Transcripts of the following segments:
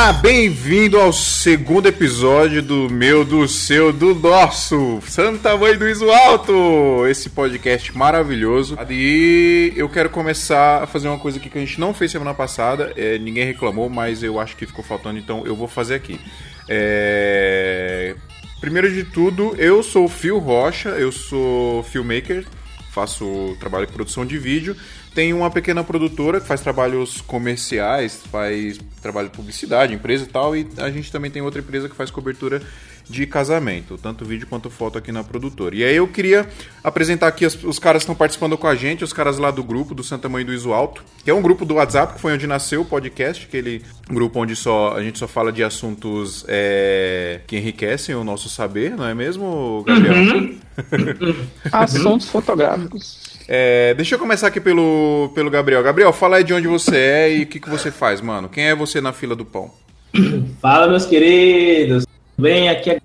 Olá, bem-vindo ao segundo episódio do meu, do seu, do nosso Santa Mãe do Iso Alto, esse podcast maravilhoso. E eu quero começar a fazer uma coisa aqui que a gente não fez semana passada, é, ninguém reclamou, mas eu acho que ficou faltando, então eu vou fazer aqui. É... Primeiro de tudo, eu sou o Phil Rocha, eu sou filmmaker, faço trabalho de produção de vídeo tem uma pequena produtora que faz trabalhos comerciais, faz trabalho de publicidade, empresa e tal, e a gente também tem outra empresa que faz cobertura de casamento, tanto vídeo quanto foto aqui na produtora. E aí eu queria apresentar aqui os, os caras que estão participando com a gente, os caras lá do grupo do Santa Mãe do Iso Alto, que é um grupo do WhatsApp, que foi onde nasceu o podcast, aquele grupo onde só a gente só fala de assuntos é, que enriquecem o nosso saber, não é mesmo, Gabriel? Uhum. assuntos fotográficos. É, deixa eu começar aqui pelo, pelo Gabriel. Gabriel, fala aí de onde você é e o que, que você faz, mano. Quem é você na fila do pão? Fala, meus queridos. Vem aqui.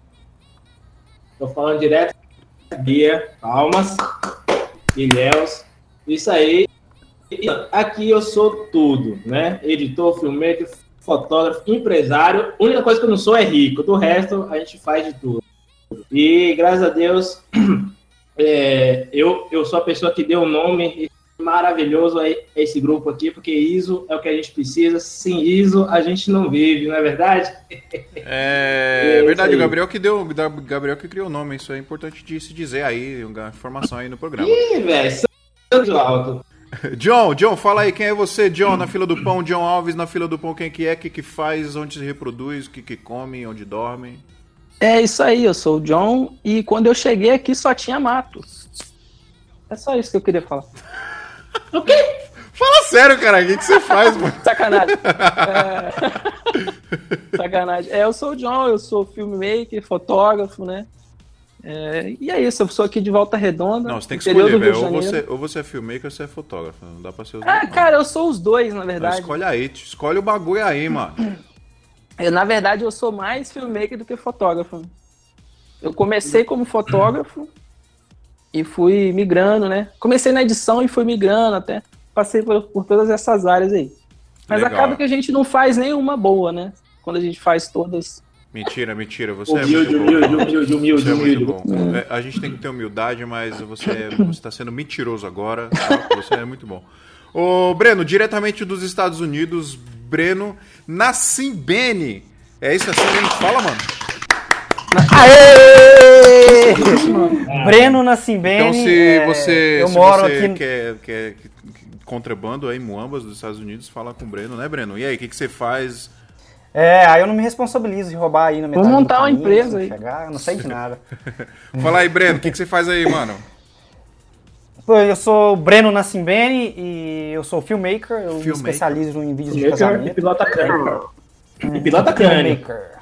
Tô falando direto Bia, Palmas, Ilhéus. Isso aí. Aqui eu sou tudo, né? Editor, filmmaker, fotógrafo, empresário. A única coisa que eu não sou é rico. Do resto, a gente faz de tudo. E graças a Deus, é, eu, eu sou a pessoa que deu o nome maravilhoso a esse grupo aqui, porque ISO é o que a gente precisa. Sem ISO a gente não vive, não é verdade? É, é verdade, o Gabriel que deu, Gabriel que criou o nome, isso é importante de se dizer aí, informação aí no programa. Ih, velho, alto. John, John, fala aí, quem é você, John, na fila do pão, John Alves na fila do pão, quem que é, o que que faz, onde se reproduz, o que que come, onde dorme? É isso aí, eu sou o John e quando eu cheguei aqui só tinha mato. É só isso que eu queria falar. o quê? Fala sério, cara, o que, que você faz, mano? Sacanagem. É... Sacanagem. É, eu sou o John, eu sou filmmaker, fotógrafo, né? É, e é isso, eu sou aqui de Volta Redonda. Não, você tem que escolher, velho. Ou você, ou você é filmmaker ou você é fotógrafo. Não dá pra ser os dois. Ah, cara, eu sou os dois, na verdade. Não, escolhe aí, escolhe o bagulho aí, mano. Eu, na verdade, eu sou mais filmmaker do que fotógrafo. Eu comecei como fotógrafo e fui migrando, né? Comecei na edição e fui migrando até. Passei por, por todas essas áreas aí. Mas Legal. acaba que a gente não faz nenhuma boa, né? Quando a gente faz todas. Mentira, mentira. Você humilde, é muito humilde, bom. Humilde, humilde, você humilde, é muito bom. É, a gente tem que ter humildade, mas você está sendo mentiroso agora. Tá? Você é muito bom. Ô, Breno, diretamente dos Estados Unidos, Breno Nassimbene. É isso assim que a gente fala, mano? Aê! Breno Nassimbene. Então, se é, você, eu se moro você aqui... quer, quer contrabando aí, Muambas dos Estados Unidos, fala com o Breno, né, Breno? E aí, o que, que você faz? É, aí eu não me responsabilizo de roubar aí na metade Vou montar uma empresa aí. Chegar, eu não sei de nada. Fala aí, Breno, o que, que você faz aí, mano? Eu sou o Breno Nassimbene e eu sou filmmaker. Eu filmmaker. me especializo em vídeos filmmaker de casamento. E pilota crânio. E pilota crânio. Filmmaker.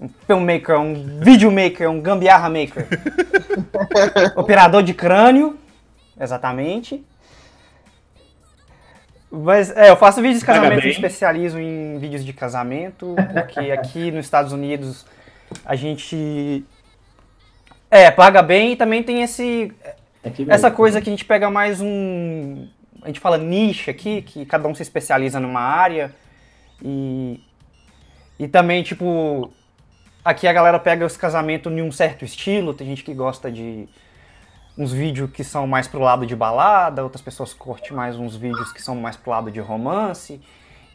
Um filmmaker, um videomaker, um gambiarra maker. Operador de crânio, exatamente. Mas é, eu faço vídeos de casamento, me especializo em vídeos de casamento, porque aqui nos Estados Unidos a gente é, paga bem e também tem esse essa coisa que a gente pega mais um. A gente fala niche aqui, que cada um se especializa numa área. E. E também, tipo. Aqui a galera pega os casamentos em um certo estilo. Tem gente que gosta de uns vídeos que são mais pro lado de balada, outras pessoas curtem mais uns vídeos que são mais pro lado de romance.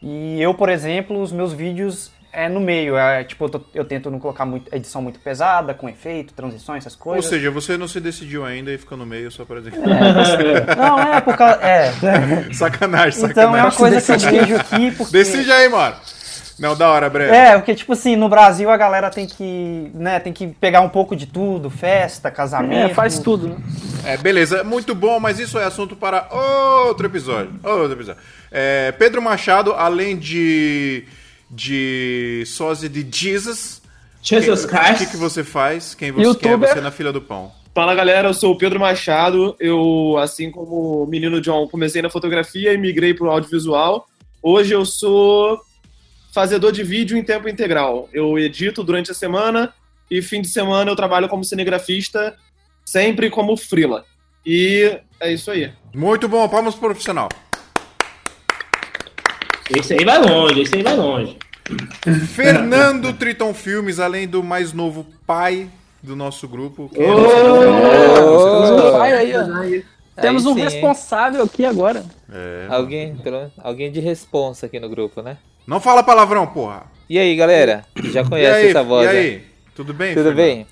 E eu, por exemplo, os meus vídeos é no meio. É, tipo, eu, tô, eu, tento não colocar muito, edição muito pesada, com efeito, transições, essas coisas. Ou seja, você não se decidiu ainda e fica no meio só por exemplo. É, não, é por causa. É. Sacanagem, sacanagem. Então é uma coisa que eu vejo aqui. Porque... Decide aí, mano. Não, da hora, Breno. É, porque, tipo assim, no Brasil a galera tem que, né, tem que pegar um pouco de tudo, festa, casamento. É, faz tudo, né? É, beleza, muito bom, mas isso é assunto para outro episódio. Outro episódio. É, Pedro Machado, além de de sósia de Jesus. Jesus Christ. O que, que você faz? Quem você quer? Você na fila do pão. Fala galera, eu sou o Pedro Machado. Eu, assim como o menino John, comecei na fotografia e migrei para o audiovisual. Hoje eu sou fazedor de vídeo em tempo integral. Eu edito durante a semana e fim de semana eu trabalho como cinegrafista, sempre como frila. E é isso aí. Muito bom, palmas profissional. Esse aí vai longe, esse aí vai longe. Fernando Triton Filmes, além do mais novo pai do nosso grupo. Quem é Temos você? um pai aí, ó. Temos Aí um sim, hein? responsável aqui agora. É. Alguém, pelo- alguém de responsa aqui no grupo, né? Não fala palavrão, porra. E aí, galera? Que já conhece aí, essa voz, e né? aí? Tudo bem? Tudo Fernando? bem?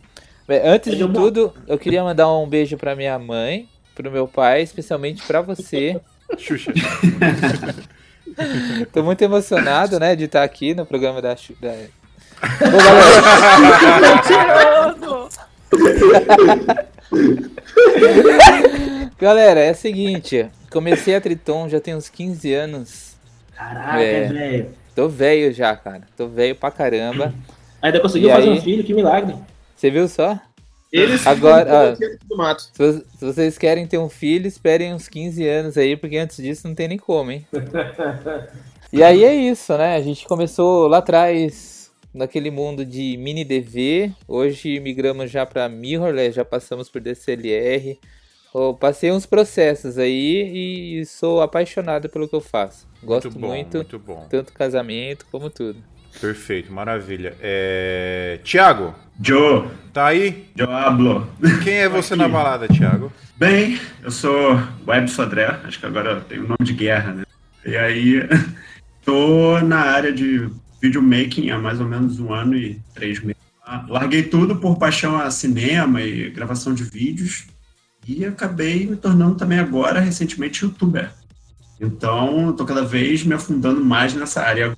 Antes de Tudo bom. tudo, eu queria mandar um beijo pra minha mãe, pro meu pai, especialmente pra você. Xuxa. Tô muito emocionado, né, de estar aqui no programa da... Da... Bom, galera... galera, é o seguinte, comecei a Triton já tem uns 15 anos. Caraca, É. velho. Tô velho já, cara. Tô velho pra caramba. Ainda conseguiu E fazer aí? um filho, que milagre. Você viu só? Eles Agora, mato. Se se vocês querem ter um filho, esperem uns 15 anos aí, porque antes disso não tem nem como, hein? E aí é isso, né? A gente começou lá atrás naquele mundo de mini DV, hoje migramos já para mirrorless, já passamos por DCLR. Eu passei uns processos aí e sou apaixonado pelo que eu faço. Gosto muito bom, muito, muito bom. tanto casamento como tudo. Perfeito, maravilha. É... Tiago, Joe, tá aí? eu hablo. Quem é você Aqui. na balada, Tiago? Bem, eu sou Web Sodré, acho que agora tem o nome de guerra, né? E aí, tô na área de videomaking há mais ou menos um ano e três meses. Ah, Larguei tudo por paixão a cinema e gravação de vídeos e acabei me tornando também agora, recentemente, youtuber. Então, tô cada vez me afundando mais nessa área.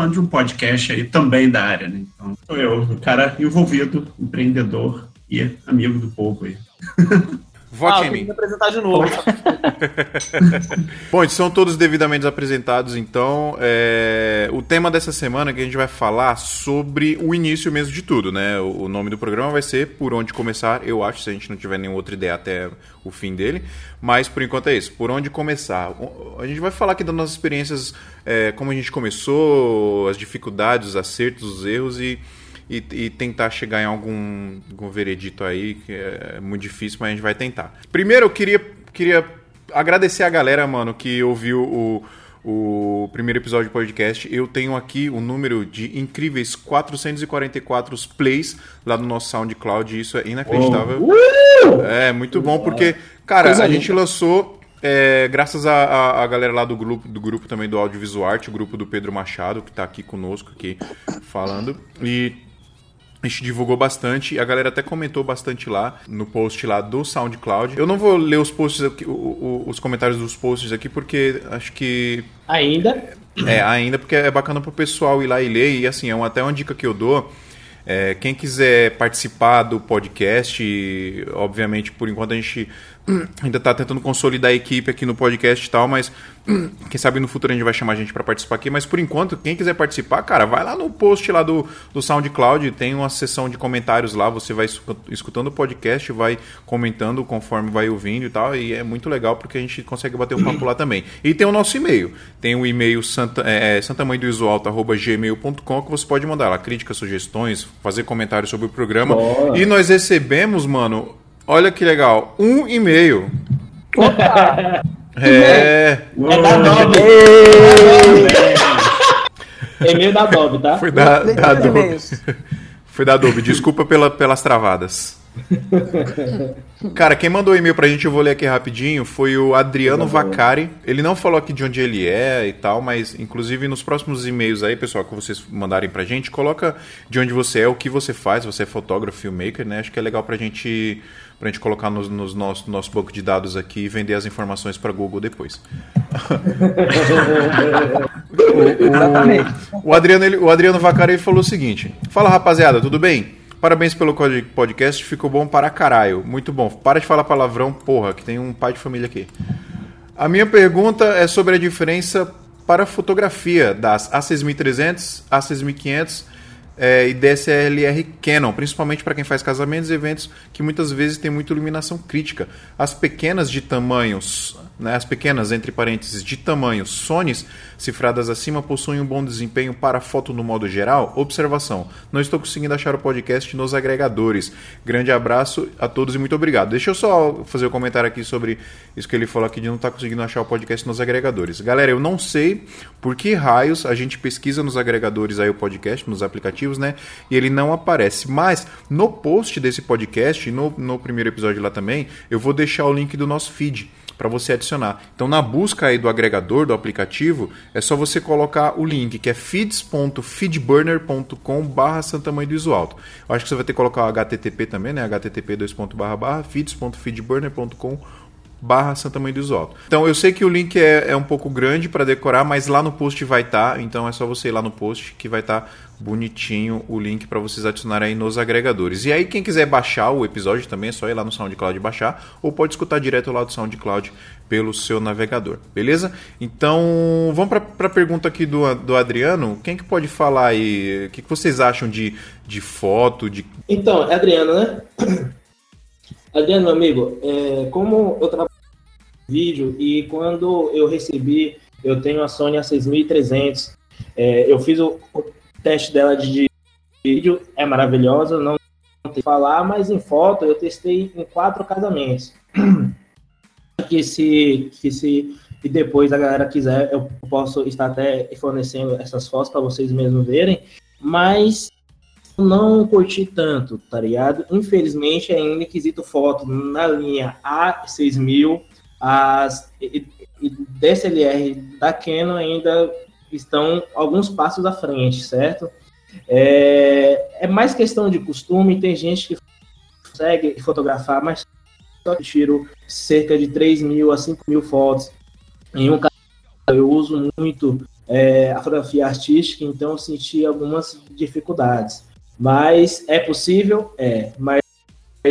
Falando de um podcast aí também da área, né? Então, sou eu, um cara envolvido, empreendedor e amigo do povo aí. Vote ah, em mim. que apresentar de novo. Bom, são todos devidamente apresentados, então. é, O tema dessa semana é que a gente vai falar sobre o início mesmo de tudo, né? O nome do programa vai ser Por Onde Começar, eu acho, se a gente não tiver nenhuma outra ideia até o fim dele. Mas por enquanto é isso, Por Onde Começar. A gente vai falar aqui das nossas experiências, é, como a gente começou, as dificuldades, os acertos, os erros e. E, e tentar chegar em algum, algum veredito aí, que é muito difícil, mas a gente vai tentar. Primeiro, eu queria, queria agradecer a galera, mano, que ouviu o, o primeiro episódio do podcast. Eu tenho aqui o número de incríveis 444 plays lá no nosso SoundCloud. e Isso é inacreditável. É muito bom porque, cara, Coisa a linda. gente lançou. é, graças a, a- a galera lá do grupo, do grupo também do Audiovisual Arte, o grupo do Pedro Machado, que tá aqui conosco, aqui falando. E a gente divulgou bastante, a galera até comentou bastante lá no post lá do SoundCloud. Eu não vou ler os posts aqui, os comentários dos posts aqui, porque acho que Ainda. é, ainda porque é bacana pro pessoal ir lá e ler. E assim, é uma, até uma dica que eu dou. É, quem quiser participar do podcast, obviamente, por enquanto a gente ainda está tentando consolidar a equipe aqui no podcast e tal, mas quem sabe no futuro a gente vai chamar a gente para participar aqui. Mas por enquanto, quem quiser participar, cara, vai lá no post lá do, do SoundCloud, tem uma seção de comentários lá, você vai escu- escutando o podcast, vai comentando conforme vai ouvindo e tal, e é muito legal porque a gente consegue bater um papo lá também. E tem o nosso e-mail, tem o e-mail santa, é, santamanhodoisoalto.gmail.com que você pode mandar lá críticas, sugestões, fazer comentários sobre o programa. Boa. E nós recebemos, mano, olha que legal, um e-mail. É, É da Adobe. E-mail da Adobe, tá? foi da, da Adobe. Foi da Adobe, desculpa pela, pelas travadas. Cara, quem mandou o e-mail pra gente, eu vou ler aqui rapidinho, foi o Adriano Vacari. Ele não falou aqui de onde ele é e tal, mas inclusive nos próximos e-mails aí, pessoal, que vocês mandarem pra gente, coloca de onde você é, o que você faz, você é fotógrafo, filmmaker, né? Acho que é legal pra gente, pra gente colocar nos, nos nosso, nosso banco de dados aqui e vender as informações pra Google depois. Exatamente. O Adriano, ele- o Adriano Vacari falou o seguinte: Fala rapaziada, tudo bem? Parabéns pelo podcast, ficou bom para caralho. Muito bom. Para de falar palavrão, porra, que tem um pai de família aqui. A minha pergunta é sobre a diferença para fotografia das A6300, A6500 eh, e DSLR Canon, principalmente para quem faz casamentos e eventos que muitas vezes tem muita iluminação crítica. As pequenas de tamanhos né, as pequenas, entre parênteses, de tamanho Sonys, cifradas acima, possuem um bom desempenho para foto no modo geral? Observação: não estou conseguindo achar o podcast nos agregadores. Grande abraço a todos e muito obrigado. Deixa eu só fazer um comentário aqui sobre isso que ele falou aqui de não estar conseguindo achar o podcast nos agregadores. Galera, eu não sei por que raios a gente pesquisa nos agregadores aí o podcast, nos aplicativos, né? E ele não aparece. Mas no post desse podcast, no, no primeiro episódio lá também, eu vou deixar o link do nosso feed para você adicionar. Então, na busca aí do agregador, do aplicativo, é só você colocar o link que é feeds.feedburner.com barra Santa Mãe do Iso Alto. Eu acho que você vai ter que colocar o HTTP também, né? http feeds.feedburner.com barra Santa Mãe do Isoto. Então eu sei que o link é, é um pouco grande para decorar, mas lá no post vai estar, tá, então é só você ir lá no post que vai estar tá bonitinho o link para vocês adicionarem aí nos agregadores. E aí quem quiser baixar o episódio também é só ir lá no SoundCloud baixar, ou pode escutar direto lá do SoundCloud pelo seu navegador, beleza? Então vamos para a pergunta aqui do, do Adriano, quem que pode falar aí, o que, que vocês acham de, de foto, de... Então, Adriano, né? Adriano, meu amigo, é, como eu trabalho vídeo e quando eu recebi, eu tenho a Sony A6300, é, eu fiz o, teste dela de, de vídeo, é maravilhosa, não tem que falar, mas em foto eu testei em quatro casamentos. que se, que se e depois a galera quiser, eu posso estar até fornecendo essas fotos para vocês mesmos verem, mas não curti tanto, tá ligado? Infelizmente, ainda quesito foto na linha A6000, as DSLR da Canon ainda estão alguns passos à frente, certo? É, é mais questão de costume, tem gente que consegue fotografar, mas só tiro cerca de 3 mil a 5 mil fotos. Em um caso, eu uso muito é, a fotografia artística, então eu senti algumas dificuldades. Mas é possível? É. Mas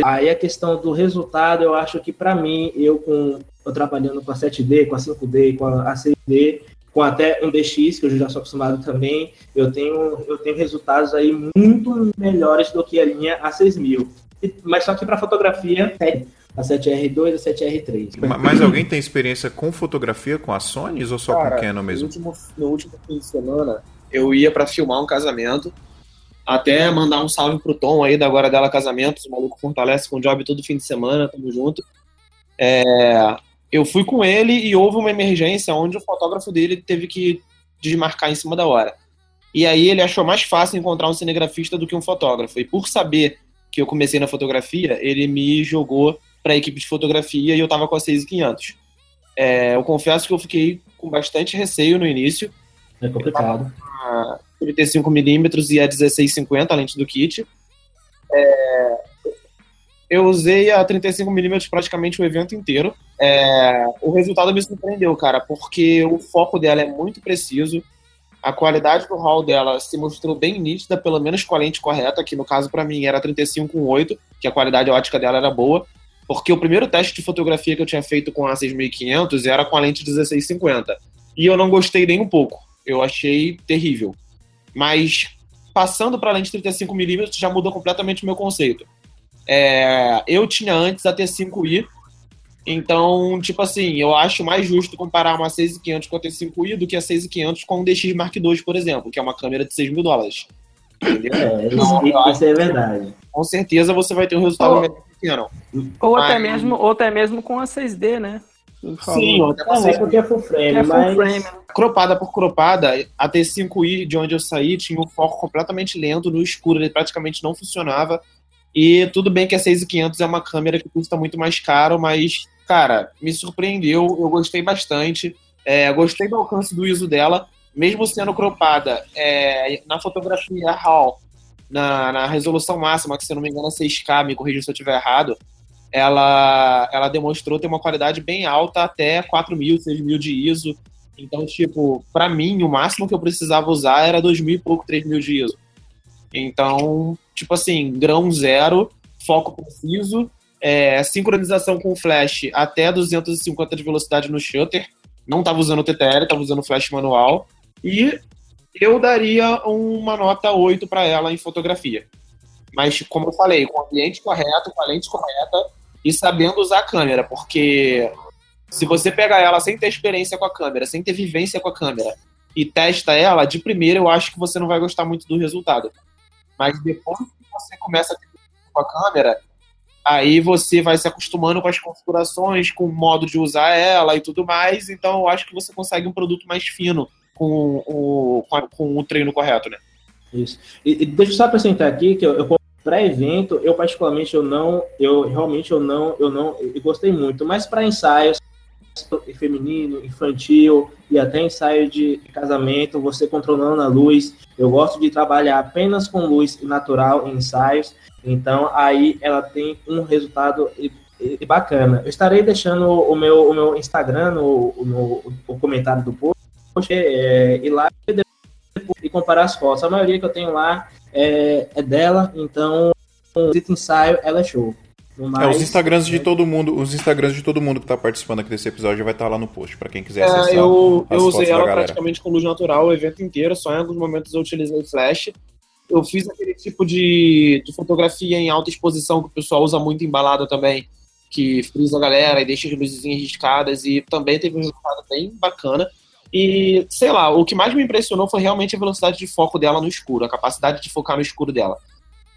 aí a questão do resultado, eu acho que para mim, eu com eu trabalhando com a 7D, com a 5D, com a 6D, com até um DX, que eu já sou acostumado também, eu tenho, eu tenho resultados aí muito melhores do que a linha A6000. Mas só que para fotografia, é a 7R2 e a 7R3. Mas alguém tem experiência com fotografia com a Sony ou só Cara, com Canon mesmo? No último, no último fim de semana, eu ia para filmar um casamento até mandar um salve pro Tom aí da Agora Dela Casamentos, o maluco fortalece com o job todo fim de semana, tamo junto. É, eu fui com ele e houve uma emergência onde o fotógrafo dele teve que desmarcar em cima da hora. E aí ele achou mais fácil encontrar um cinegrafista do que um fotógrafo. E por saber que eu comecei na fotografia, ele me jogou para a equipe de fotografia e eu tava com a 6500. É, eu confesso que eu fiquei com bastante receio no início. É complicado. 35mm e a 1650, a lente do kit. É, eu usei a 35mm praticamente o evento inteiro. É, o resultado me surpreendeu, cara, porque o foco dela é muito preciso. A qualidade do RAW dela se mostrou bem nítida, pelo menos com a lente correta, que no caso para mim era 35.8, que a qualidade ótica dela era boa, porque o primeiro teste de fotografia que eu tinha feito com a 6500 era com a lente 1650. E eu não gostei nem um pouco. Eu achei terrível. Mas passando para a lente 35mm já mudou completamente o meu conceito. É, eu tinha antes a T5i, então, tipo assim, eu acho mais justo comparar uma 6500 com a T5i do que a 6500 com um DX Mark II, por exemplo, que é uma câmera de 6 mil dólares. Entendeu? É, então, isso, é verdade. Com certeza você vai ter um resultado ou, pequeno. Ou, Mas, até mesmo, ou até mesmo com a 6D, né? Sim, até é, porque é full frame, é full mas... frame. Cropada por cropada, a T5i de onde eu saí tinha um foco completamente lento no escuro, ele praticamente não funcionava. E tudo bem que a 6500 é uma câmera que custa muito mais caro, mas, cara, me surpreendeu, eu gostei bastante. É, gostei do alcance do ISO dela, mesmo sendo cropada é, na fotografia RAW, na, na, resolução máxima, que se não me engano é 6K, me corrija se eu estiver errado, ela, ela demonstrou ter uma qualidade bem alta, até 4.000, 6.000 de ISO. Então, tipo, para mim, o máximo que eu precisava usar era 2.000 e pouco, 3.000 de ISO. Então, tipo assim, grão zero, foco preciso, é, sincronização com flash até 250 de velocidade no shutter. Não estava usando o TTL, estava usando flash manual. E eu daria uma nota 8 para ela em fotografia. Mas, como eu falei, com o ambiente correto, com a lente correta, e sabendo usar a câmera, porque Se você pega ela sem ter experiência com a câmera, sem ter vivência com a câmera, e testa ela, de primeira eu acho que você não vai gostar muito do resultado. Mas depois que você começa a ter com a câmera, aí você vai se acostumando com as configurações, com o modo de usar ela e tudo mais. Então eu acho que você consegue um produto mais fino com o, com, a, com o treino correto, né? Isso. E, e deixa eu só acrescentar aqui que eu, eu para evento, eu particularmente eu não, eu realmente eu não, eu não, eu gostei muito, mas para ensaios feminino, infantil e até ensaio de casamento, você controlando a luz. Eu gosto de trabalhar apenas com luz natural em ensaios, então aí ela tem um resultado bacana. Eu estarei deixando o meu, o meu Instagram no, no, no comentário do post é, e lá e comparar as fotos. A maioria que eu tenho lá é, é dela, então o ensaio ela é show. É, os Instagrams de todo mundo, os Instagrams de todo mundo que tá participando aqui desse episódio vai estar tá lá no post, para quem quiser acessar. É, eu, eu usei ela praticamente com luz natural o evento inteiro, só em alguns momentos eu utilizei flash. Eu fiz aquele tipo de, de fotografia em alta exposição que o pessoal usa muito embalada também, que frisa a galera e deixa as luzinhas riscadas, e também teve um resultado bem bacana. E, sei lá, o que mais me impressionou foi realmente a velocidade de foco dela no escuro, a capacidade de focar no escuro dela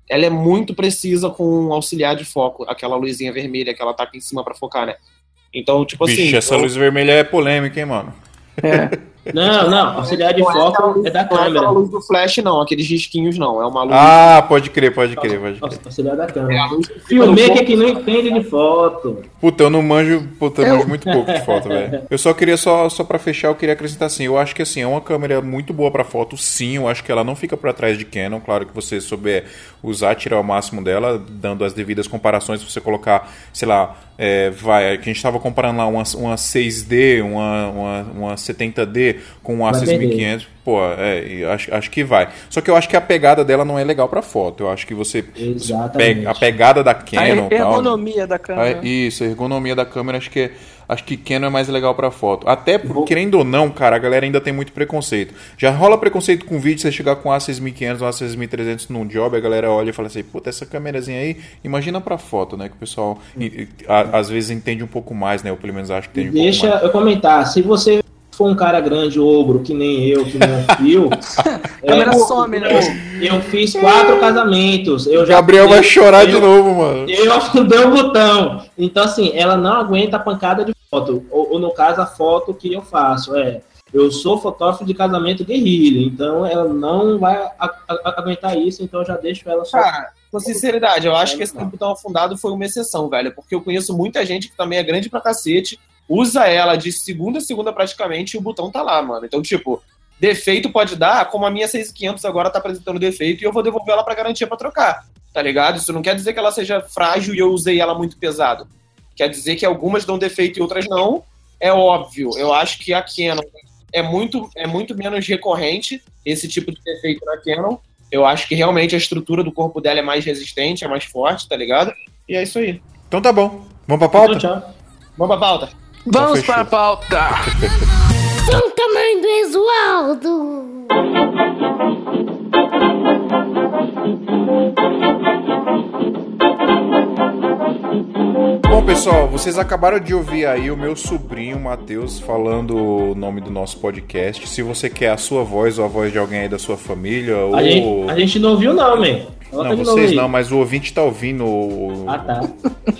ela é muito precisa com um auxiliar de foco, aquela luzinha vermelha que ela tá aqui em cima para focar, né? Então, tipo Vixe, assim. essa eu... luz vermelha é polêmica, hein, mano? É. Não, não, auxiliar de não foco é, é da câmera. Não é a luz do flash, não, aqueles risquinhos não. É uma luz. Ah, pode crer, pode crer, pode crer. Auxiliar da câmera. É Filmmaker que não entende de foto. Puta, eu não manjo, puta, eu manjo muito pouco de foto, velho. Eu só queria, só, só pra fechar, eu queria acrescentar assim, eu acho que assim, é uma câmera muito boa pra foto, sim, eu acho que ela não fica pra trás de Canon, claro que você souber usar, tirar o máximo dela, dando as devidas comparações, se você colocar, sei lá, é, vai, que a gente estava comparando lá uma, uma 6D, uma, uma, uma 70D com um A6500, pô, é, acho, acho que vai. Só que eu acho que a pegada dela não é legal para foto. Eu acho que você pega a pegada da Canon, a ergonomia tal, da câmera. A, isso, a ergonomia da câmera acho que é acho que Canon é mais legal para foto. Até, por, querendo ou não, cara, a galera ainda tem muito preconceito. Já rola preconceito com vídeo, você chegar com A6500 ou A6300 num job, a galera olha e fala assim, puta, essa câmerazinha aí, imagina para foto, né? Que o pessoal às vezes entende um pouco mais, né? Ou pelo menos acho que entende um Deixa pouco mais. eu comentar, se você for um cara grande, ogro, que nem eu, que nem o Fio. câmera some, né? Eu fiz quatro casamentos. Eu já Gabriel vai chorar eu, de novo, mano. Eu ajudei o botão. Então, assim, ela não aguenta a pancada de foto. Ou, ou, no caso, a foto que eu faço. É, eu sou fotógrafo de casamento guerrilha, então ela não vai a, a, aguentar isso, então eu já deixo ela só. Cara, com sinceridade, eu acho que esse tempo tão afundado foi uma exceção, velho. Porque eu conheço muita gente que também é grande pra cacete usa ela de segunda a segunda praticamente e o botão tá lá, mano. Então, tipo, defeito pode dar, como a minha 6500 agora tá apresentando defeito e eu vou devolver ela para garantia para trocar, tá ligado? Isso não quer dizer que ela seja frágil e eu usei ela muito pesado. Quer dizer que algumas dão defeito e outras não. É óbvio. Eu acho que a Canon é muito, é muito menos recorrente esse tipo de defeito na Canon. Eu acho que realmente a estrutura do corpo dela é mais resistente, é mais forte, tá ligado? E é isso aí. Então tá bom. Vamos pra pauta? Então, tchau. Vamos pra pauta. Vamos para a pauta! São tamanho do Exualdo! Bom, pessoal, vocês acabaram de ouvir aí o meu sobrinho Matheus falando o nome do nosso podcast. Se você quer a sua voz ou a voz de alguém aí da sua família, a ou. Gente, a gente não ouviu, não, man. Não, vocês não, mas o ouvinte tá ouvindo. Ah, tá.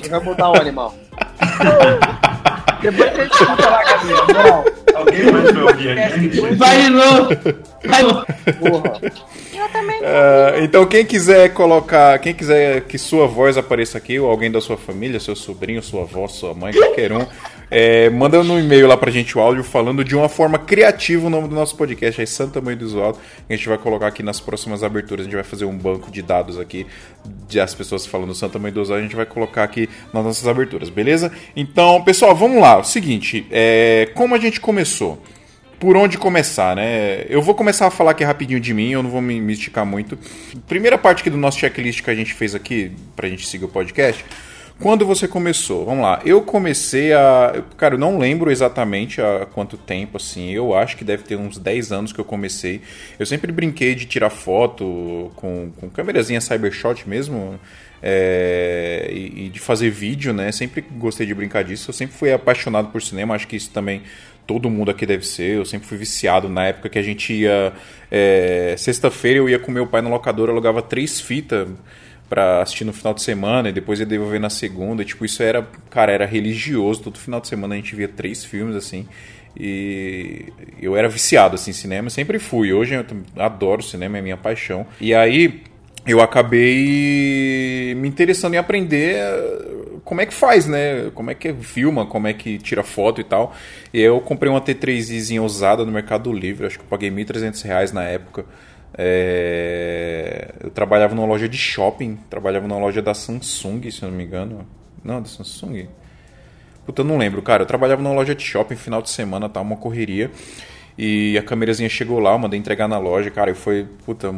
Vai botar o animal? Depois a gente escuta lá, Gabriel. Não. Alguém mais vai ouvir aqui? Vai de novo! Vai Porra. Eu também. Uh, então, quem quiser colocar, quem quiser que sua voz apareça aqui, ou alguém da sua família, seu sobrinho, sua avó, sua mãe, qualquer um, é, manda no e-mail lá pra gente o áudio falando de uma forma criativa o nome do nosso podcast, é Santa Mãe do Usual. A gente vai colocar aqui nas próximas aberturas, a gente vai fazer um banco de dados aqui de as pessoas falando Santa Mãe do Usual, a gente vai colocar aqui nas nossas aberturas, beleza? Então, pessoal, vamos lá. O seguinte, é, como a gente começou? por onde começar, né? Eu vou começar a falar aqui rapidinho de mim, eu não vou me esticar muito. Primeira parte aqui do nosso checklist que a gente fez aqui, pra gente seguir o podcast. Quando você começou? Vamos lá. Eu comecei a. Cara, eu não lembro exatamente há quanto tempo, assim. Eu acho que deve ter uns 10 anos que eu comecei. Eu sempre brinquei de tirar foto com, com câmerazinha Cybershot mesmo. é, e, de fazer vídeo, né? Sempre gostei de brincar disso. Eu sempre fui apaixonado por cinema. Acho que isso também todo mundo aqui deve ser. Eu sempre fui viciado na época que a gente ia. É, Sexta-feira eu ia com meu pai no locador, alugava três fitas para assistir no final de semana e depois ia devolver na segunda. Tipo, isso era, cara, era religioso. Todo final de semana a gente via três filmes assim. E eu era viciado assim em cinema, sempre fui. Hoje eu adoro cinema, é minha paixão. E aí eu acabei me interessando em aprender eh, como é que faz, né? Como é que filma, como é que tira foto e tal. E eu comprei uma T3izinha usada no Mercado Livre, acho que eu paguei R$ 1.300 na época. É... Eu trabalhava numa loja de shopping, trabalhava numa loja da Samsung, se eu não me engano. Não, da Samsung. Puta, eu não lembro, cara. Eu trabalhava numa loja de shopping, final de semana, tá? Uma correria. E a câmerazinha chegou lá, eu mandei entregar na loja, cara, e foi, puta,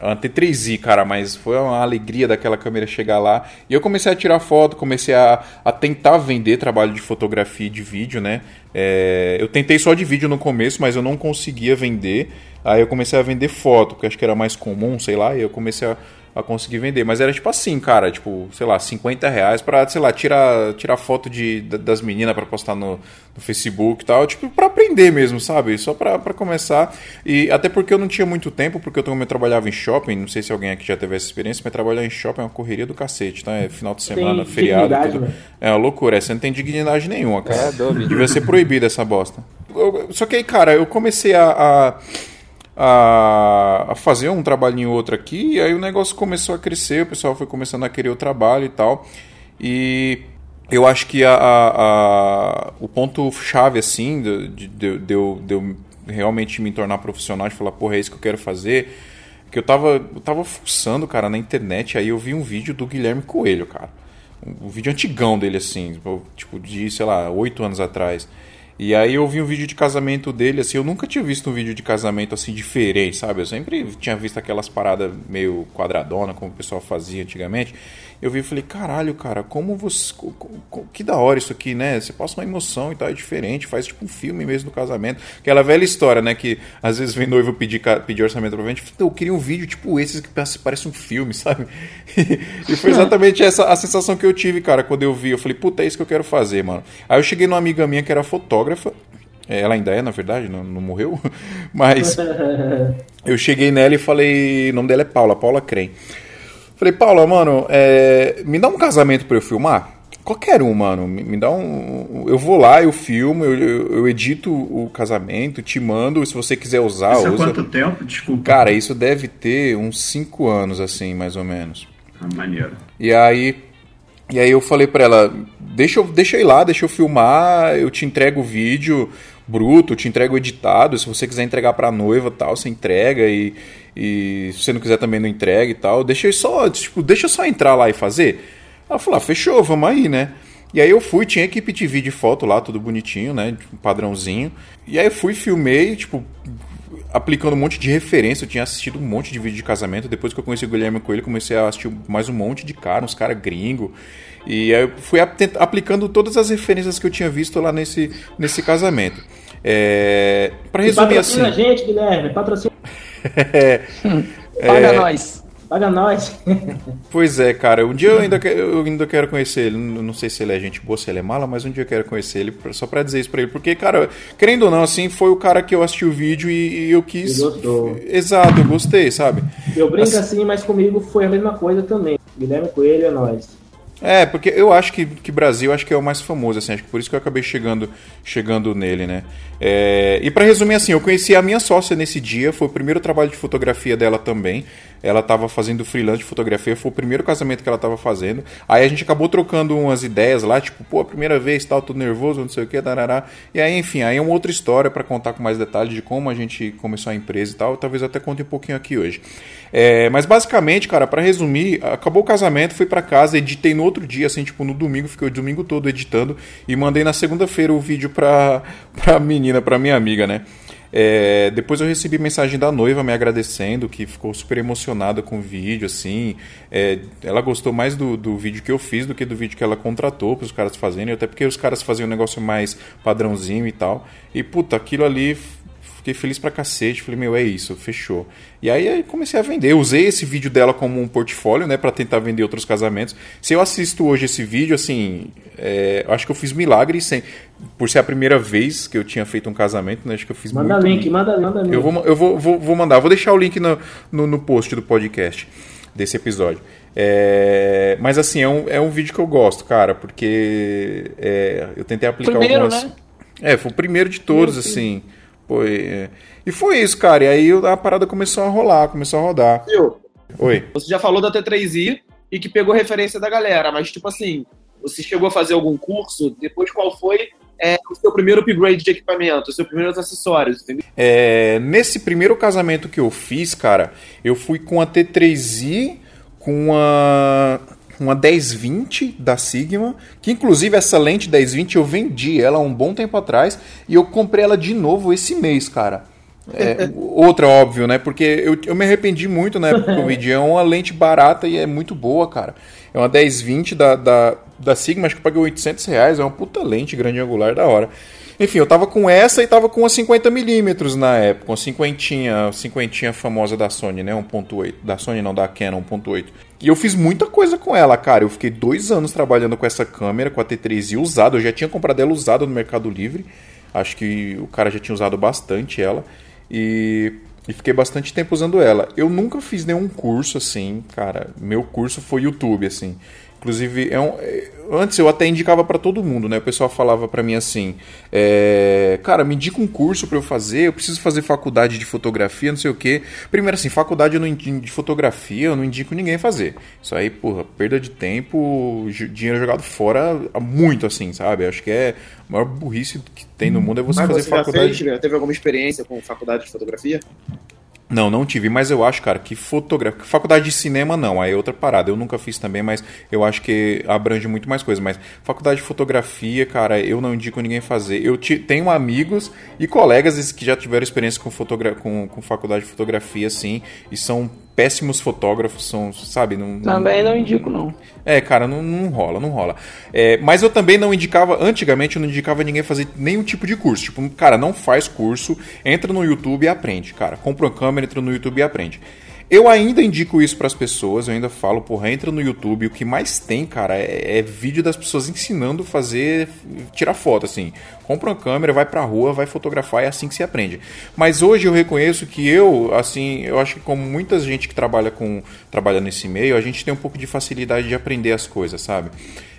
a T3i, cara, mas foi uma alegria daquela câmera chegar lá. E eu comecei a tirar foto, comecei a, a tentar vender trabalho de fotografia e de vídeo, né? É, eu tentei só de vídeo no começo, mas eu não conseguia vender. Aí eu comecei a vender foto, que acho que era mais comum, sei lá, e eu comecei a a conseguir vender. Mas era tipo assim, cara, tipo, sei lá, 50 reais pra, sei lá, tirar, tirar foto de, das meninas para postar no, no, Facebook e tal, tipo, pra aprender mesmo, sabe? Só pra, pra começar. E até porque eu não tinha muito tempo, porque eu também trabalhava em shopping, não sei se alguém aqui já teve essa experiência, mas trabalhar em shopping é uma correria do cacete, tá? É final de semana, feriado. Tudo. né? É uma loucura, você não tem dignidade nenhuma, cara. É, dúvida. Devia ser proibida essa bosta. Eu- só que aí, cara, eu comecei a- a a, a fazer um trabalhinho ou outro aqui, e aí o negócio começou a crescer, o pessoal foi começando a querer o trabalho e tal. E eu acho que a, a- a- o ponto chave, assim, de, de, de, eu, de eu realmente me tornar profissional, de falar, porra, é isso que eu quero fazer, que eu tava, eu tava fuçando, cara, na internet, aí eu vi um vídeo do Guilherme Coelho, cara. Um, um vídeo antigão dele, assim, tipo, de, sei lá, oito anos atrás. E aí eu vi um vídeo de casamento dele, assim, eu nunca tinha visto um vídeo de casamento assim diferente, sabe? Eu sempre tinha visto aquelas paradas meio quadradona, como o pessoal fazia antigamente. Eu vi e falei, caralho, cara, como você. Que da hora isso aqui, né? Você passa uma emoção e tal, é diferente, faz tipo um filme mesmo do casamento. Aquela velha história, né? Que às vezes vem noivo pedir, pedir orçamento pra gente, eu queria um vídeo tipo esses que parece, parece um filme, sabe? e foi exatamente essa a sensação que eu tive, cara, quando eu vi. Eu falei, puta, é isso que eu quero fazer, mano. Aí eu cheguei numa amiga minha que era fotógrafa. É, Ela ainda é, na verdade, não, não morreu. Mas eu cheguei nela e falei. O nome dela é Paula, Paula Crem. Falei, Paula, mano, é, me dá um casamento pra eu filmar? Qualquer um, mano. Me, me dá um. Eu vou lá, eu filmo, eu, eu- eu edito o casamento, te mando. Se você quiser usar, Isso usa. quanto tempo? Desculpa. Cara, isso deve ter uns 5 anos, assim, mais ou menos. Ah, maneiro. E aí, e aí eu falei pra ela, deixa eu, deixa eu ir lá, deixa eu filmar, eu te entrego o vídeo bruto, te entrego editado, se você quiser entregar pra noiva e tal, você entrega e, e se você não quiser também não entrega e tal, deixa eu só, tipo, deixa eu só entrar lá e fazer. Ela falou, ah, fechou, vamos aí, né? E aí eu fui, tinha equipe de vídeo e foto lá, tudo bonitinho, né? Tipo, padrãozinho. E aí eu fui, filmei, tipo, aplicando um monte de referência. Eu tinha assistido um monte de vídeo de casamento. Depois que eu conheci o Guilherme Coelho, comecei a assistir mais um monte de cara, uns caras gringos. E aí eu fui aplicando todas as referências que eu tinha visto lá nesse, nesse casamento. É, para resumir assim. Patrocina a gente, Guilherme. Patrocina. Paga nós. Paga nós. Pois é, cara. Um dia eu ainda, que- eu ainda quero conhecer ele. Não sei se ele é gente boa, se ele é mala, mas um dia eu quero conhecer ele só pra dizer isso pra ele. Porque, cara, querendo ou não, assim, foi o cara que eu assisti o vídeo e, e eu quis. Gostou. Exato, eu gostei, sabe? Eu brinco Assim- assim, mas comigo foi a mesma coisa também. Guilherme Coelho é nós. É, porque eu acho que, que Brasil acho que é o mais famoso, assim, acho que por isso que eu acabei chegando, chegando nele, né? É, e pra resumir assim, eu conheci a minha sócia nesse dia, foi o primeiro trabalho de fotografia dela também. Ela tava fazendo freelance de fotografia, foi o primeiro casamento que ela tava fazendo. Aí a gente acabou trocando umas ideias lá, tipo, pô, a primeira vez, tal, tudo nervoso, não sei o que, darará. E aí, enfim, aí é uma outra história pra contar com mais detalhes de como a gente começou a empresa e tal. Talvez até conte um pouquinho aqui hoje. É, mas basicamente, cara, pra resumir, acabou o casamento, fui pra casa, editei no outro dia, assim, tipo, no domingo, fiquei o domingo todo editando e mandei na segunda-feira o vídeo pra, pra menina, pra minha amiga, né? É, depois eu recebi mensagem da noiva me agradecendo, que ficou super emocionada com o vídeo, assim. É, ela gostou mais do, do vídeo que eu fiz do que do vídeo que ela contratou para os caras fazerem, até porque os caras faziam um negócio mais padrãozinho e tal. E puta, aquilo ali fiquei feliz pra cacete. Falei, meu, é isso, fechou. E aí, aí comecei a vender. Eu usei esse vídeo dela como um portfólio, né, pra tentar vender outros casamentos. Se eu assisto hoje esse vídeo, assim, é, acho que eu fiz milagre sem, por ser a primeira vez que eu tinha feito um casamento, né? Acho que eu fiz Manda muito. link, manda, manda link. Eu vou, eu vou, vou, vou mandar, vou deixar o link no, no, no post do podcast desse episódio. É, mas assim, é um, é um vídeo que eu gosto, cara, porque é, eu tentei aplicar Primeiro, algumas. né? É, foi o primeiro de todos, assim. Foi, é. E foi isso, cara. E aí a parada começou a rolar, começou a rodar. Viu? Oi. Você já falou da T3i e que pegou referência da galera, mas tipo assim, você chegou a fazer algum curso? Depois qual foi é, o seu primeiro upgrade de equipamento, os seus primeiros acessórios, entendeu? É, nesse primeiro casamento que eu fiz, cara, eu fui com a T3i, com a uma 1020 da Sigma, que inclusive essa lente 1020 eu vendi ela há um bom tempo atrás e eu comprei ela de novo esse mês, cara. É, outra, óbvio, né? Porque eu, eu me arrependi muito na época eu vendi. É uma lente barata e é muito boa, cara. É uma 1020 da, da, da Sigma, acho que eu paguei 800 reais. É uma puta lente grande angular da hora. Enfim, eu tava com essa e tava com a 50mm na época, uma cinquentinha, cinquentinha famosa da Sony, né? 1.8. Da Sony não, da Canon 1.8. E eu fiz muita coisa com ela, cara. Eu fiquei dois anos trabalhando com essa câmera, com a T3i usada. Eu já tinha comprado ela usada no Mercado Livre. Acho que o cara já tinha usado bastante ela. E, e fiquei bastante tempo usando ela. Eu nunca fiz nenhum curso assim, cara. Meu curso foi YouTube, assim. Inclusive, é um, é, antes eu até indicava para todo mundo, né? O pessoal falava para mim assim: é, Cara, me indica um curso para eu fazer, eu preciso fazer faculdade de fotografia, não sei o quê. Primeiro, assim, faculdade indico, de fotografia eu não indico ninguém fazer. Isso aí, porra, perda de tempo, dinheiro jogado fora, muito assim, sabe? Acho que é a maior burrice que tem no mundo é você Mas fazer você faculdade. já fez, teve alguma experiência com faculdade de fotografia? Não, não tive, mas eu acho, cara, que fotografia. Faculdade de cinema não, aí é outra parada. Eu nunca fiz também, mas eu acho que abrange muito mais coisas. Mas faculdade de fotografia, cara, eu não indico ninguém fazer. Eu te, tenho amigos e colegas que já tiveram experiência com, fotogra com, com faculdade de fotografia, sim, e são péssimos fotógrafos, são, sabe? Não, Também não indico, não. É, cara, não, não rola, não rola. É, mas eu também não indicava, antigamente eu não indicava ninguém fazer nenhum tipo de curso. Tipo, cara, não faz curso, entra no YouTube e aprende, cara. Compra uma câmera, entra no YouTube e aprende. Eu ainda indico isso para as pessoas, eu ainda falo, porra, entra no YouTube, o que mais tem, cara, é, é, vídeo das pessoas ensinando fazer, tirar foto, assim. Compra uma câmera, vai pra rua, vai fotografar, é assim que se aprende. Mas hoje eu reconheço que eu, assim, eu acho que como muita gente que trabalha com trabalha nesse meio, a gente tem um pouco de facilidade de aprender as coisas, sabe?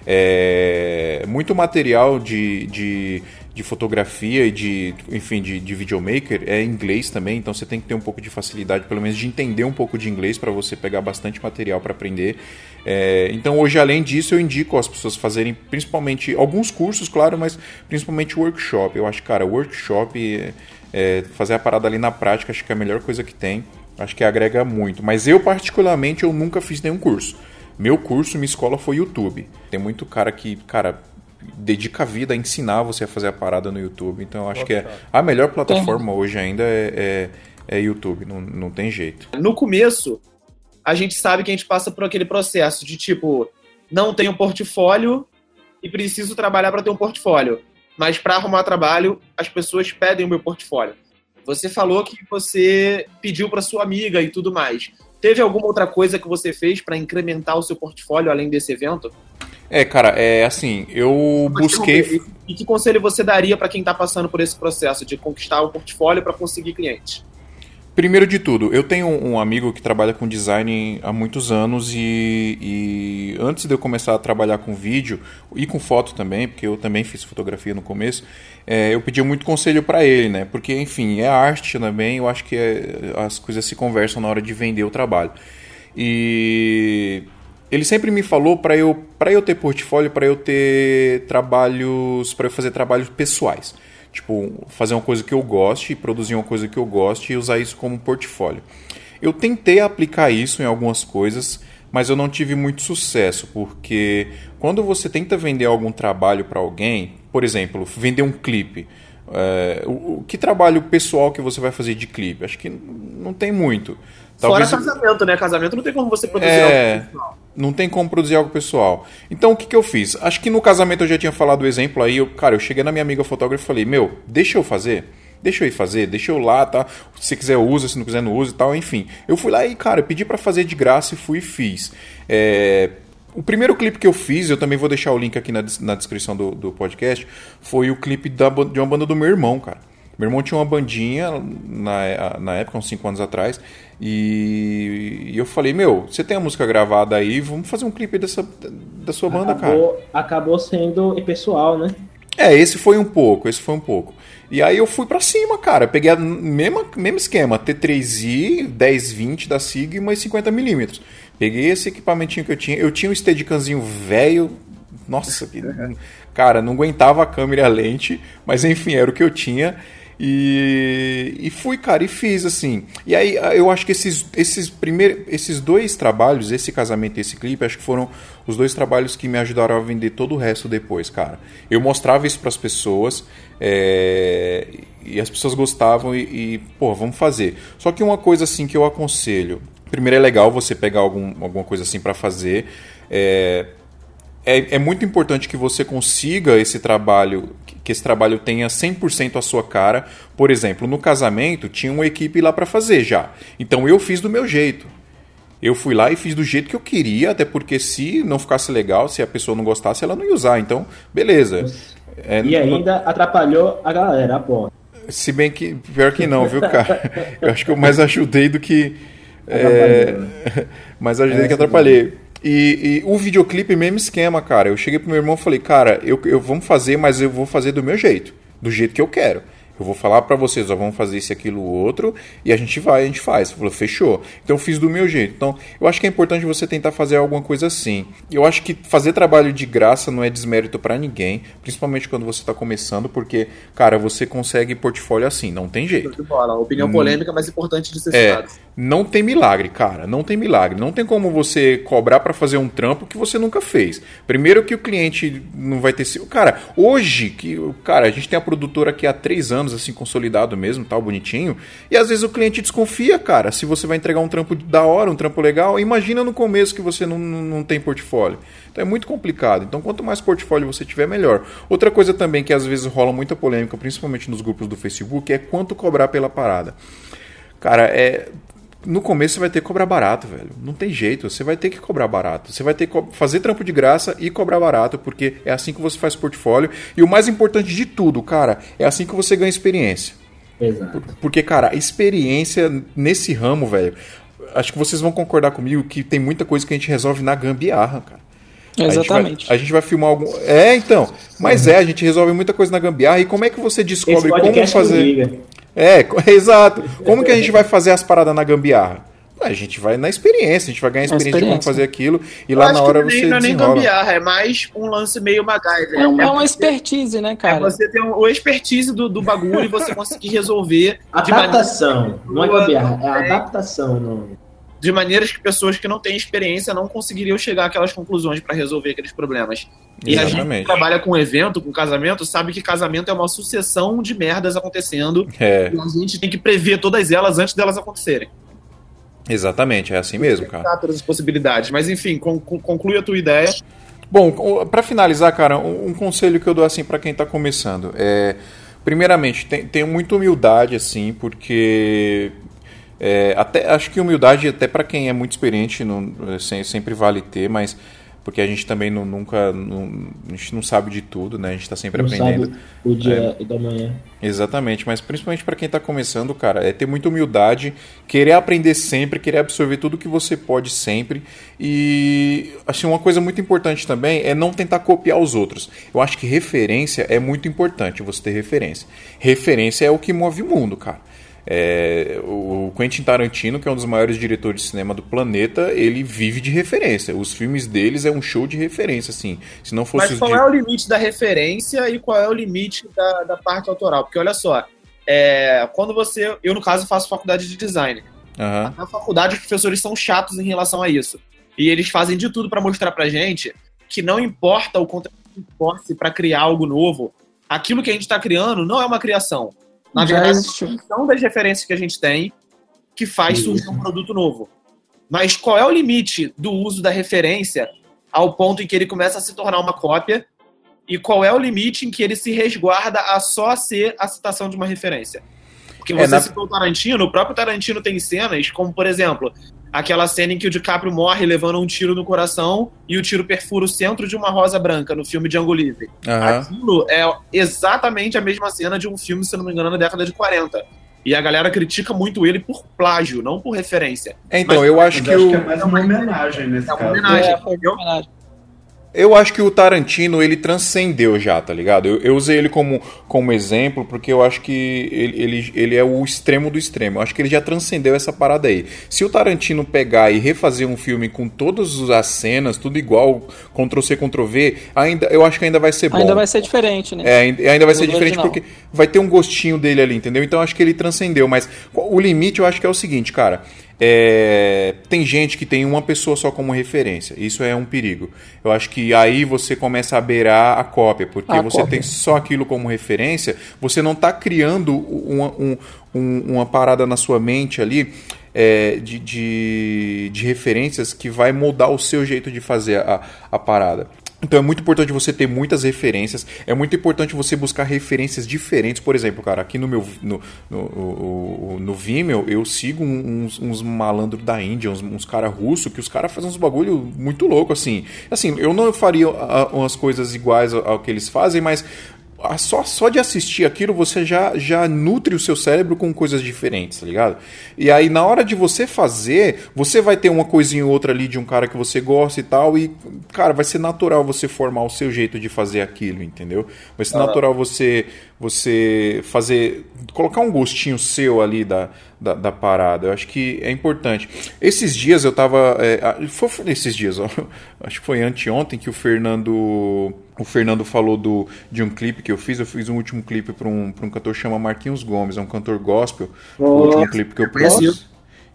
É, muito material de, de de fotografia e de, enfim, de, de videomaker é inglês também, então você tem que ter um pouco de facilidade, pelo menos de entender um pouco de inglês para você pegar bastante material para aprender. É, então hoje, além disso, eu indico as pessoas fazerem principalmente alguns cursos, claro, mas principalmente workshop. Eu acho, cara, workshop, é, fazer a parada ali na prática, acho que é a melhor coisa que tem. Acho que agrega muito. Mas eu, particularmente, eu nunca fiz nenhum curso. Meu curso, minha escola foi YouTube. Tem muito cara que, cara, dedica a vida a ensinar você a fazer a parada no YouTube. Então eu acho que é a melhor plataforma hoje ainda é, é, é, YouTube, não, não tem jeito. No começo, a gente sabe que a gente passa por aquele processo de tipo, não tenho portfólio e preciso trabalhar para ter um portfólio. Mas para arrumar trabalho, as pessoas pedem o meu portfólio. Você falou que você pediu para sua amiga e tudo mais. Teve alguma outra coisa que você fez para incrementar o seu portfólio além desse evento? É, cara, é assim, eu busquei. E que conselho você daria para quem está passando por esse processo de conquistar o portfólio para conseguir clientes? Primeiro de tudo, eu tenho um amigo que trabalha com design há muitos anos e, e, antes de eu começar a trabalhar com vídeo e com foto também, porque eu também fiz fotografia no começo, é, eu pedi muito conselho para ele, né? Porque, enfim, é arte também, eu acho que é, as coisas se conversam na hora de vender o trabalho. E ele sempre me falou para eu, para eu ter portfólio, para eu ter trabalhos, para eu fazer trabalhos pessoais. Tipo, fazer uma coisa que eu goste, produzir uma coisa que eu goste e usar isso como portfólio. Eu tentei aplicar isso em algumas coisas, mas eu não tive muito sucesso, porque quando você tenta vender algum trabalho para alguém, por exemplo, vender um clipe, é, o, o, que trabalho pessoal que você vai fazer de clipe? Acho que não tem muito. Talvez... Fora casamento, né? Casamento não tem como você produzir é, algo pessoal. Não tem como produzir algo pessoal. Então o que, que eu fiz? Acho que no casamento eu já tinha falado o exemplo aí. Eu, cara, eu cheguei na minha amiga fotógrafa e falei: Meu, deixa eu fazer. deixa eu ir fazer, deixa eu lá, tá? Se quiser usa, se não quiser não usa e tal, enfim. Eu fui lá e, cara, pedi para fazer de graça e fui e fiz. É, o primeiro clipe que eu fiz, eu também vou deixar o link aqui na, na descrição do, do podcast, foi o clipe da, de uma banda do meu irmão, cara. Meu irmão tinha uma bandinha na, na época, uns 5 anos atrás, e, e, eu falei, meu, você tem a música gravada aí, vamos fazer um clipe dessa, da sua banda, acabou, cara. Acabou sendo pessoal, né? É, esse foi um pouco, esse foi um pouco. E aí eu fui para cima, cara. Peguei o mesmo, mesmo esquema, T3i, 1020 da Sigma e 50mm. Peguei esse equipamentinho que eu tinha. Eu tinha um Steadicamzinho velho. Nossa, que, cara, não aguentava a câmera e a lente, mas enfim, era o que eu tinha. E, e fui, cara, e fiz assim. E aí eu acho que esses, esses, primeiros, esses dois trabalhos, esse casamento e esse clipe, acho que foram os dois trabalhos que me ajudaram a vender todo o resto depois, cara. Eu mostrava isso para as pessoas é, e as pessoas gostavam e, e, pô, vamos fazer. Só que uma coisa assim que eu aconselho: primeiro é legal você pegar algum, alguma coisa assim para fazer. É, é, é, muito importante que você consiga esse trabalho, que esse trabalho tenha 100% a sua cara. Por exemplo, no casamento tinha uma equipe lá para fazer já. Então eu fiz do meu jeito. Eu fui lá e fiz do jeito que eu queria, até porque se não ficasse legal, se a pessoa não gostasse, ela não ia usar. Então, beleza. É, e ainda não... atrapalhou a galera, pô. Se bem que, pior que não, viu, cara? Eu acho que eu mais ajudei do que. É... mais ajudei do que atrapalhei. E, e, o videoclipe, mesmo esquema, cara. Eu cheguei pro meu irmão e falei, cara, eu, eu vamos fazer, mas eu vou fazer do meu jeito. Do jeito que eu quero. Eu vou falar para vocês, ó, vamos fazer isso, aquilo, outro, e a gente vai, a gente faz. Falou, fechou. Então eu fiz do meu jeito. Então, eu acho que é importante você tentar fazer alguma coisa assim. Eu acho que fazer trabalho de graça não é desmérito para ninguém, principalmente quando você tá começando, porque, cara, você consegue portfólio assim, não tem jeito. Bola. Opinião hum. polêmica, mas importante de ser é, Não tem milagre, cara, não tem milagre. Não tem como você cobrar para fazer um trampo que você nunca fez. Primeiro que o cliente não vai ter... Cara, hoje, que, cara, a gente tem a produtora aqui há três anos, anos, assim, consolidado mesmo, tal, bonitinho. E às vezes o cliente desconfia, cara, se você vai entregar um trampo da hora, um trampo legal. Imagina no começo que você não, não tem portfólio. Então é muito complicado. Então quanto mais portfólio você tiver, melhor. Outra coisa também que às vezes rola muita polêmica, principalmente nos grupos do Facebook, é quanto cobrar pela parada. Cara, é no começo você vai ter que cobrar barato, velho. Não tem jeito, você vai ter que cobrar barato. Você vai ter que fazer trampo de graça e cobrar barato, porque é assim que você faz portfólio. E o mais importante de tudo, cara, é assim que você ganha experiência. Exato. Porque, cara, experiência nesse ramo, velho. Acho que vocês vão concordar comigo que tem muita coisa que a gente resolve na gambiarra, cara. Exatamente. A gente, vai, a gente vai filmar algum. É, então. Mas uhum. é, a gente resolve muita coisa na gambiarra. E como é que você descobre como fazer. É, exato. Como que a gente vai fazer as paradas na gambiarra? A gente vai na experiência, a gente vai ganhar experiência, experiência. de como fazer aquilo e Eu lá na hora você não é nem gambiarra, é mais um lance meio MacGyver. É, um, é uma expertise, né, cara? É você ter um, o expertise do, do bagulho e você conseguir resolver. Adaptação, não é gambiarra, é adaptação. Não de maneiras que pessoas que não têm experiência não conseguiriam chegar àquelas conclusões para resolver aqueles problemas. E Exatamente. a gente que trabalha com evento, com casamento, sabe que casamento é uma sucessão de merdas acontecendo é. e a gente tem que prever todas elas antes delas acontecerem. Exatamente, é assim mesmo, cara. Todas as possibilidades, mas enfim, conclui a tua ideia. Bom, para finalizar, cara, um, um, conselho que eu dou assim para quem está começando é, primeiramente, tenha muita humildade assim, porque é, até, acho que humildade, até para quem é muito experiente, não, sempre vale ter, mas porque a gente também não, nunca. Não, a gente não sabe de tudo, né? A gente está sempre não aprendendo. Sabe o dia é, da manhã. Exatamente, mas principalmente para quem está começando, cara, é ter muita humildade, querer aprender sempre, querer absorver tudo que você pode sempre. E assim, uma coisa muito importante também é não tentar copiar os outros. Eu acho que referência é muito importante você ter referência. Referência é o que move o mundo, cara. É, o Quentin Tarantino, que é um dos maiores diretores de cinema do planeta, ele vive de referência. Os filmes deles é um show de referência, assim. Se não fosse Mas qual de... é o limite da referência e qual é o limite da, da parte autoral? Porque olha só, é, quando você. Eu, no caso, faço faculdade de design. Uhum. Na faculdade, os professores são chatos em relação a isso. E eles fazem de tudo para mostrar pra gente que não importa o conteúdo que importa para criar algo novo, aquilo que a gente está criando não é uma criação na Já verdade, são das referências que a gente tem que faz surgir um produto novo. Mas qual é o limite do uso da referência ao ponto em que ele começa a se tornar uma cópia? E qual é o limite em que ele se resguarda a só ser a citação de uma referência? Porque É, você na- citou o Tarantino, o próprio Tarantino tem cenas, como por exemplo, aquela cena em que o DiCaprio morre levando um tiro no coração e o tiro perfura o centro de uma rosa branca no filme Django Livre. Aham. Aquilo é exatamente a mesma cena de um filme, se não me engano, na década de 40. E a galera critica muito ele por plágio, não por referência. É, Então, Mas- eu acho Mas que acho o. que é mais uma homenagem nesse É uma caso. homenagem. É, homenagem. Eu acho que o Tarantino ele transcendeu já, tá ligado? Eu, eu usei ele como, como exemplo porque eu acho que ele, ele, ele é o extremo do extremo. Eu acho que ele já transcendeu essa parada aí. Se o Tarantino pegar e refazer um filme com todas as cenas, tudo igual, Ctrl C, Ctrl V, ainda, eu acho que ainda vai ser bom. Ainda vai ser diferente, né? É, ainda vai ser diferente original. porque vai ter um gostinho dele ali, entendeu? Então eu acho que ele transcendeu. Mas o limite eu acho que é o seguinte, cara. É, tem gente que tem uma pessoa só como referência. Isso é um perigo. Eu acho que aí você começa a beirar a cópia, porque A você cópia. tem só aquilo como referência, você não está criando uma, um- um- uma parada na sua mente ali é, de, de, de referências que vai moldar o seu jeito de fazer a, a parada. Então é muito importante você ter muitas referências, é muito importante você buscar referências diferentes. Por exemplo, cara, aqui no meu no, no, no Vimeo eu sigo uns, uns malandros da Índia, uns, uns caras russos, que os caras fazem uns bagulho muito louco, assim. Assim, eu não faria ah, umas coisas iguais ao, que eles fazem, mas ah, só, só de assistir aquilo você já, já nutre o seu cérebro com coisas diferentes, tá ligado? E aí na hora de você fazer, você vai ter uma coisinha ou outra ali de um cara que você gosta e tal, e cara, vai ser natural você formar o seu jeito de fazer aquilo, entendeu? Vai ser natural você você fazer colocar um gostinho seu ali da, da, da parada. Eu acho que é importante. Esses dias eu tava. é, foi, foi esses dias, ó, acho que foi anteontem que o Fernando. O Fernando falou do, de um clipe que eu fiz. Eu fiz um último clipe para um, pra um cantor que chama Marquinhos Gomes, é um cantor gospel. Foi o último clipe que eu produzi.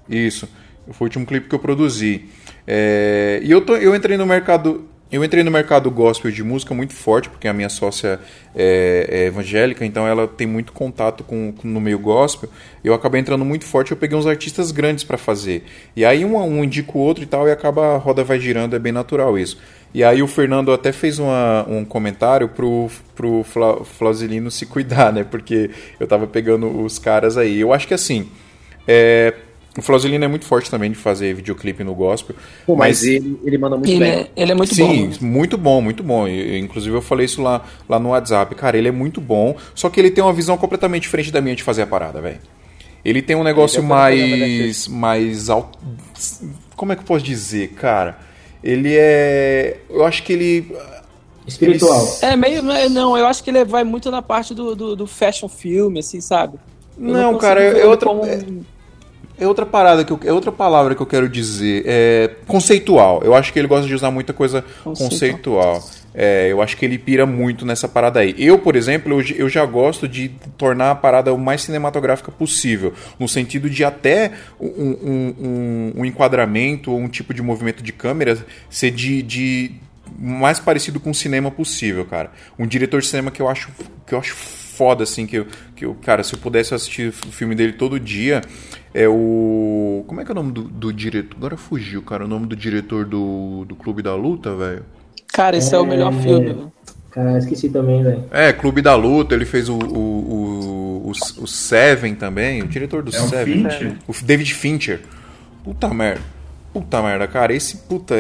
Isso. Foi o último clipe que eu produzi. É, e eu, tô, eu entrei no mercado. Eu entrei no mercado gospel de música muito forte, porque a minha sócia é, é evangélica, então ela tem muito contato com, com- no meio gospel. Eu acabei entrando muito forte, eu peguei uns artistas grandes para fazer. E aí um, um indica o outro e tal, e acaba a roda vai girando, é bem natural isso. E aí o Fernando até fez uma- um comentário pro, pro Fla, se cuidar, né? Porque eu tava pegando os caras aí. Eu acho que assim. é, o Flausilino é muito forte também de fazer videoclipe no gospel. Pô, mas, ele, ele manda muito Ele bem. é, ele é muito Sim, bom. muito bom, muito bom. E, inclusive eu falei isso lá, lá no WhatsApp. Cara, ele é muito bom, só que ele tem uma visão completamente diferente da minha de fazer a parada, velho. Ele tem um negócio mais. mais. al- Como é que eu posso dizer, cara? Ele é. Eu acho que ele. Espiritual. ele- É meio. não Não, eu acho que ele vai muito na parte do, do, do fashion filme, assim, sabe? Eu Não, consigo cara, é outra- como é- É outra parada que eu, é outra palavra que eu quero dizer. É conceitual. Eu acho que ele gosta de usar muita coisa Conceitual. conceitual. É, eu acho que ele pira muito nessa parada aí. Eu, por exemplo, eu, eu já gosto de tornar a parada o mais cinematográfica possível. No sentido de até um, um, um- um enquadramento ou um tipo de movimento de câmera ser de, de mais parecido com o cinema possível, cara. Um diretor de cinema que eu acho que eu acho foda assim que eu, que eu cara, se eu pudesse assistir o filme dele todo dia, é o como é que é o nome do, do diretor? Agora fugiu, cara, o nome do diretor do, do Clube da Luta, velho. Cara, esse é, o melhor É. filme. Cara, esqueci também, velho. É, Clube da Luta, ele fez o, o, o, o, o Seven também, o diretor do É o Seven. Fincher? O David Fincher. Puta merda. Puta merda, cara. Esse puta.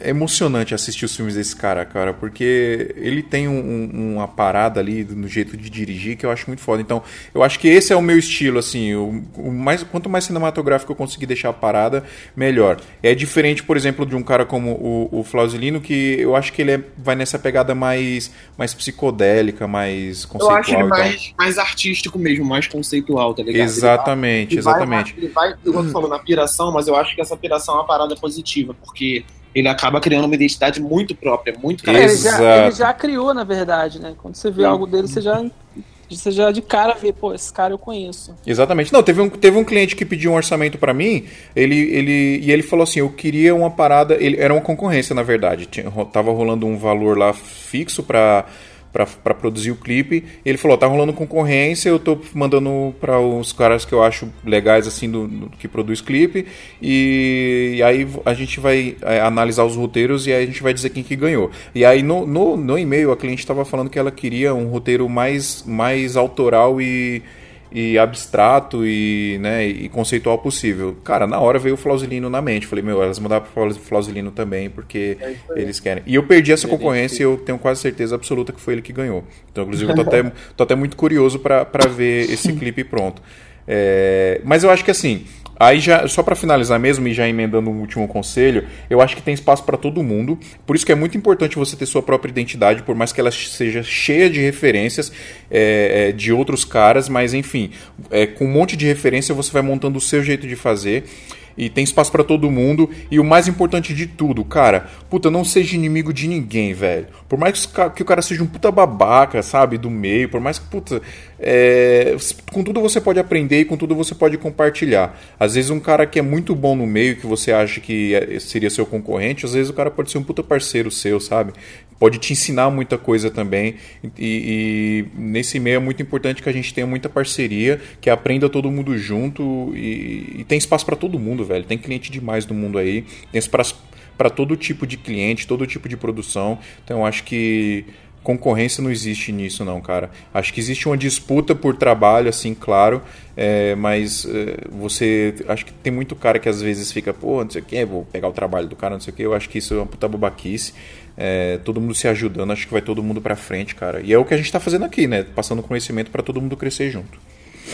É, emocionante assistir os filmes desse cara, cara, porque ele tem um- um- uma parada ali no jeito de dirigir que eu acho muito foda. Então, eu acho que esse é o meu estilo, assim. O, o mais, quanto mais cinematográfico eu conseguir deixar a parada, melhor. É diferente, por exemplo, de um cara como o, o Flausilino, que eu acho que ele é- vai nessa pegada mais, mais psicodélica, mais Eu conceitual. acho ele mais, mais artístico mesmo, mais conceitual, tá ligado? Exatamente, Ele vai- exatamente. Ele vai, eu tô falando, na piração, mas eu acho que essa piração é uma parada positiva, porque ele acaba criando uma identidade muito própria, muito É, ele, já, Exato. ele já criou, na verdade, né? Quando você vê algo dele, você já, você já de cara vê, pô, esse cara eu conheço. Exatamente. Não, teve um, teve um cliente que pediu um orçamento pra mim, ele, ele, e ele falou assim, eu queria uma parada, ele, era uma concorrência, na verdade. Tinha, tava rolando um valor lá fixo pra, pra produzir o clipe. Ele falou, tá rolando concorrência, eu tô mandando pra os caras que eu acho legais, assim, do, do- que produz clipe, e, e aí a gente vai é, analisar os roteiros e aí a gente vai dizer quem que ganhou. E aí no, no, no e-mail a cliente tava falando que ela queria um roteiro mais, mais autoral e e abstrato e, né, e conceitual possível. Cara, na hora veio o Flausilino na mente. Falei, meu, elas mudaram pro Flausilino também, porque É eles querem. E eu perdi essa concorrência e eu tenho quase certeza absoluta que foi ele que ganhou. Então, inclusive, eu tô até, tô até muito curioso pra pra ver esse clipe pronto. É, mas eu acho que assim, aí já só pra finalizar mesmo e já emendando um último conselho, eu acho que tem espaço pra todo mundo. Por isso que é muito importante você ter sua própria identidade, por mais que ela seja cheia de referências é, é, de outros caras, mas enfim, é, com um monte de referência você vai montando o seu jeito de fazer. E tem espaço pra todo mundo. E o mais importante de tudo, cara, puta, não seja inimigo de ninguém, velho. Por mais que o cara seja um puta babaca, sabe, do meio, por mais que, puta, é, com tudo você pode aprender e com tudo você pode compartilhar. Às vezes um cara que é muito bom no meio, que você acha que é- seria seu concorrente, às vezes o cara pode ser um puta parceiro seu, sabe? Pode te ensinar muita coisa também. E, e nesse meio é muito importante que a gente tenha muita parceria, que aprenda todo mundo junto e, e tem espaço pra todo mundo, velho. Tem cliente demais no mundo aí. Tem espaço para todo tipo de cliente, todo tipo de produção. Então acho que concorrência não existe nisso não, cara. Acho que existe uma disputa por trabalho, assim, claro, é, mas é, você... Acho que tem muito cara que às vezes fica, pô, não sei o que, vou pegar o trabalho do cara, não sei o que. Eu acho que isso é uma puta babaquice. É, todo mundo se ajudando, acho que vai todo mundo pra frente, cara. E é o que a gente tá fazendo aqui, né? Passando conhecimento para todo mundo crescer junto.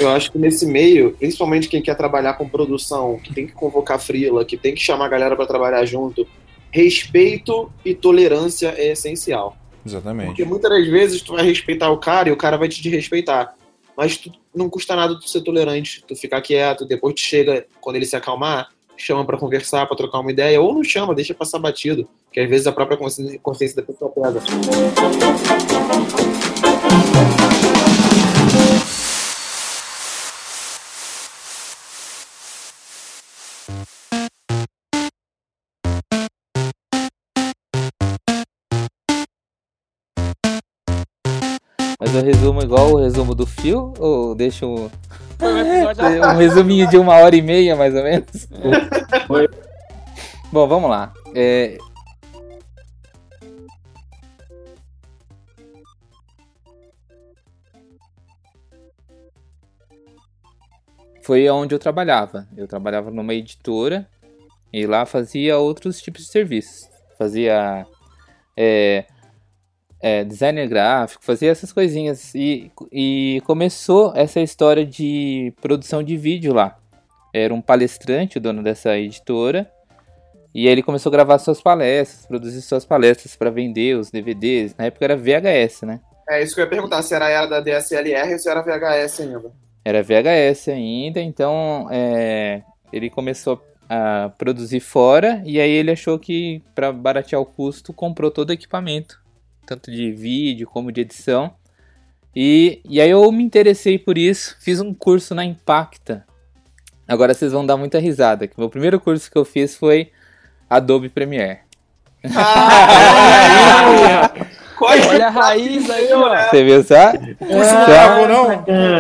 Eu acho que nesse meio, principalmente quem quer trabalhar com produção, que tem que convocar frila, que tem que chamar a galera para trabalhar junto, respeito e tolerância é essencial. Exatamente. Porque muitas das vezes tu vai respeitar o cara e o cara vai te desrespeitar. Mas tu, não custa nada tu ser tolerante, tu ficar quieto, depois tu chega, quando ele se acalmar, chama para conversar, para trocar uma ideia, ou não chama, deixa passar batido, que às vezes a própria consciência, da pessoa pesa. Mas eu resumo igual o resumo do fio ou deixa um, um um resuminho de uma hora e meia, mais ou menos? Foi. Bom, vamos lá. É, Foi onde eu trabalhava. Eu trabalhava numa editora e lá fazia outros tipos de serviços. Fazia é, é, designer gráfico, fazia essas coisinhas. E, e começou essa história de produção de vídeo lá. Era um palestrante, o dono dessa editora. E aí ele começou a gravar suas palestras, produzir suas palestras para vender os DVDs. Na época era VHS, né? É isso que eu ia perguntar, se era era da DSLR ou se era VHS ainda. Era VHS ainda, então é, ele começou a produzir fora e aí ele achou que para baratear o custo comprou todo o equipamento, tanto de vídeo como de edição. E, e aí eu me interessei por isso, fiz um curso na Impacta. Agora vocês vão dar muita risada, que meu primeiro curso que eu fiz foi Adobe Premiere. Olha a raiz aí, ó. Você viu só? O curso não travou, não?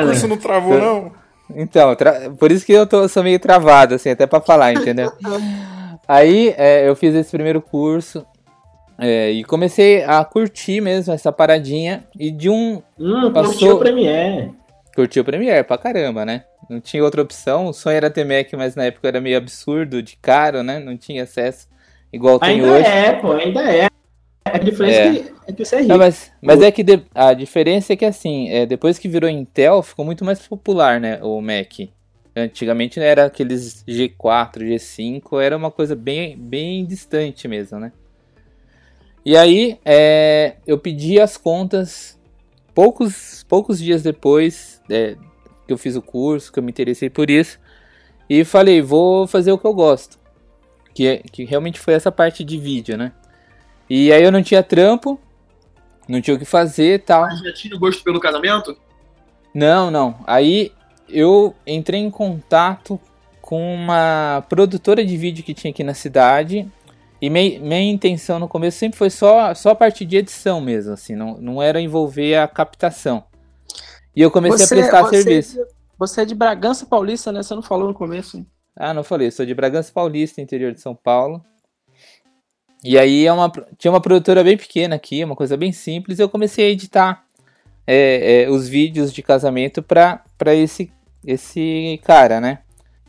O curso não travou, não? Então, tra- por isso que eu tô, sou meio travado, assim, até pra falar, entendeu? Aí é, eu fiz esse primeiro curso é, e comecei a curtir mesmo essa paradinha e de um. Hum, Passou- curtiu o Premiere. Curti o Premiere pra caramba, né? Não tinha outra opção. O sonho era ter Mac, mas na época era meio absurdo, de caro, né? Não tinha acesso igual tem Ainda hoje. é, pô, ainda é. A diferença É. é. que, é que você é rico. Não, mas, mas é que de- a diferença é que assim, é, depois que virou Intel, ficou muito mais popular, né, o Mac. Antigamente era aqueles G4, G5, era uma coisa bem, bem distante mesmo, né? E aí, é, eu pedi as contas poucos, poucos dias depois é, que eu fiz o curso, que eu me interessei por isso, e falei, vou fazer o que eu gosto. Que, é- que realmente foi essa parte de vídeo, né? E aí eu não tinha trampo, não tinha o que fazer e tal. Mas já tinha o gosto pelo casamento? Não, não. Aí eu entrei em contato com uma produtora de vídeo que tinha aqui na cidade. E mei- minha intenção no começo sempre foi só, só a parte de edição mesmo, assim, não, não era envolver a captação. E eu comecei a prestar você, serviço. Você é de Bragança Paulista, né? Você não falou no começo. hein? Ah, não falei, sou de Bragança Paulista, interior de São Paulo. E aí é uma, tinha uma produtora bem pequena aqui, uma coisa bem simples, e eu comecei a editar é, é, os vídeos de casamento pra, pra esse, esse cara, né?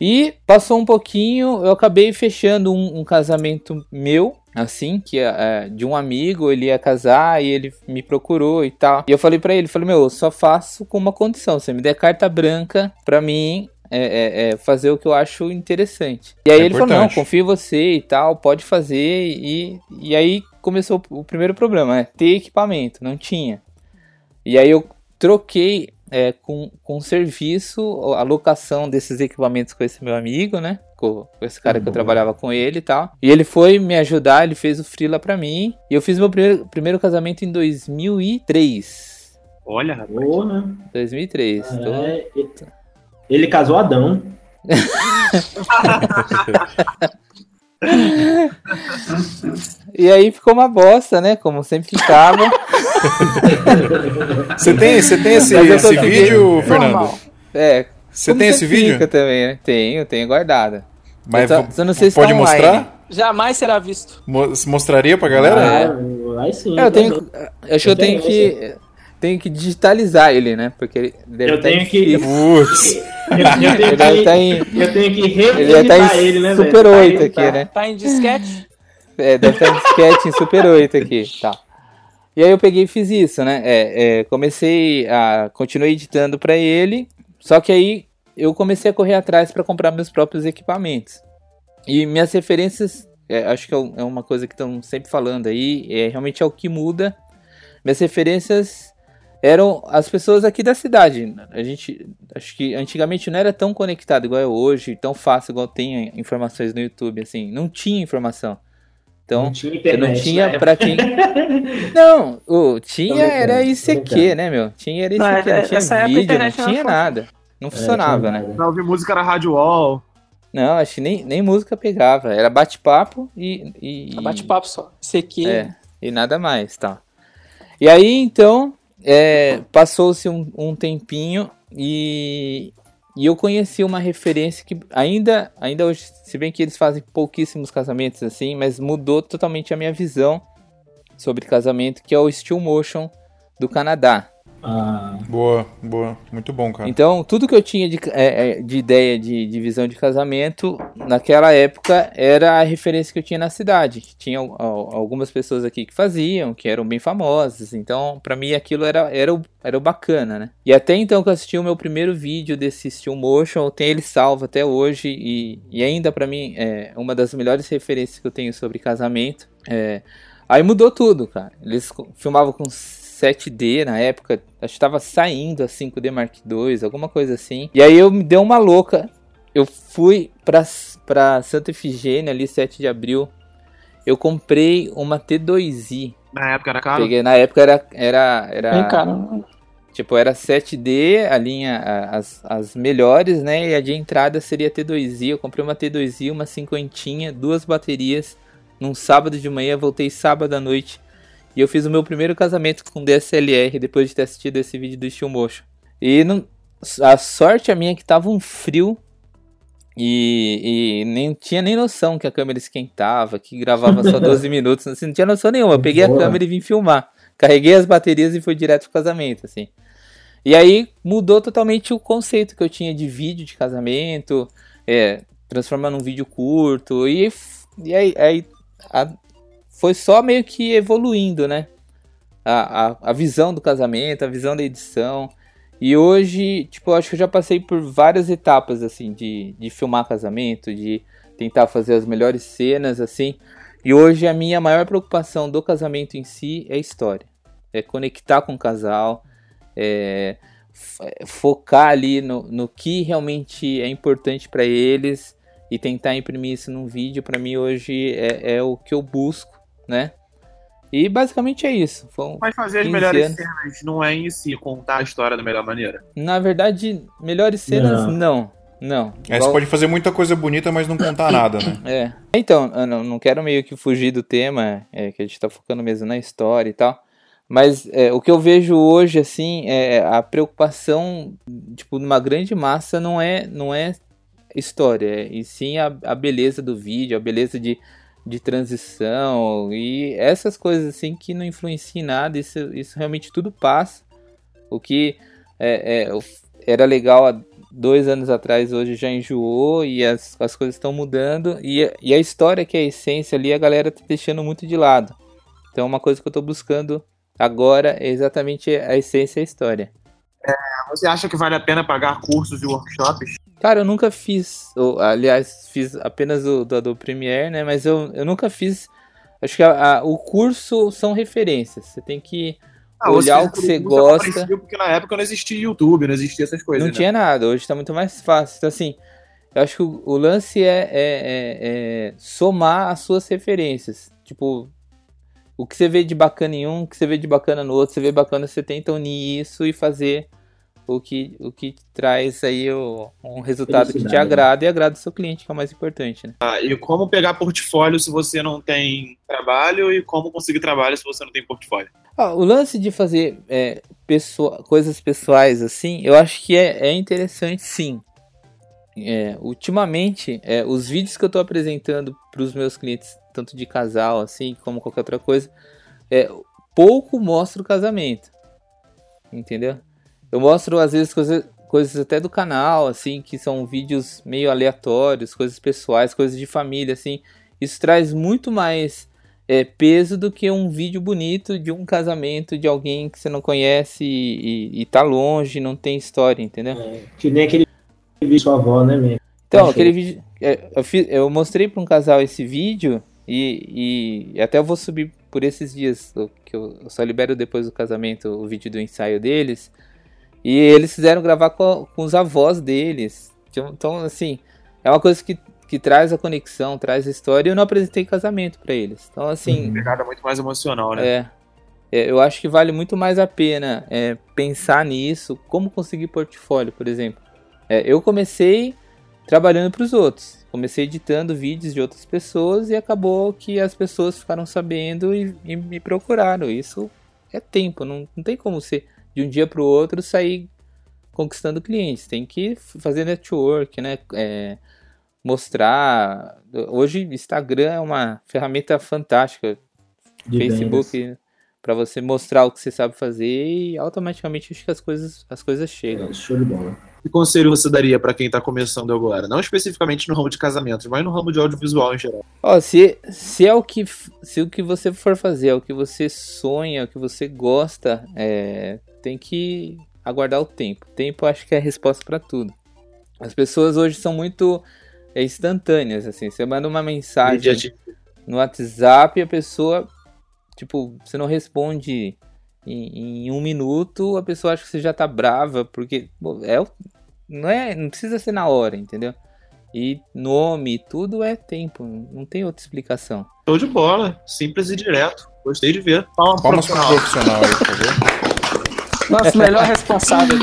E passou um pouquinho, eu acabei fechando um, um casamento meu, assim, que é, de um amigo, ele ia casar e ele me procurou e tal. E eu falei para ele, falei, meu, eu só faço com uma condição, você me der carta branca pra mim é, é, é, fazer o que eu acho interessante. E aí É ele falou, não, importante. confio em você e tal, pode fazer. E, e aí começou o primeiro problema, né? Ter equipamento, não tinha. E aí eu troquei é, com, com serviço a locação desses equipamentos com esse meu amigo, né? Com, com esse cara que eu trabalhava com ele e tal. E ele foi me ajudar, ele fez o freela pra mim. E eu fiz meu primeiro, primeiro casamento em 2003. Olha, rapaz. Porra. 2003. Tô- É, ele- ele casou Adão. E aí ficou uma bosta, né? Como sempre ficava. Você tem, você tem esse, eu esse vídeo, Fernando? Normal. É. Você tem esse vídeo? também, né? Tenho, tenho guardado. Mas Eu vo- só não sei se pode tá mostrar? Jamais será visto. Mo- Mostraria pra galera? É. Ah, Aí sim. É, eu tenho. também. Acho que eu tenho Eu que. Tenho que digitalizar ele, né? Porque ele deve Eu estar tenho que-. Eu, eu tenho que, eu tenho que reeditar ele, né? Super Pra 8 editar. aqui, né? Tá em disquete? É, deve estar em disquete em Super 8 aqui. Tá. E aí eu peguei e fiz isso, né? É, é, comecei a. Continuei editando pra ele. Só que aí eu comecei a correr atrás pra comprar meus próprios equipamentos. E minhas referências, é, acho que é um- é uma coisa que estão sempre falando aí, é, realmente é o que muda. Minhas referências eram as pessoas aqui da cidade. A gente, acho que antigamente não era tão conectado igual é hoje, tão fácil igual tem informações no YouTube, assim. Não tinha informação. Então, Não tinha eu internet, não tinha né? pra quem. Não, o, tinha era ICQ, né, meu? Tinha era Não, ICQ, é- não tinha essa época a vídeo, não internet não tinha nada. Não funcionava, né? Pra ouvir música na Rádio Wall. Não, acho que nem, nem música pegava. Era bate-papo e. e É Bate-papo só. CQ. É, e nada mais, tá. E aí, então, é, passou-se um, um tempinho e, e eu conheci uma referência que ainda, ainda hoje, se bem que eles fazem pouquíssimos casamentos assim, mas mudou totalmente a minha visão sobre casamento, que é o Steel Motion do Canadá. Ah, Boa, boa. Muito bom, cara. Então, tudo que eu tinha de, é, é, de ideia de, de visão de casamento, naquela época, era a referência que eu tinha na cidade. que Tinha al- al- algumas pessoas aqui que faziam, que eram bem famosas. Então, pra mim, aquilo era, era, o, era o bacana, né? E até então que eu assisti o meu primeiro vídeo desse Steel Motion, eu tenho ele salvo até hoje. E, e ainda, pra mim, é uma das melhores referências que eu tenho sobre casamento. É, Aí mudou tudo, cara. Eles filmavam com 7D na época, acho que tava saindo a 5D Mark II, alguma coisa assim. E aí eu me dei uma louca. Eu fui pra, pra Santa Efigênia ali, 7 de abril. Eu comprei uma T2i. Na época era caro. Peguei, na época era. era, era Vem, cara. Tipo, era 7D, a linha, a- as, as melhores, né? E a de entrada seria T2i. Eu comprei uma T2i, uma cinquentinha, duas baterias. Num sábado de manhã, voltei sábado à noite. E eu fiz o meu primeiro casamento com DSLR depois de ter assistido esse vídeo do Steel Motion. E não, a sorte a minha é que tava um frio. E, e nem tinha nem noção que a câmera esquentava, que gravava só 12 minutos. Assim, não tinha noção nenhuma. Eu peguei a Boa. câmera e vim filmar. Carreguei as baterias e fui direto pro casamento, assim. E aí mudou totalmente o conceito que eu tinha de vídeo de casamento, é, transformar num vídeo curto, e, e aí, aí a- foi só meio que evoluindo, né? A, a, a visão do casamento, a visão da edição. E hoje, tipo, eu acho que eu já passei por várias etapas, assim, de, de filmar casamento, de tentar fazer as melhores cenas, assim. E hoje a minha maior preocupação do casamento em si é a história. É conectar com o casal, é, é, focar ali no, no que realmente é importante para eles e tentar imprimir isso num vídeo, para mim hoje é, é o que eu busco, né? E basicamente é isso. Foi Mas fazer as 15 melhores anos. cenas não é em si contar a história da melhor maneira. Na verdade, melhores cenas, Não. não. Não. É, Igual- você pode fazer muita coisa bonita, mas não contar nada, né? É. Então, eu não, não quero meio que fugir do tema, é, que a gente tá focando mesmo na história e tal. Mas é, o que eu vejo hoje, assim, é a preocupação, tipo, numa grande massa não é, não é história, e sim a, a beleza do vídeo, a beleza de, de transição e essas coisas, assim, que não influenciam em nada, isso, isso realmente tudo passa. O que é, é, era legal há dois anos atrás, hoje já enjoou e as, as coisas estão mudando. E, e a história, que é a essência ali, a galera tá deixando muito de lado. Então, uma coisa que eu tô buscando agora é exatamente a essência e a história. Você acha que vale a pena pagar cursos e workshops? Cara, eu nunca fiz. ou, aliás, fiz apenas o do Adobe Premiere, né? Mas eu, eu nunca fiz. Acho que a- a- o curso são referências. Você tem que Ah, olhar o que você gosta. Porque na época não existia YouTube, não existia essas coisas. Não né? tinha nada, hoje tá muito mais fácil. Então, assim, eu acho que o, o lance é, é- é- é somar as suas referências. Tipo, o que você vê de bacana em um, o que você vê de bacana no outro, você vê bacana, você tenta unir isso e fazer o que, o que traz aí o- um resultado que te né? agrada e agrada o seu cliente, que é o mais importante, né? Ah, e como pegar portfólio se você não tem trabalho e como conseguir trabalho se você não tem portfólio. Ah, o lance de fazer é, pessoa- coisas pessoais assim, eu acho que é, é interessante sim. É, ultimamente, é, os vídeos que eu estou apresentando para os meus clientes, tanto de casal assim como qualquer outra coisa, é, pouco mostra o casamento. Entendeu? Eu mostro às vezes coisas, coisas até do canal, assim, que são vídeos meio aleatórios, coisas pessoais, coisas de família, assim. Isso traz muito mais é, peso do que um vídeo bonito de um casamento de alguém que você não conhece e, e, e tá longe, não tem história, entendeu? É, que nem aquele vídeo sua avó, né, mesmo? Então, Achei. aquele vídeo. é, eu, fiz- eu mostrei para um casal esse vídeo e, e até eu vou subir por esses dias, o- que eu, eu só libero depois do casamento o vídeo do ensaio deles. E eles fizeram gravar com, com os avós deles. Então, Então, assim, é uma coisa que, que traz a conexão, traz a história. E eu não apresentei casamento para eles. Então, assim, Pegada muito mais emocional, né? é, é, eu acho que vale muito mais a pena é, pensar nisso, como conseguir portfólio, por exemplo. É, eu comecei trabalhando para os outros, comecei editando vídeos de outras pessoas e acabou que as pessoas ficaram sabendo e, e me procuraram. Isso é tempo, não, não tem como você de um dia para o outro sair conquistando clientes. Tem que fazer network, né? É, mostrar. Hoje Instagram é uma ferramenta fantástica. De Facebook para você mostrar o que você sabe fazer e automaticamente acho que as coisas as coisas chegam. vendas. Show de bola. Que conselho você daria pra quem tá começando agora? Não especificamente no ramo de casamentos, mas no ramo de audiovisual em geral. Ó, se, se é o que se o que você for fazer, é o que você sonha, é o que você gosta, é, tem que aguardar o tempo. O tempo acho que é a resposta para tudo. As pessoas hoje são muito é, instantâneas assim. Você manda uma mensagem no WhatsApp e a pessoa, tipo, você não responde em, em um minuto, a pessoa acha que você já tá brava, porque pô, é, não é, não precisa ser na hora, entendeu? E nome, tudo é tempo, não tem outra explicação. Show de bola. Simples e direto. Gostei de ver. Palma Palmas pro profissional. profissional aí, por favor. Nosso melhor responsável.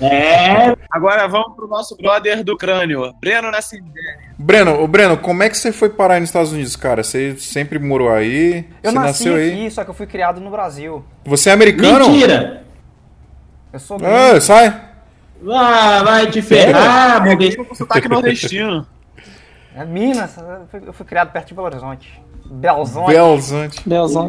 É, Agora vamos pro nosso brother do crânio, Breno Nascimento. Breno, ô Breno, como é que você foi parar nos Estados Unidos, cara? Você sempre morou aí? Eu você nasci nasceu aqui, aí? só que eu fui criado no Brasil. Você é americano? mentira! Eu sou Ah, sai. Ah, vai te ferrar, Burguês. Com sotaque nordestino. É Minas, eu fui, eu fui criado perto de Belo Horizonte. Belzonte. Belzante. Belzão.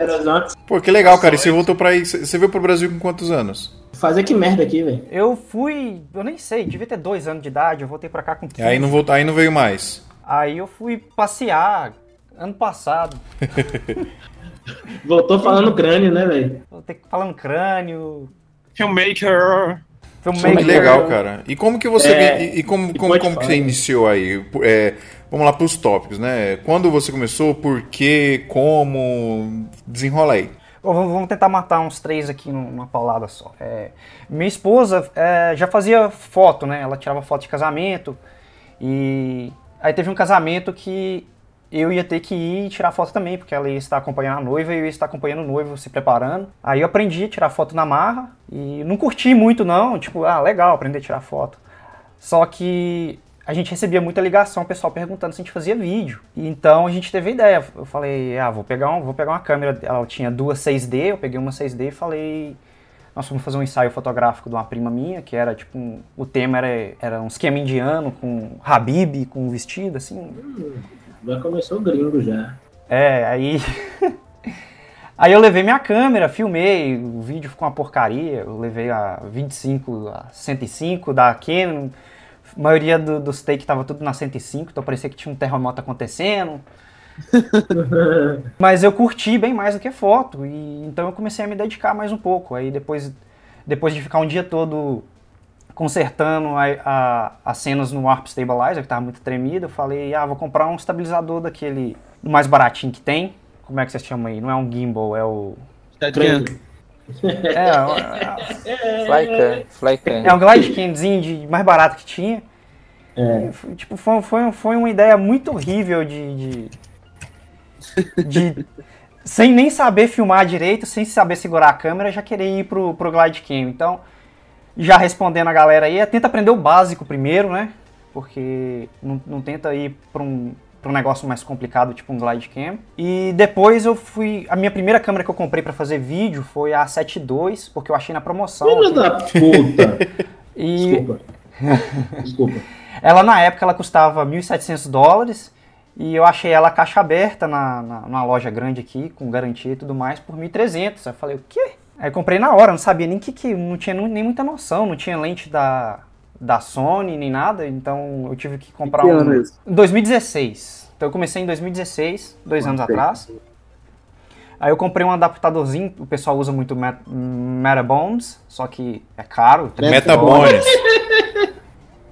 Pô, que legal, cara. E você voltou pra aí. Você veio pro Brasil com quantos anos? Fazer que merda aqui, velho. Eu fui, eu nem sei, devia ter dois anos de idade, eu voltei pra cá com E 15. aí não, voltou, aí não veio mais. Aí eu fui passear ano passado. Voltou falando crânio, né, velho? Voltei falando crânio, Filmmaker. filmmaker. Que legal, cara. E como que você. É, e, e como, como, como que você iniciou aí? É, vamos lá pros tópicos, né? Quando você começou, por quê, como. Desenrola aí. Vamos tentar matar uns três aqui numa paulada só. É, minha esposa é, já fazia foto, né? Ela tirava foto de casamento. E aí teve um casamento que eu ia ter que ir tirar foto também, porque ela ia estar acompanhando a noiva e eu ia estar acompanhando o noivo se preparando. Aí eu aprendi a tirar foto na marra e não curti muito não, tipo, ah, legal aprender a tirar foto. Só que a gente recebia muita ligação, o pessoal perguntando se a gente fazia vídeo. E Então a gente teve a ideia. Eu falei, ah, vou pegar, um, vou pegar uma câmera. Ela tinha duas 6D, eu peguei uma 6D e falei, nós fomos fazer um ensaio fotográfico de uma prima minha, que era tipo, um- o tema era, era um esquema indiano com Habib, com um vestido, assim. Já começou gringo já. É, aí. Aí eu levei minha câmera, filmei, o vídeo ficou uma porcaria. Eu levei a 25, a 105 da Canon. A maioria do- dos takes tava tudo na 105, então parecia que tinha um terremoto acontecendo. Mas eu curti bem mais do que foto, e então eu comecei a me dedicar mais um pouco. Aí depois, depois de ficar um dia todo consertando a- a- as cenas no Warp Stabilizer, que tava muito tremido, eu falei, ah, vou comprar um estabilizador daquele mais baratinho que tem. Como é que vocês chamam aí? Não é um gimbal, é o... Steadicam. É, é, Flycam. é um glide camzinho de mais barato que tinha. É. E foi- tipo, foi, foi, foi uma ideia muito horrível de, de, de- Sem nem saber filmar direito, sem saber segurar a câmera, já querer ir pro, pro glide cam. Então, já respondendo a galera aí, é, tenta aprender o básico primeiro, né? Porque não, não tenta ir pra um, pra um negócio mais complicado, tipo um glide cam. E depois eu fui... A minha primeira câmera que eu comprei pra fazer vídeo foi a 7 II, porque eu achei na promoção. Filho da puta. E Desculpa. Desculpa. ela na época ela custava 1.700 dólares e eu achei ela caixa aberta na, na, numa loja grande aqui, com garantia e tudo mais, por 1.300. Aí eu falei, o quê? Aí eu comprei na hora, não sabia nem que, que não tinha nem muita noção, não tinha lente da, da Sony nem nada, então eu tive que comprar Que um. ano é isso? Em 2016. Então eu comecei em 2016, dois anos atrás. Aí eu comprei um adaptadorzinho, o pessoal usa muito Met Metabones, só que é caro. 300 dólares.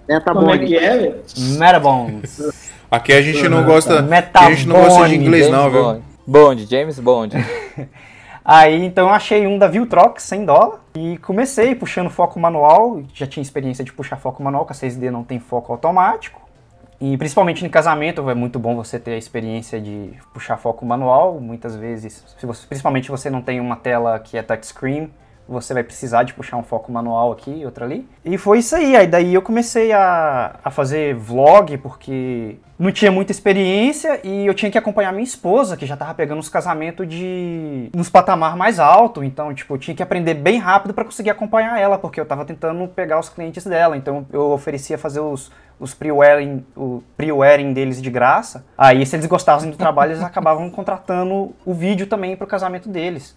Metabones. Como é que é, velho? Metabones. Aqui a gente não gosta. Metabone, A gente não gosta de inglês, James não, viu? Bond. Bond, James Bond. Aí então eu achei um da Viltrox, 100 dólares, e comecei puxando foco manual, já tinha experiência de puxar foco manual, com a 6D não tem foco automático. E principalmente em casamento é muito bom você ter a experiência de puxar foco manual, muitas vezes, se você, principalmente você não tem uma tela que é touchscreen, você vai precisar de puxar um foco manual aqui e outro ali. E foi isso aí, aí daí eu comecei a, a fazer vlog, porque não tinha muita experiência e eu tinha que acompanhar minha esposa, que já tava pegando os casamentos de nos patamar mais alto, então tipo, eu tinha que aprender bem rápido para conseguir acompanhar ela, porque eu tava tentando pegar os clientes dela, então eu oferecia fazer os os pre-wedding o pre-wedding deles de graça. Aí se eles gostassem do trabalho, eles acabavam contratando o vídeo também pro casamento deles.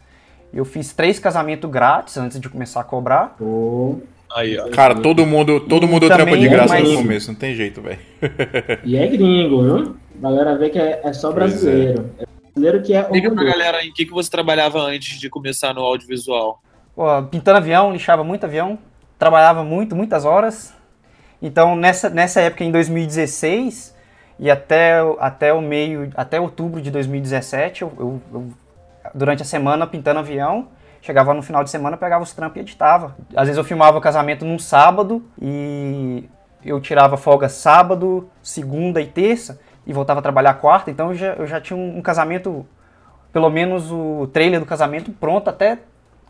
Eu fiz três casamentos grátis antes de começar a cobrar. Pô, Aí, ó. Cara, todo mundo, todo E mundo trampa de é graça mais- no começo, não tem jeito, velho. E é gringo, viu? A galera vê que é, é só é. brasileiro. É brasileiro que é Explica pra galera em que, que você trabalhava antes de começar no audiovisual. Pô, pintando avião, lixava muito avião, trabalhava muito, muitas horas. Então, nessa, nessa época, em 2016, e até, até o meio, até outubro de 2017, eu, eu- eu, durante a semana pintando avião, chegava no final de semana, pegava os trampos e editava. Às vezes eu filmava o casamento num sábado e eu tirava folga sábado, segunda e terça e voltava a trabalhar quarta, então eu já, eu já tinha um, um casamento, pelo menos o trailer do casamento pronto até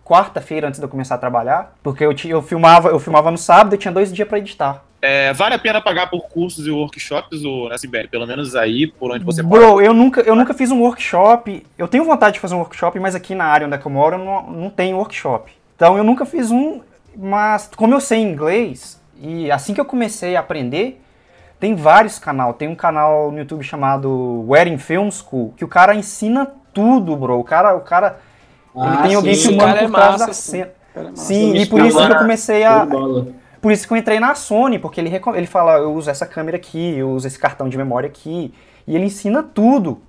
quarta-feira antes de eu começar a trabalhar, porque eu, eu filmava, eu filmava no sábado e tinha dois dias para editar. É, vale a pena pagar por cursos e workshops, ou Sibéria? Pelo menos aí, por onde você mora. Bro, eu nunca, eu nunca fiz um workshop. Eu tenho vontade de fazer um workshop, mas aqui na área onde é que eu moro não, não tem workshop. Então eu nunca fiz um, mas como eu sei inglês, e assim que eu comecei a aprender, tem vários canal. Tem um canal no YouTube chamado Wedding Film School, que o cara ensina tudo, bro. O cara, o cara, ele Ah, tem alguém sim, filmando cara é por trás massa, da sim. cena. Cara, massa. Sim, Sim, e por isso que eu comecei a. por isso que eu entrei na Sony, porque ele, ele fala, eu uso essa câmera aqui, eu uso esse cartão de memória aqui, e ele ensina tudo.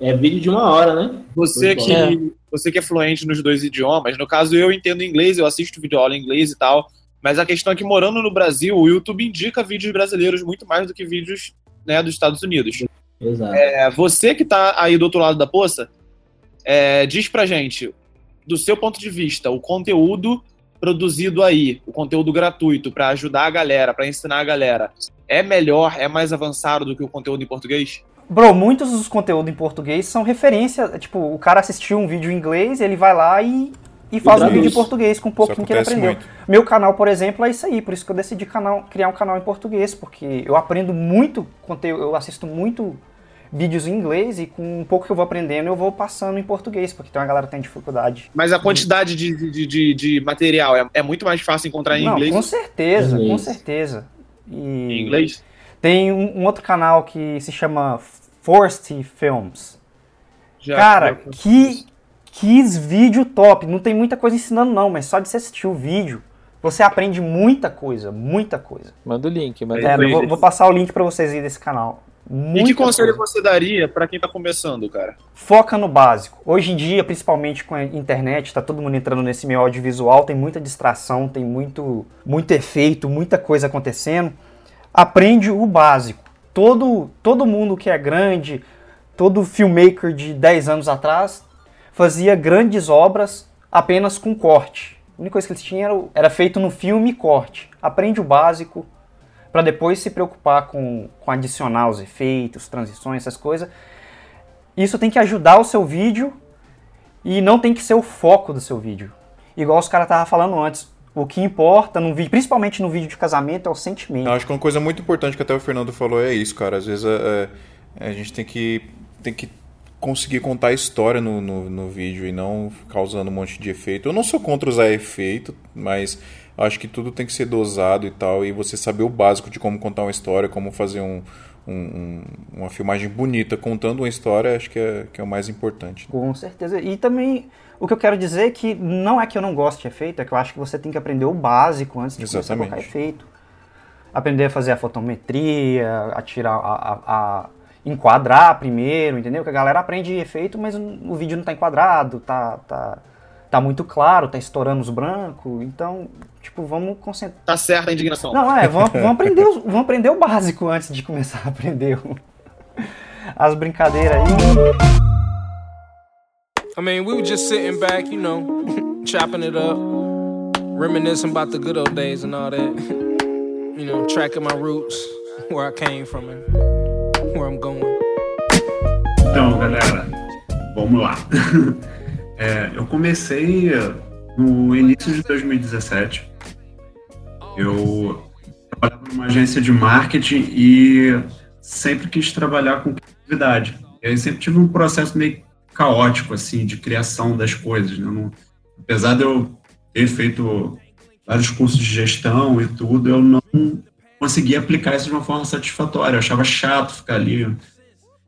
É vídeo de uma hora, né? Você Muito que, você que é fluente nos dois idiomas, no caso eu entendo inglês, eu assisto vídeo aula em inglês e tal, mas a questão é que morando no Brasil, o YouTube indica vídeos brasileiros muito mais do que vídeos né, dos Estados Unidos. Exato. É, você que tá aí do outro lado da poça, é, diz pra gente, do seu ponto de vista, o conteúdo produzido aí, o conteúdo gratuito pra ajudar a galera, pra ensinar a galera, é melhor, é mais avançado do que o conteúdo em português? Bro, muitos dos conteúdos em português são referência, tipo, o cara assistiu um vídeo em inglês, ele vai lá e, e faz um vídeo em português com um pouquinho que ele aprendeu. muito. Meu canal, por exemplo, é isso aí, por isso que eu decidi canal, criar um canal em português, porque eu aprendo muito conteúdo, eu assisto muito vídeos em inglês e com um pouco que eu vou aprendendo eu vou passando em português, porque tem uma galera que tem dificuldade. Mas a quantidade de, de, de, de material é, é muito mais fácil encontrar em Não, inglês com certeza, com Inglês. certeza. E em inglês? Tem um, um outro canal que se chama Forced Films. Já- Cara, já- que, Quis vídeo top. Não tem muita coisa ensinando, não, mas só de você assistir o vídeo, você aprende muita coisa, muita coisa. Manda o link, manda É, o link. vou, vou passar o link pra vocês aí desse canal. E Muita que conselho coisa. você daria pra quem tá começando, cara? Foca no básico. Hoje em dia, principalmente com a internet, tá todo mundo entrando nesse meio audiovisual, tem muita distração, tem muito, muito efeito, muita coisa acontecendo. Aprende o básico. Todo, todo mundo que é grande, todo filmmaker de 10 anos atrás, fazia grandes obras apenas com corte. A única coisa que eles tinham era, era feito no filme e corte. Aprende o básico, para depois se preocupar com, com adicionar os efeitos, transições, essas coisas. Isso tem que ajudar o seu vídeo e não tem que ser o foco do seu vídeo. Igual os caras estavam falando antes, o que importa no vídeo, principalmente no vídeo de casamento, é o sentimento. Eu acho que uma coisa muito importante que até o Fernando falou é isso, cara. Às vezes é, é, a gente tem que, tem que conseguir contar a história no, no, no vídeo e não ficar usando um monte de efeito. Eu não sou contra usar efeito, mas acho que tudo tem que ser dosado e tal. E você saber o básico de como contar uma história, como fazer um, um- um- uma filmagem bonita contando uma história, acho que é, que é o mais importante. Com certeza. E também, o que eu quero dizer é que não é que eu não gosto de efeito, é que eu acho que você tem que aprender o básico antes de começar a Exatamente. colocar efeito. Aprender a fazer a fotometria, a tirar, a, a- a enquadrar primeiro, entendeu? Que a galera aprende efeito, mas o vídeo não tá enquadrado, tá, tá, tá muito claro, tá estourando os brancos. Então, tipo, vamos concentrar. Tá certa a indignação. Não, é, vamos, vamos aprender, os- vamos aprender o básico antes de começar a aprender o- as brincadeiras aí. I mean, we were just sitting back, you know, chopping it up, reminiscing about the good old days and all that. You know, tracking my roots, where I came from and where I'm going. Então, galera, vamos lá. É, eu comecei no início de 2017. Eu trabalhava numa agência de marketing e sempre quis trabalhar com criatividade. E aí sempre tive um processo meio caótico, assim, de criação das coisas. né? Eu não- apesar de eu ter feito vários cursos de gestão e tudo, eu não conseguia aplicar isso de uma forma satisfatória. Eu achava chato ficar ali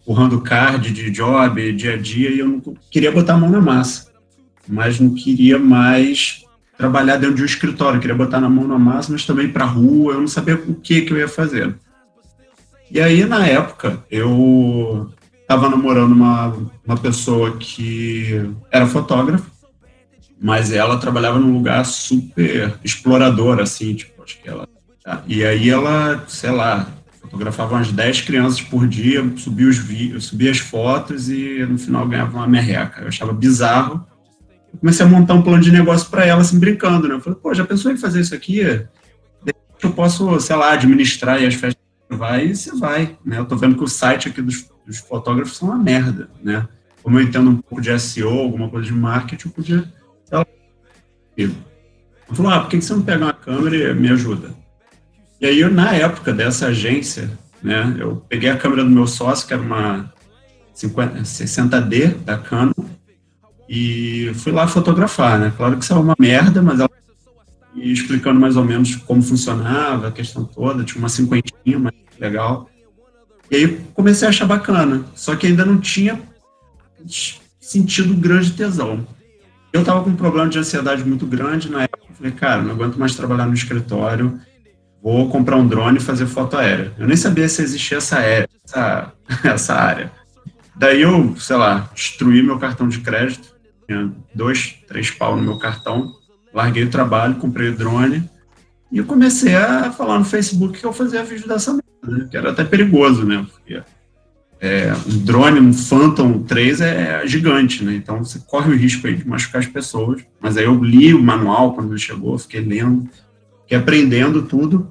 empurrando card de job, dia a dia, e eu não queria botar a mão na massa. Mas não queria mais trabalhar dentro de um escritório, queria botar na mão na massa, mas também para rua, eu não sabia o que, que eu ia fazer. E aí, na época, eu estava namorando uma, uma pessoa que era fotógrafa, mas ela trabalhava num lugar super explorador, assim, tipo, acho que ela. E aí ela, sei lá, fotografava umas 10 crianças por dia, subia, os vi subia as fotos e no final ganhava uma merreca. Eu achava bizarro. Comecei a montar um plano de negócio para ela, assim, brincando, né? Eu falei, pô, já pensou em fazer isso aqui? Eu posso, sei lá, administrar as festas vai e você vai, né? Eu tô vendo que o site aqui dos, dos fotógrafos são uma merda, né? Como eu entendo um pouco de SEO, alguma coisa de marketing, eu podia... Ela falou, ah, por que que você não pega uma câmera e me ajuda? E aí, eu, na época dessa agência, né, eu peguei a câmera do meu sócio, que era uma 50, 60D da Canon, e fui lá fotografar, né? Claro que isso é uma merda, mas ela e explicando mais ou menos como funcionava a questão toda, tinha uma cinquentinha, mas legal. E aí comecei a achar bacana, só que ainda não tinha sentido grande tesão. Eu tava com um problema de ansiedade muito grande na época, falei, cara, não aguento mais trabalhar no escritório, vou comprar um drone e fazer foto aérea. Eu nem sabia se existia essa, essa, essa área. Daí eu, sei lá, destruí meu cartão de crédito, tinha dois, três pau no meu cartão, larguei o trabalho, comprei o drone e eu comecei a falar no Facebook que eu fazia vídeo dessa merda, né? que era até perigoso, né? Porque é, um drone, um Phantom 3 é gigante, né? Então você corre o risco aí de machucar as pessoas. Mas aí eu li o manual quando chegou, fiquei lendo, fiquei aprendendo tudo.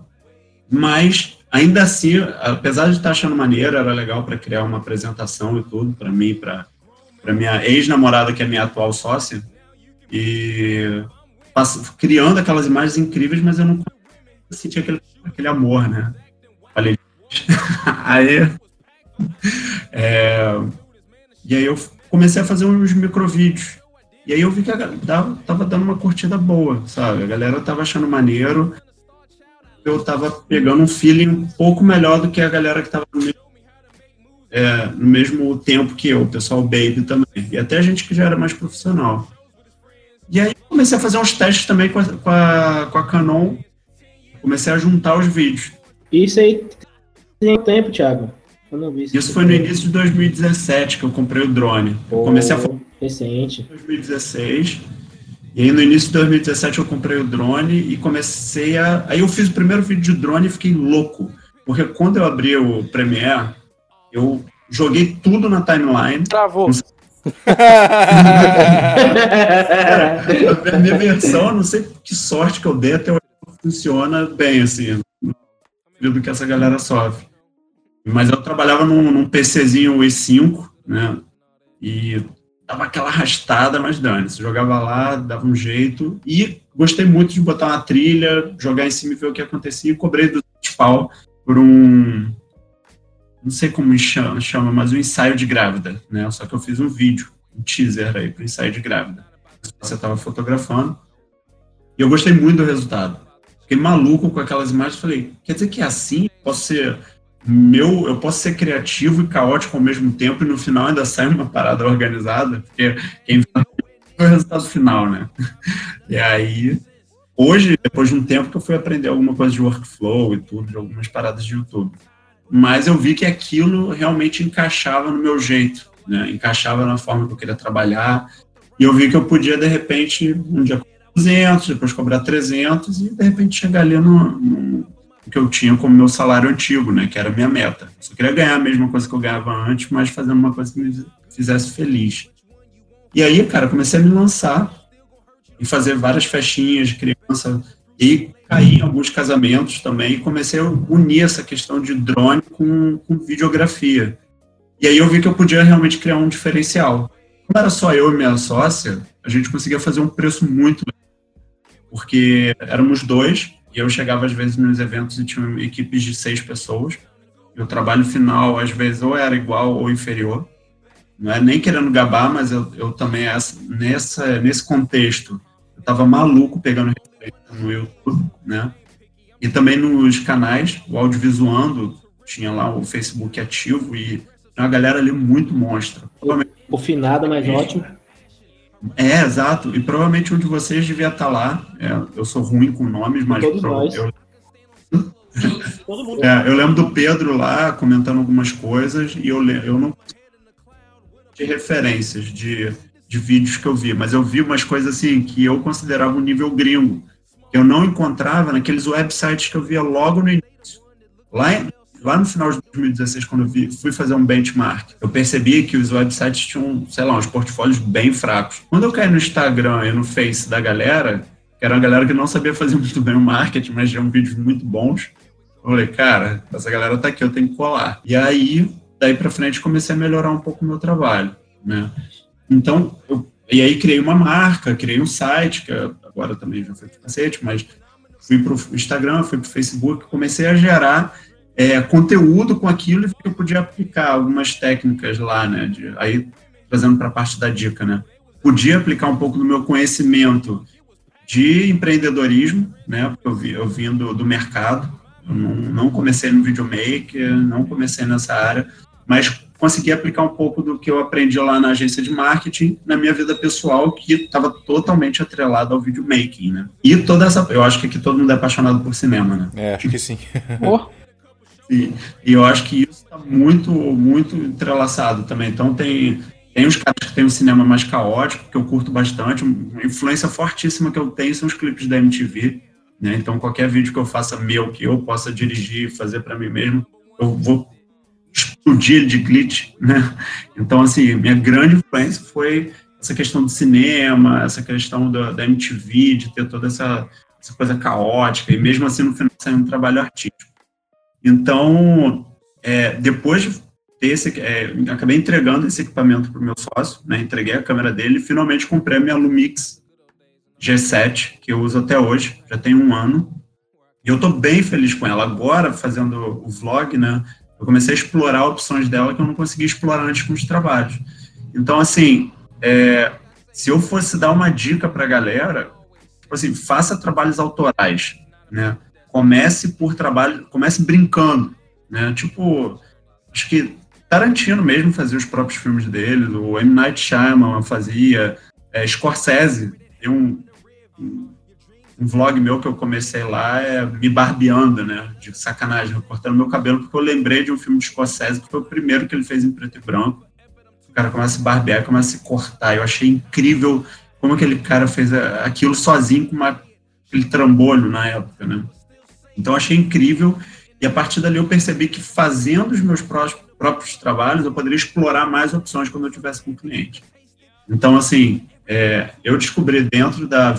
Mas ainda assim, apesar de estar achando maneiro, era legal para criar uma apresentação e tudo para mim, para para minha ex-namorada que é minha atual sócia e passo, criando aquelas imagens incríveis, mas eu não senti aquele, aquele amor, né? Falei, aí é, e aí eu comecei a fazer uns microvídeos. E aí eu vi que a tava dando uma curtida boa, sabe? A galera tava achando maneiro. Eu tava pegando um feeling um pouco melhor do que a galera que tava no meio. É, no mesmo tempo que eu, o pessoal Baby também, e até gente que já era mais profissional. E aí comecei a fazer uns testes também com a, com a, com a Canon, comecei a juntar os vídeos. Isso aí tem tempo, Thiago. Eu não vi isso. Isso foi no início de 2017 que eu comprei o drone. Eu comecei a Pô, Recente. 2016. E aí no início de 2017 eu comprei o drone e comecei a. Aí eu fiz o primeiro vídeo de drone e fiquei louco. Porque quando eu abri o Premiere, eu joguei tudo na timeline. Travou. A minha versão, não sei que sorte que eu dei, até hoje funciona bem, assim, do que essa galera sofre. Mas eu trabalhava num, num PCzinho i5, né? E dava aquela arrastada, mas dane-se. Jogava lá, dava um jeito. E gostei muito de botar uma trilha, jogar em cima e ver o que acontecia. E cobrei do pau por um. Não sei como chama, chama, mas um ensaio de grávida, né? Só que eu fiz um vídeo, um teaser aí para ensaio de grávida. Você estava fotografando. E eu gostei muito do resultado. Fiquei maluco com aquelas imagens. Falei, quer dizer que é assim? Posso ser meu, eu posso ser criativo e caótico ao mesmo tempo e no final ainda sai uma parada organizada, porque quem é o resultado final, né? E aí, hoje, depois de um tempo que eu fui aprender alguma coisa de workflow e tudo, de algumas paradas de YouTube. Mas eu vi que aquilo realmente encaixava no meu jeito, né? Encaixava na forma que eu queria trabalhar. E eu vi que eu podia, de repente, um dia cobrar 200, depois cobrar 300 e, de repente, chegar ali no, no que eu tinha como meu salário antigo, né, que era a minha meta. Eu queria ganhar a mesma coisa que eu ganhava antes, mas fazendo uma coisa que me fizesse feliz. E aí, cara, comecei a me lançar e fazer várias festinhas de criança e caí em alguns casamentos também e comecei a unir essa questão de drone com, com videografia. E aí eu vi que eu podia realmente criar um diferencial. Como era só eu e minha sócia, a gente conseguia fazer um preço muito porque éramos dois e eu chegava às vezes nos eventos e tinha equipes de seis pessoas. E o trabalho final, às vezes, ou era igual ou inferior. Não é nem querendo gabar, mas eu, eu também, nessa, nesse contexto, eu estava maluco pegando no YouTube, né? E também nos canais, o Audiovisuando, tinha lá o Facebook ativo e tinha uma galera ali muito monstra. O finado, mas ótimo. É, exato. E provavelmente um de vocês devia estar lá. É, eu sou ruim com nomes, mas. Todos nós. Eu... É, eu lembro do Pedro lá comentando algumas coisas e eu, eu não de referências de, de vídeos que eu vi, mas eu vi umas coisas assim que eu considerava um nível gringo, que eu não encontrava naqueles websites que eu via logo no início. Lá, em, lá no final de 2016, quando eu vi, fui fazer um benchmark, eu percebi que os websites tinham, sei lá, uns portfólios bem fracos. Quando eu caí no Instagram e no Face da galera, que era uma galera que não sabia fazer muito bem o marketing, mas tinham vídeos muito bons, eu falei, cara, essa galera tá aqui, eu tenho que colar. E aí, daí para frente, comecei a melhorar um pouco o meu trabalho, né? Então, eu, e aí criei uma marca, criei um site, que agora também já foi pro cacete, mas fui pro Instagram, fui pro Facebook, comecei a gerar é, conteúdo com aquilo e eu podia aplicar algumas técnicas lá, né? De, aí, trazendo para a parte da dica, né? Podia aplicar um pouco do meu conhecimento de empreendedorismo, né? Porque eu, vi, eu vim do, do mercado, eu não, não comecei no videomaker, não comecei nessa área, mas consegui aplicar um pouco do que eu aprendi lá na agência de marketing na minha vida pessoal, que estava totalmente atrelado ao videomaking, né? E toda essa. Eu acho que aqui todo mundo é apaixonado por cinema, né? É, acho que sim. Oh, E, e eu acho que isso está muito, muito entrelaçado também. Então, tem, tem os caras que têm um cinema mais caótico, que eu curto bastante. Uma influência fortíssima que eu tenho são os clipes da MTV. Né? Então, qualquer vídeo que eu faça meu, que eu possa dirigir, fazer para mim mesmo, eu vou explodir de glitch. Né? Então, assim, minha grande influência foi essa questão do cinema, essa questão da, da MTV, de ter toda essa, essa coisa caótica, e mesmo assim, no final, sair um trabalho artístico. Então, é, depois de ter esse, é, acabei entregando esse equipamento para o meu sócio, né, entreguei a câmera dele e finalmente comprei a minha Lumix G7, que eu uso até hoje, já tem um ano. E eu estou bem feliz com ela. Agora, fazendo o vlog, né, eu comecei a explorar opções dela que eu não conseguia explorar antes com os trabalhos. Então, assim, é, se eu fosse dar uma dica para a galera, tipo assim, faça trabalhos autorais, né? comece por trabalho, comece brincando, né? Tipo, acho que Tarantino mesmo fazia os próprios filmes dele, o M. Night Shyamalan fazia, é, Scorsese, tem um, um, um, vlog meu que eu comecei lá, é me barbeando, né, de sacanagem, cortando meu cabelo, porque eu lembrei de um filme de Scorsese, que foi o primeiro que ele fez em preto e branco, o cara começa a barbear, começa a se cortar, eu achei incrível como aquele cara fez aquilo sozinho com uma, aquele trambolho na época, né, então eu achei incrível, e a partir dali eu percebi que fazendo os meus próprios, trabalhos, eu poderia explorar mais opções quando eu tivesse com o cliente. Então, assim, é, eu descobri dentro da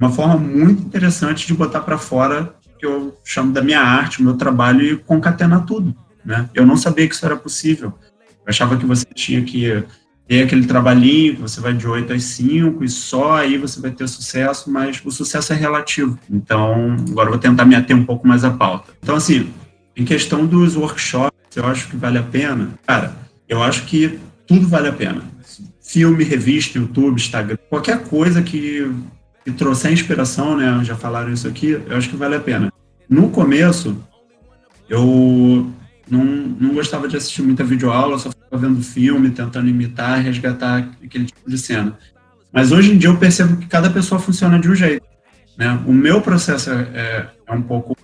uma forma muito interessante de botar para fora que eu chamo da minha arte, o meu trabalho e concatenar tudo. Né? Eu não sabia que isso era possível. Eu achava que você tinha que ter aquele trabalhinho, que você vai de 8 às 5 e só aí você vai ter sucesso, mas o sucesso é relativo. Então, agora eu vou tentar me ater um pouco mais à pauta. Então, assim, em questão dos workshops, eu acho que vale a pena. Cara, eu acho que tudo vale a pena. Filme, revista, YouTube, Instagram, qualquer coisa que, que trouxer inspiração, né? Já falaram isso aqui, eu acho que vale a pena. No começo, eu não, não gostava de assistir muita videoaula, só ficava vendo filme, tentando imitar, resgatar aquele tipo de cena. Mas hoje em dia eu percebo que cada pessoa funciona de um jeito. Né? O meu processo é, é, é um pouco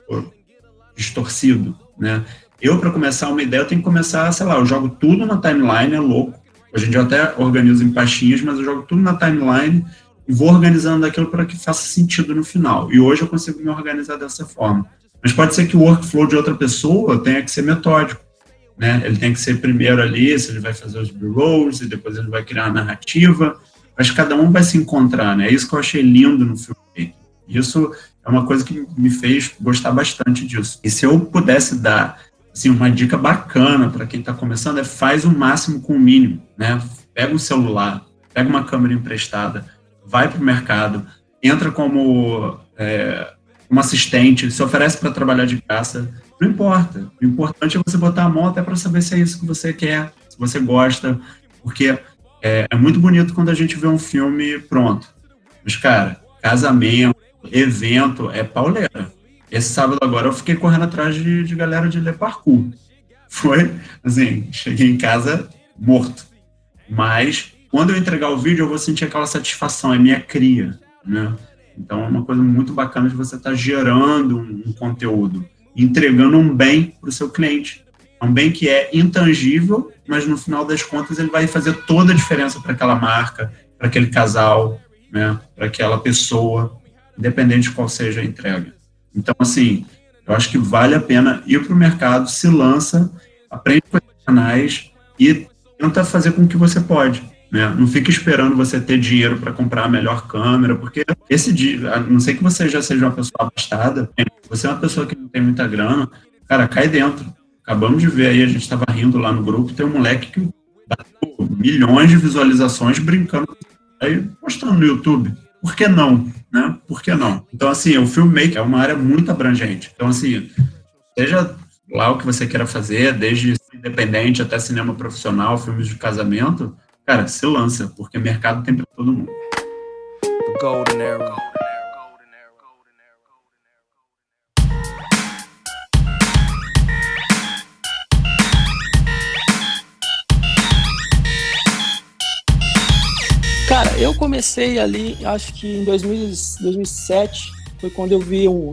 distorcido. Né? Eu, para começar uma ideia, eu tenho que começar, sei lá, eu jogo tudo na timeline, é louco. Hoje em dia eu até organizo em pastinhas, mas eu jogo tudo na timeline e vou organizando aquilo para que faça sentido no final. E hoje eu consigo me organizar dessa forma. Mas pode ser que o workflow de outra pessoa tenha que ser metódico. Né? Ele tem que ser primeiro ali, se ele vai fazer os b-rolls, e depois ele vai criar a narrativa. Mas cada um vai se encontrar, né? É isso que eu achei lindo no filme. Isso é uma coisa que me fez gostar bastante disso. E se eu pudesse dar assim, uma dica bacana para quem está começando, é faz o máximo com o mínimo. Né? Pega um celular, pega uma câmera emprestada, vai para o mercado, entra como é, um assistente, se oferece para trabalhar de graça, não importa. O importante é você botar a mão até para saber se é isso que você quer, se você gosta, porque é, é, muito bonito quando a gente vê um filme pronto. Mas, cara, casamento, evento, é pauleira. Esse sábado agora eu fiquei correndo atrás de, de galera de ler parkour. Foi, assim, cheguei em casa morto. Mas, quando eu entregar o vídeo, eu vou sentir aquela satisfação, é minha cria, né? Então é uma coisa muito bacana de você estar tá gerando um, um, conteúdo, entregando um bem para o seu cliente. É um bem que é intangível, mas no final das contas ele vai fazer toda a diferença para aquela marca, para aquele casal, né, para aquela pessoa, independente de qual seja a entrega. Então, assim, eu acho que vale a pena ir para o mercado, se lança, aprende com os canais e tenta fazer com o que você pode. Né? Não fica esperando você ter dinheiro para comprar a melhor câmera, porque esse dia, a não sei que você já seja uma pessoa abastada, você é uma pessoa que não tem muita grana, cara, cai dentro. Acabamos de ver aí, a gente estava rindo lá no grupo, tem um moleque que dá milhões de visualizações brincando, aí postando no YouTube. Por que não? Né? Por que não? Então, assim, o filmmaker é uma área muito abrangente. Então, assim, seja lá o que você queira fazer, desde independente até cinema profissional, filmes de casamento, cara, se lança, porque mercado tem para todo mundo. Golden Arrow. Cara, eu comecei ali, acho que em 2000, 2007, foi quando eu vi um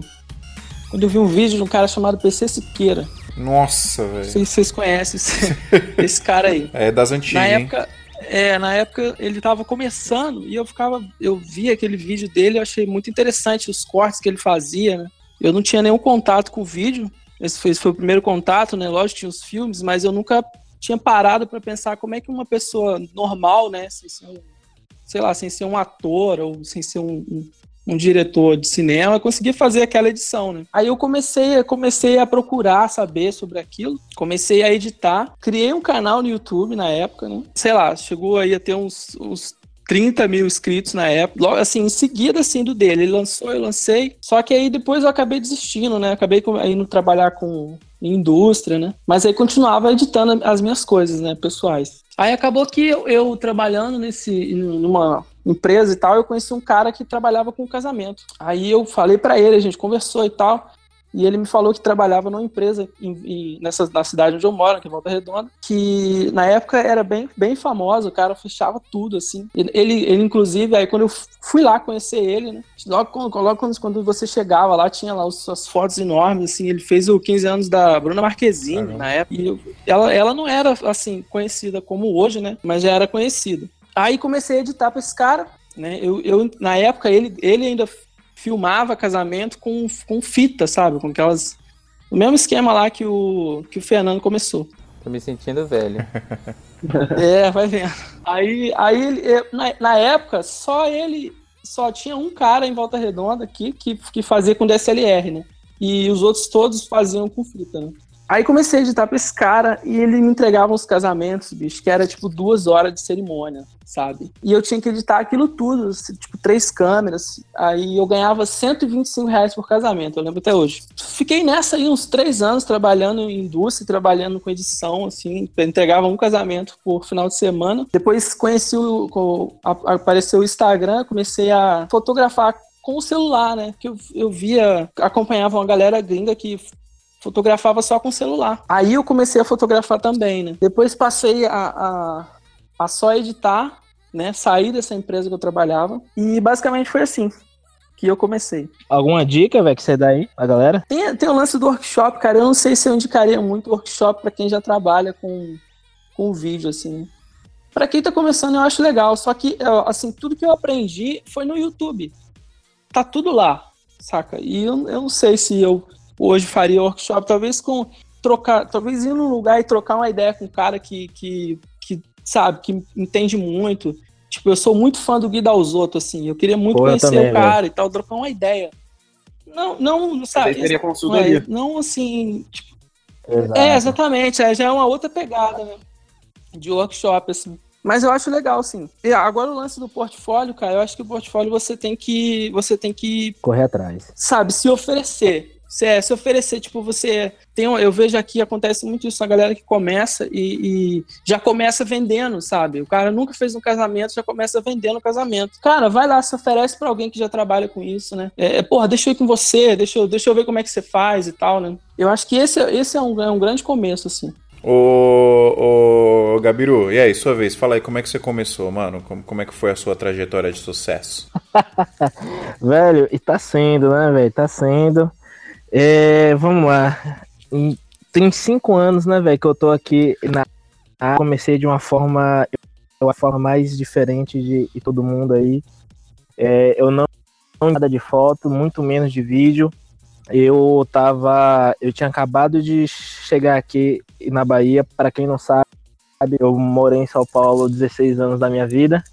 quando eu vi um vídeo de um cara chamado PC Siqueira. Nossa, velho. Não sei se vocês conhecem esse, esse cara aí. É das antigas. Na época, hein? É, na época ele estava começando e eu ficava, eu vi aquele vídeo dele, eu achei muito interessante os cortes que ele fazia, né? Eu não tinha nenhum contato com o vídeo, esse foi, esse foi o primeiro contato, né? Lógico, tinha os filmes, mas eu nunca tinha parado para pensar como é que uma pessoa normal, né, sem ser um, sei lá, sem ser um ator ou sem ser um, um um diretor de cinema, conseguia fazer aquela edição, né? Aí eu comecei, comecei a procurar saber sobre aquilo, comecei a editar, criei um canal no YouTube na época, né? Sei lá, chegou aí a ter uns, uns 30 mil inscritos na época, logo assim, em seguida assim do dele. Ele lançou, eu lancei. Só que aí depois eu acabei desistindo, né? Acabei indo trabalhar com indústria, né? Mas aí continuava editando as minhas coisas, né, pessoais. Aí acabou que eu, eu trabalhando nesse numa empresa e tal, eu conheci um cara que trabalhava com casamento. Aí eu falei para ele, a gente conversou e tal. E ele me falou que trabalhava numa empresa em, em, nessa, na cidade onde eu moro, que é Volta Redonda, que na época era bem, bem famoso, o cara fechava tudo, assim. Ele, ele, inclusive, aí quando eu fui lá conhecer ele, né? Logo, logo quando, quando você chegava lá, tinha lá as, as fotos enormes, assim. Ele fez o 15 anos da Bruna Marquezine na época. E eu, ela, ela não era, assim, conhecida como hoje, né? Mas já era conhecida. Aí comecei a editar pra esse cara, né? Eu, eu, na época, ele, ele ainda filmava casamento com, com fita, sabe? Com aquelas. O mesmo esquema lá que o, que o Fernando começou. Tô me sentindo velho. é, vai vendo. Aí, aí na, na época, só ele. Só tinha um cara em Volta Redonda aqui que, que fazia com DSLR, né? E os outros todos faziam com fita, né? Aí comecei a editar pra esse cara e ele me entregava uns casamentos, bicho, que era tipo duas horas de cerimônia, sabe? E eu tinha que editar aquilo tudo, tipo três câmeras. Aí eu ganhava 125 reais por casamento, eu lembro até hoje. Fiquei nessa aí uns três anos trabalhando em indústria, trabalhando com edição, assim, entregava um casamento por final de semana. Depois conheci o. apareceu o Instagram, comecei a fotografar com o celular, né? Que eu, eu via, acompanhava uma galera gringa que fotografava só com celular. Aí eu comecei a fotografar também, né? Depois passei a, a, a só editar, né? Saí dessa empresa que eu trabalhava. E basicamente foi assim que eu comecei. Alguma dica, velho, que você dá aí pra galera? Tem, tem o lance do workshop, cara. Eu não sei se eu indicaria muito workshop para quem já trabalha com, com vídeo, assim. Para quem tá começando, eu acho legal. Só que, assim, tudo que eu aprendi foi no YouTube. Tá tudo lá, saca? E eu, eu não sei se eu hoje faria workshop, talvez com trocar, talvez ir num lugar e trocar uma ideia com um cara que, que, que sabe, que entende muito. Tipo, eu sou muito fã do Guida Alzotto, assim, eu queria muito Pô, conhecer também, o cara e tal, trocar uma ideia. Não, não, sabe? Teria consultoria. Não, não assim, tipo, é, exatamente, é, já é uma outra pegada, né? De workshop, assim. Mas eu acho legal, sim. E agora o lance do portfólio, cara, eu acho que o portfólio você tem que. Você tem que. Correr atrás. Sabe, se oferecer se, é, se oferecer, tipo, você tem, eu vejo aqui acontece muito isso na galera que começa e, e, já começa vendendo, sabe? O cara nunca fez um casamento, já começa vendendo o casamento. Cara, vai lá, se oferece para alguém que já trabalha com isso, né? É, é, porra, deixa eu ir com você, deixa eu, deixa eu ver como é que você faz e tal, né? Eu acho que esse, esse é, um, é um grande começo, assim. Ô, ô, Gabiru, e aí, sua vez, fala aí como é que você começou, mano? Como, como é que foi a sua trajetória de sucesso? velho, e tá sendo, né, velho? Tá sendo. É, vamos lá. Tem cinco anos, né, velho, que eu tô aqui na. Comecei de uma forma. Uma forma mais diferente de, de todo mundo aí. É, eu não nada de foto, muito menos de vídeo. Eu tava. Eu tinha acabado de chegar aqui na Bahia. Para quem não sabe, eu morei em São Paulo 16 anos da minha vida.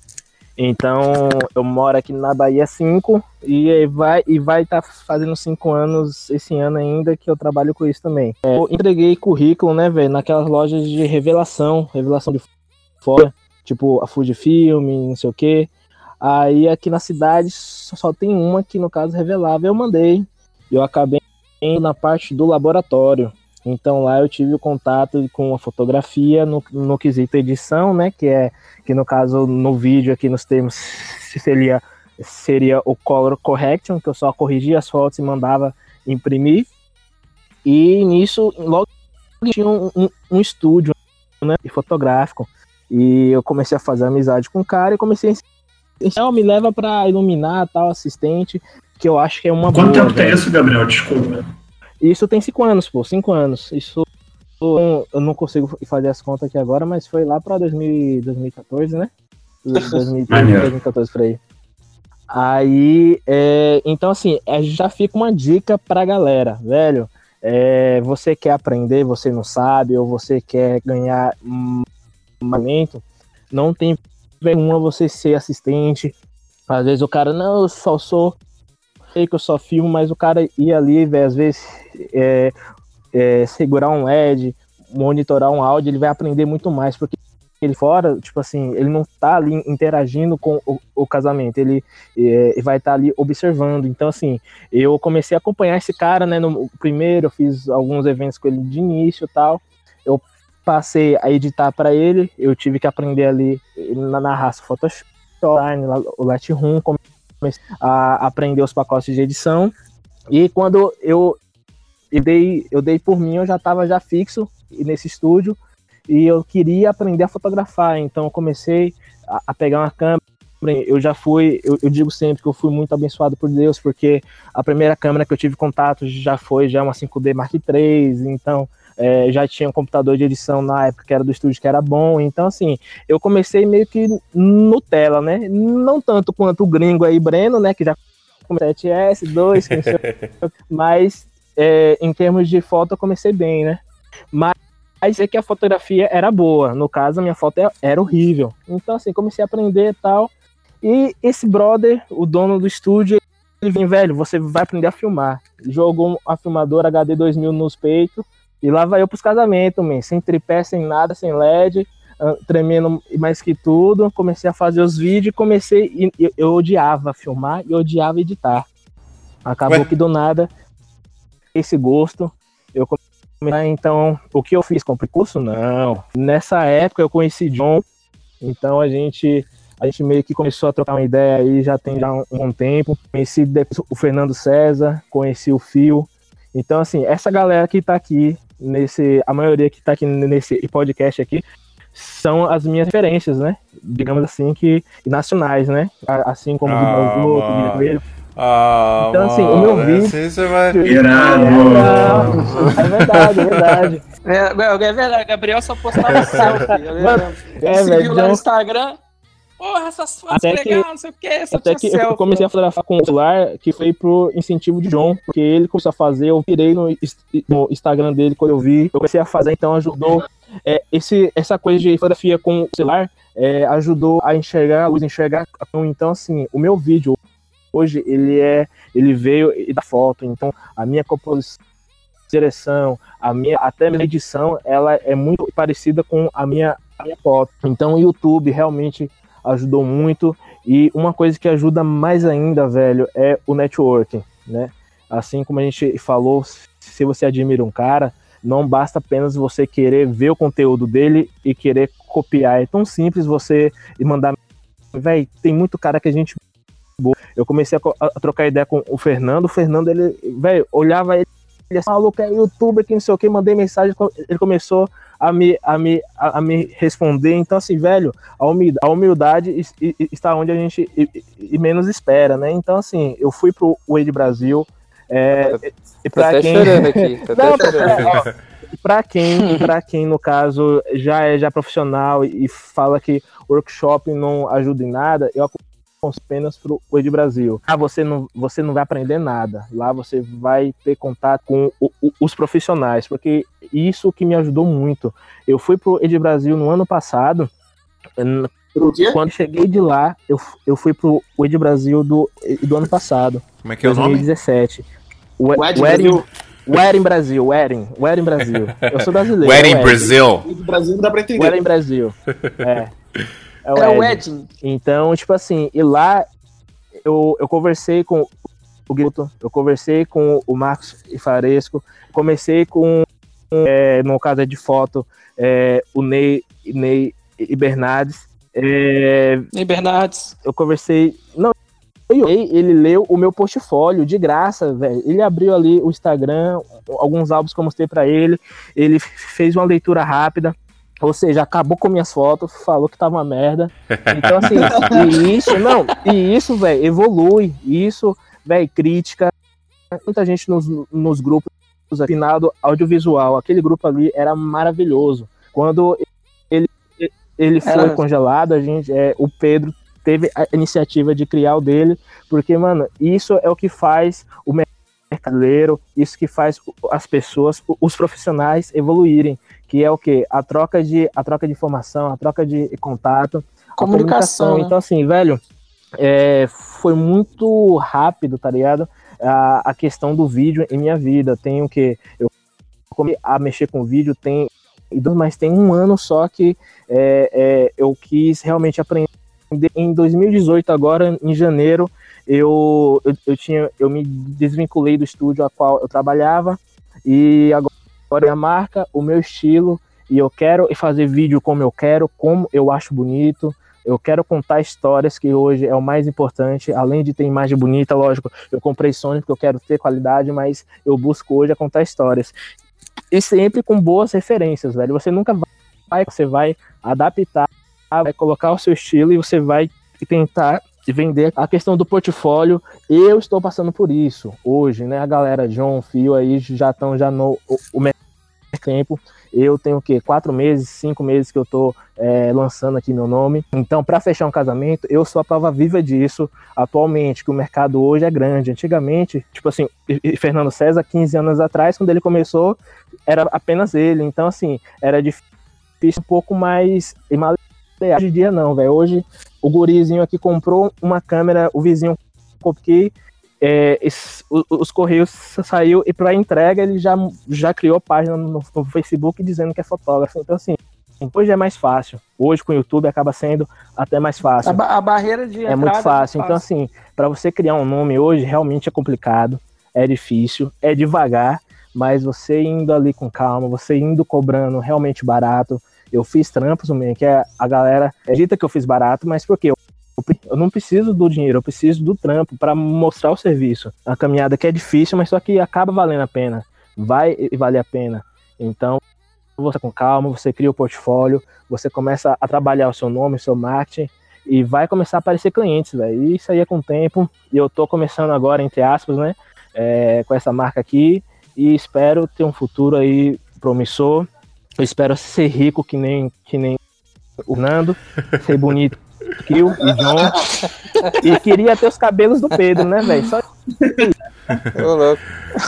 Então, eu moro aqui na Bahia 5 e vai e vai estar tá fazendo 5 anos esse ano ainda que eu trabalho com isso também. É, eu entreguei currículo, né, velho, naquelas lojas de revelação, revelação de fora, tipo a Fujifilm, não sei o quê. Aí aqui na cidade só tem uma que no caso revelava, eu mandei. Eu acabei indo na parte do laboratório. Então lá eu tive o contato com a fotografia no, no quesito edição, né? Que é que no caso no vídeo aqui nos termos seria seria o color correction, que eu só corrigia as fotos e mandava imprimir. E nisso logo tinha um, um, um estúdio né, fotográfico e eu comecei a fazer amizade com o cara e comecei a então, me leva para iluminar tal assistente, que eu acho que é uma Quanto boa, tempo tem isso, Gabriel? Desculpa. Isso tem cinco anos, pô, cinco anos. Isso eu não consigo fazer as contas aqui agora, mas foi lá pra 2014, né? 2013, 2014 por aí. Aí, é, então assim, é, já fica uma dica pra galera, velho. É, você quer aprender, você não sabe, ou você quer ganhar um momento, não tem nenhuma você ser assistente. Às vezes o cara, não, eu só sou sei que eu só filmo, mas o cara ia ali, véio, às vezes, é, é, segurar um LED, monitorar um áudio, ele vai aprender muito mais, porque ele fora, tipo assim, ele não tá ali interagindo com o, o casamento, ele é, vai estar tá ali observando. Então, assim, eu comecei a acompanhar esse cara, né? No primeiro, eu fiz alguns eventos com ele de início tal. Eu passei a editar para ele, eu tive que aprender ali na, na raça Photoshop, o Lightroom, comecei a aprender os pacotes de edição. E quando eu eu dei, eu dei por mim, eu já estava já fixo nesse estúdio e eu queria aprender a fotografar, então eu comecei a, a pegar uma câmera. Eu já fui, eu, eu, digo sempre que eu fui muito abençoado por Deus, porque a primeira câmera que eu tive contato já foi já uma 5D Mark III, então é, já tinha um computador de edição na época que era do estúdio que era bom, então assim, eu comecei meio que Nutella, né? Não tanto quanto o gringo aí, Breno, né, que já 7S, 2, mas é, em termos de foto eu comecei bem, né? Mas é que a fotografia era boa. No caso, a minha foto é, era horrível. Então, assim, comecei a aprender e tal. E esse brother, o dono do estúdio, ele vem, velho, você vai aprender a filmar. Jogou a filmadora HD 2000 nos peitos. E lá vai eu pros casamentos, man, sem tripé, sem nada, sem LED, tremendo mais que tudo. Comecei a fazer os vídeos, comecei. E eu, eu odiava filmar e odiava editar. Acabou Ué? que do nada esse gosto. Eu então, o que eu fiz? Comprei curso? Não. Nessa época eu conheci John, então a gente a gente meio que começou a trocar uma ideia aí, já tem já um, um tempo. Conheci o Fernando César, conheci o Fio. Então, assim, essa galera que tá aqui, nesse, a maioria que tá aqui nesse podcast aqui, são as minhas referências, né? Digamos assim, que nacionais, né? Assim como ah, o Guilherme ah, então, assim, o meu vídeo. Assim você vai. Irado! É, é verdade, é verdade. É, é verdade, Gabriel só postava selfie. Mano, é, velho. lá no Instagram. Porra, essas fotos até legais, não sei o que. Só até que selfie, eu comecei a fotografar com o celular, que foi pro incentivo de John, porque ele começou a fazer, eu virei no, no Instagram dele quando eu vi, eu comecei a fazer, então ajudou. É, esse, essa coisa de fotografia com o celular é, ajudou a enxergar a luz, enxergar. Então, assim, o meu vídeo, hoje ele é ele veio da foto então a minha composição direção a minha até a minha edição ela é muito parecida com a minha, a minha foto então o YouTube realmente ajudou muito e uma coisa que ajuda mais ainda velho é o networking né assim como a gente falou se você admira um cara não basta apenas você querer ver o conteúdo dele e querer copiar é tão simples você mandar Véi, tem muito cara que a gente. Eu comecei a, a, trocar ideia com o Fernando. O Fernando, ele, velho, olhava ele, ele assim, maluco, é youtuber, que não sei o que, mandei mensagem, ele começou a me, a me, a, me responder. Então, assim, velho, a humildade, a humildade está onde a gente e, menos espera, né? Então, assim, eu fui pro Wade Brasil. É, e pra tá quem... chorando aqui. Tá não, chorando. Pra quem, pra quem, no caso, já é já profissional e fala que workshop não ajuda em nada, eu apenas para o Ed Brasil. Ah, você não, você não vai aprender nada. Lá você vai ter contato com o, o, os profissionais, porque isso que me ajudou muito. Eu fui para o Ed Brasil no ano passado. Quando cheguei de lá, eu, eu fui pro Ed Brasil do, do ano passado. Como é que é o 2017. nome? 2017. O, Wedding, Wedding Brasil, Wedding, Wedding Brasil. Eu sou brasileiro. Wedding é Brasil. Brasil não dá pra entender. Wedding Brasil. É. É o, é o Edin. Então, tipo assim, e lá eu, eu conversei com o Guilherme, eu conversei com o Marcos Faresco, comecei com, é, no caso de foto, é, o Ney, Ney e Bernardes. É, Ney Bernardes. Eu conversei. Não, ele leu o meu portfólio de graça, velho. Ele abriu ali o Instagram, alguns álbuns que eu mostrei para ele. Ele fez uma leitura rápida. Ou seja, acabou com minhas fotos, falou que tava uma merda. Então, assim, e isso, não, e isso, velho, evolui. Isso, velho, crítica. Muita gente nos, nos grupos afinado audiovisual. Aquele grupo ali era maravilhoso. Quando ele, ele foi era... congelado, a gente, é, o Pedro teve a iniciativa de criar o dele, porque, mano, isso é o que faz o mercadeiro, isso que faz as pessoas, os profissionais evoluírem que é o que a troca de a troca de informação, a troca de contato, comunicação. comunicação. Né? Então assim, velho, é, foi muito rápido, tá ligado? A, a questão do vídeo em minha vida. Tenho que eu comecei a mexer com vídeo tem mas tem um ano só que é, é, eu quis realmente aprender. Em 2018, agora em janeiro, eu, eu, eu, tinha, eu me desvinculei do estúdio a qual eu trabalhava e agora agora a marca, o meu estilo, e eu quero fazer vídeo como eu quero, como eu acho bonito, Eu quero contar histórias que hoje é o mais importante, além de ter imagem bonita, lógico. Eu comprei Sony porque eu quero ter qualidade, mas eu busco hoje é contar histórias. E sempre com boas referências, velho. Você nunca vai, você vai adaptar, vai colocar o seu estilo e você vai tentar vender a questão do portfólio. Eu estou passando por isso hoje, né? A galera John, Fio aí já estão já no o, o tempo. Eu tenho o quê? Quatro meses, cinco meses que eu tô é, lançando aqui meu nome. Então, para fechar um casamento, eu sou a prova viva disso atualmente, que o mercado hoje é grande. Antigamente, tipo assim, Fernando César, 15 anos atrás, quando ele começou, era apenas ele. Então, assim, era difícil um pouco mais. Hoje em dia, não, velho. Hoje, o gurizinho aqui comprou uma câmera, o vizinho que é, esse, os, os, Correios saiu e para entrega ele já, já criou página no, no, Facebook dizendo que é fotógrafo. Então, assim, hoje é mais fácil. Hoje com o YouTube acaba sendo até mais fácil. A, a barreira de É muito fácil. É então, assim, para você criar um nome hoje realmente é complicado, é difícil, é devagar, mas você indo ali com calma, você indo cobrando realmente barato. Eu fiz trampos, que é a galera acredita que eu fiz barato, mas por quê? Eu não preciso do dinheiro, eu preciso do trampo para mostrar o serviço. A caminhada que é difícil, mas só que acaba valendo a pena. Vai e vale a pena. Então, você com calma, você cria o portfólio, você começa a trabalhar o seu nome, o seu marketing e vai começar a aparecer clientes, velho. E isso aí é com o tempo. E eu tô começando agora, entre aspas, né, é, com essa marca aqui e espero ter um futuro aí promissor. Eu espero ser rico que nem que nem o Nando, ser bonito Kill e John. E queria ter os cabelos do Pedro, né, velho? Só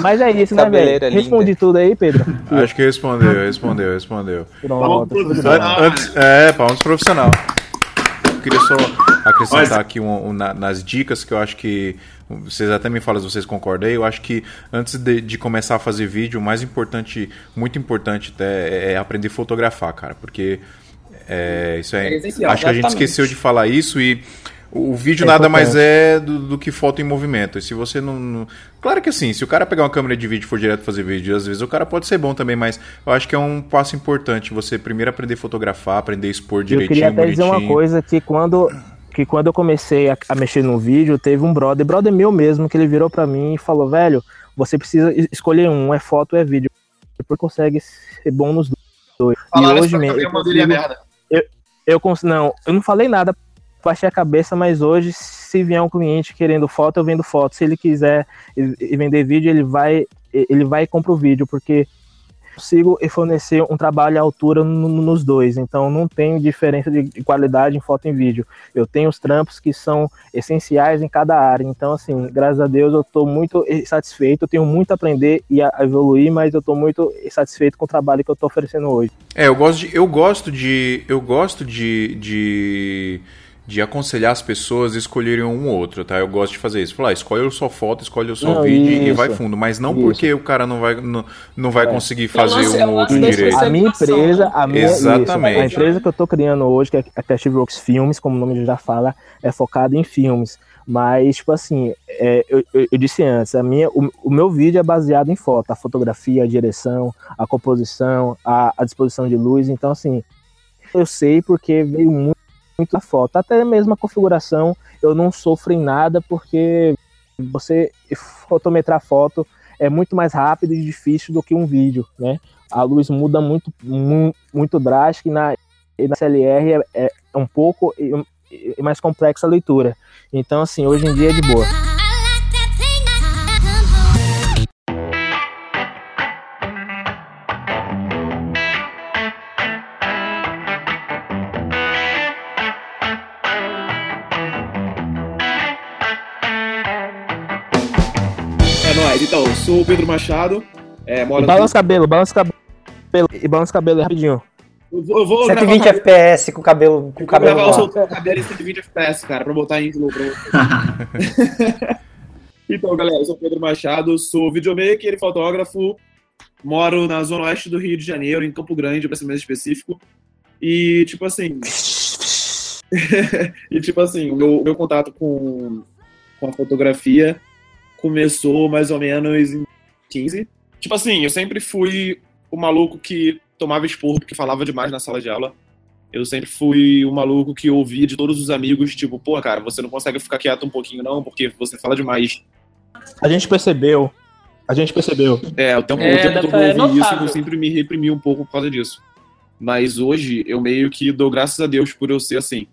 Mas é isso, né, velho? Respondi tudo aí, Pedro. Acho que respondeu, respondeu, respondeu. Pronto. Antes, é, palmas profissional. Eu queria só acrescentar Mas... aqui um, um, na, nas dicas que eu acho que vocês até me falam se vocês concordam aí, eu acho que antes de, de, começar a fazer vídeo, o mais importante, muito importante até, é, é aprender a fotografar, cara, porque é, isso é, é acho que a gente esqueceu de falar isso e o vídeo é nada mais é do, do, que foto em movimento. E se você não, não, Claro que assim, se o cara pegar uma câmera de vídeo e for direto fazer vídeo, às vezes o cara pode ser bom também, mas eu acho que é um passo importante você primeiro aprender a fotografar, aprender a expor direitinho. Eu queria até bonitinho. dizer uma coisa que quando. Que quando eu comecei a, a mexer no vídeo, teve um brother, brother meu mesmo, que ele virou para mim e falou: velho, você precisa escolher um, é foto ou é vídeo. Porque consegue ser bom nos dois. Falaram e hoje mesmo. Eu, consigo, merda. Eu, não, eu não falei nada, baixei a cabeça, mas hoje, se vier um cliente querendo foto, eu vendo foto. Se ele quiser vender vídeo, ele vai, ele vai e compra o vídeo, porque consigo fornecer um trabalho à altura nos dois, então não tem diferença de qualidade em foto e vídeo. Eu tenho os trampos que são essenciais em cada área, então assim, graças a Deus eu estou muito satisfeito, eu tenho muito a aprender e a evoluir, mas eu estou muito satisfeito com o trabalho que eu estou oferecendo hoje. É, eu gosto de, eu gosto de, eu gosto de, de de aconselhar as pessoas a escolherem um ou outro, tá? Eu gosto de fazer isso. Falar, ah, escolhe a sua foto, escolhe o seu não, vídeo isso, e vai fundo. Mas não isso. porque o cara não vai, não, não vai é. conseguir fazer um ou outro direito. A minha empresa, a minha, Exatamente. Isso, a empresa que eu tô criando hoje, que é a Creative Works Filmes, como o nome já fala, é focada em filmes. Mas, tipo assim, é, eu, eu, eu, disse antes, a minha, o, o, meu vídeo é baseado em foto, a fotografia, a direção, a composição, a, a disposição de luz. Então, assim, eu sei porque veio muito muito a foto. Até mesmo a configuração eu não sofro em nada, porque você fotometrar foto é muito mais rápido e difícil do que um vídeo, né? A luz muda muito, muito, muito drástica e na, e na CLR é, é um pouco mais complexa a leitura. Então, assim, hoje em dia é de boa. Então, eu sou o Pedro Machado. É, moro balança cabelo, balança cabelo. E balança cabelo rapidinho. Eu vou, eu vou 120 gravar... FPS com o cabelo. Com o cabelo gravar o seu cabelo em 120 FPS, cara, pra botar em slow pra Então, galera, eu sou o Pedro Machado, sou videomaker e fotógrafo. Moro na zona oeste do Rio de Janeiro, em Campo Grande, pra ser mais específico. E, tipo assim. e, tipo assim, o meu, meu contato com, com a fotografia começou mais ou menos em 15. Tipo assim, eu sempre fui o maluco que tomava esporro porque falava demais na sala de aula. Eu sempre fui o maluco que ouvia de todos os amigos, tipo, pô, cara, você não consegue ficar quieto um pouquinho, não, porque você fala demais. A gente percebeu. A gente percebeu. É, o tempo, É, o tempo todo eu é ouvi isso e notável. eu sempre me reprimi um pouco por causa disso. Mas hoje eu meio que dou graças a Deus por eu ser assim.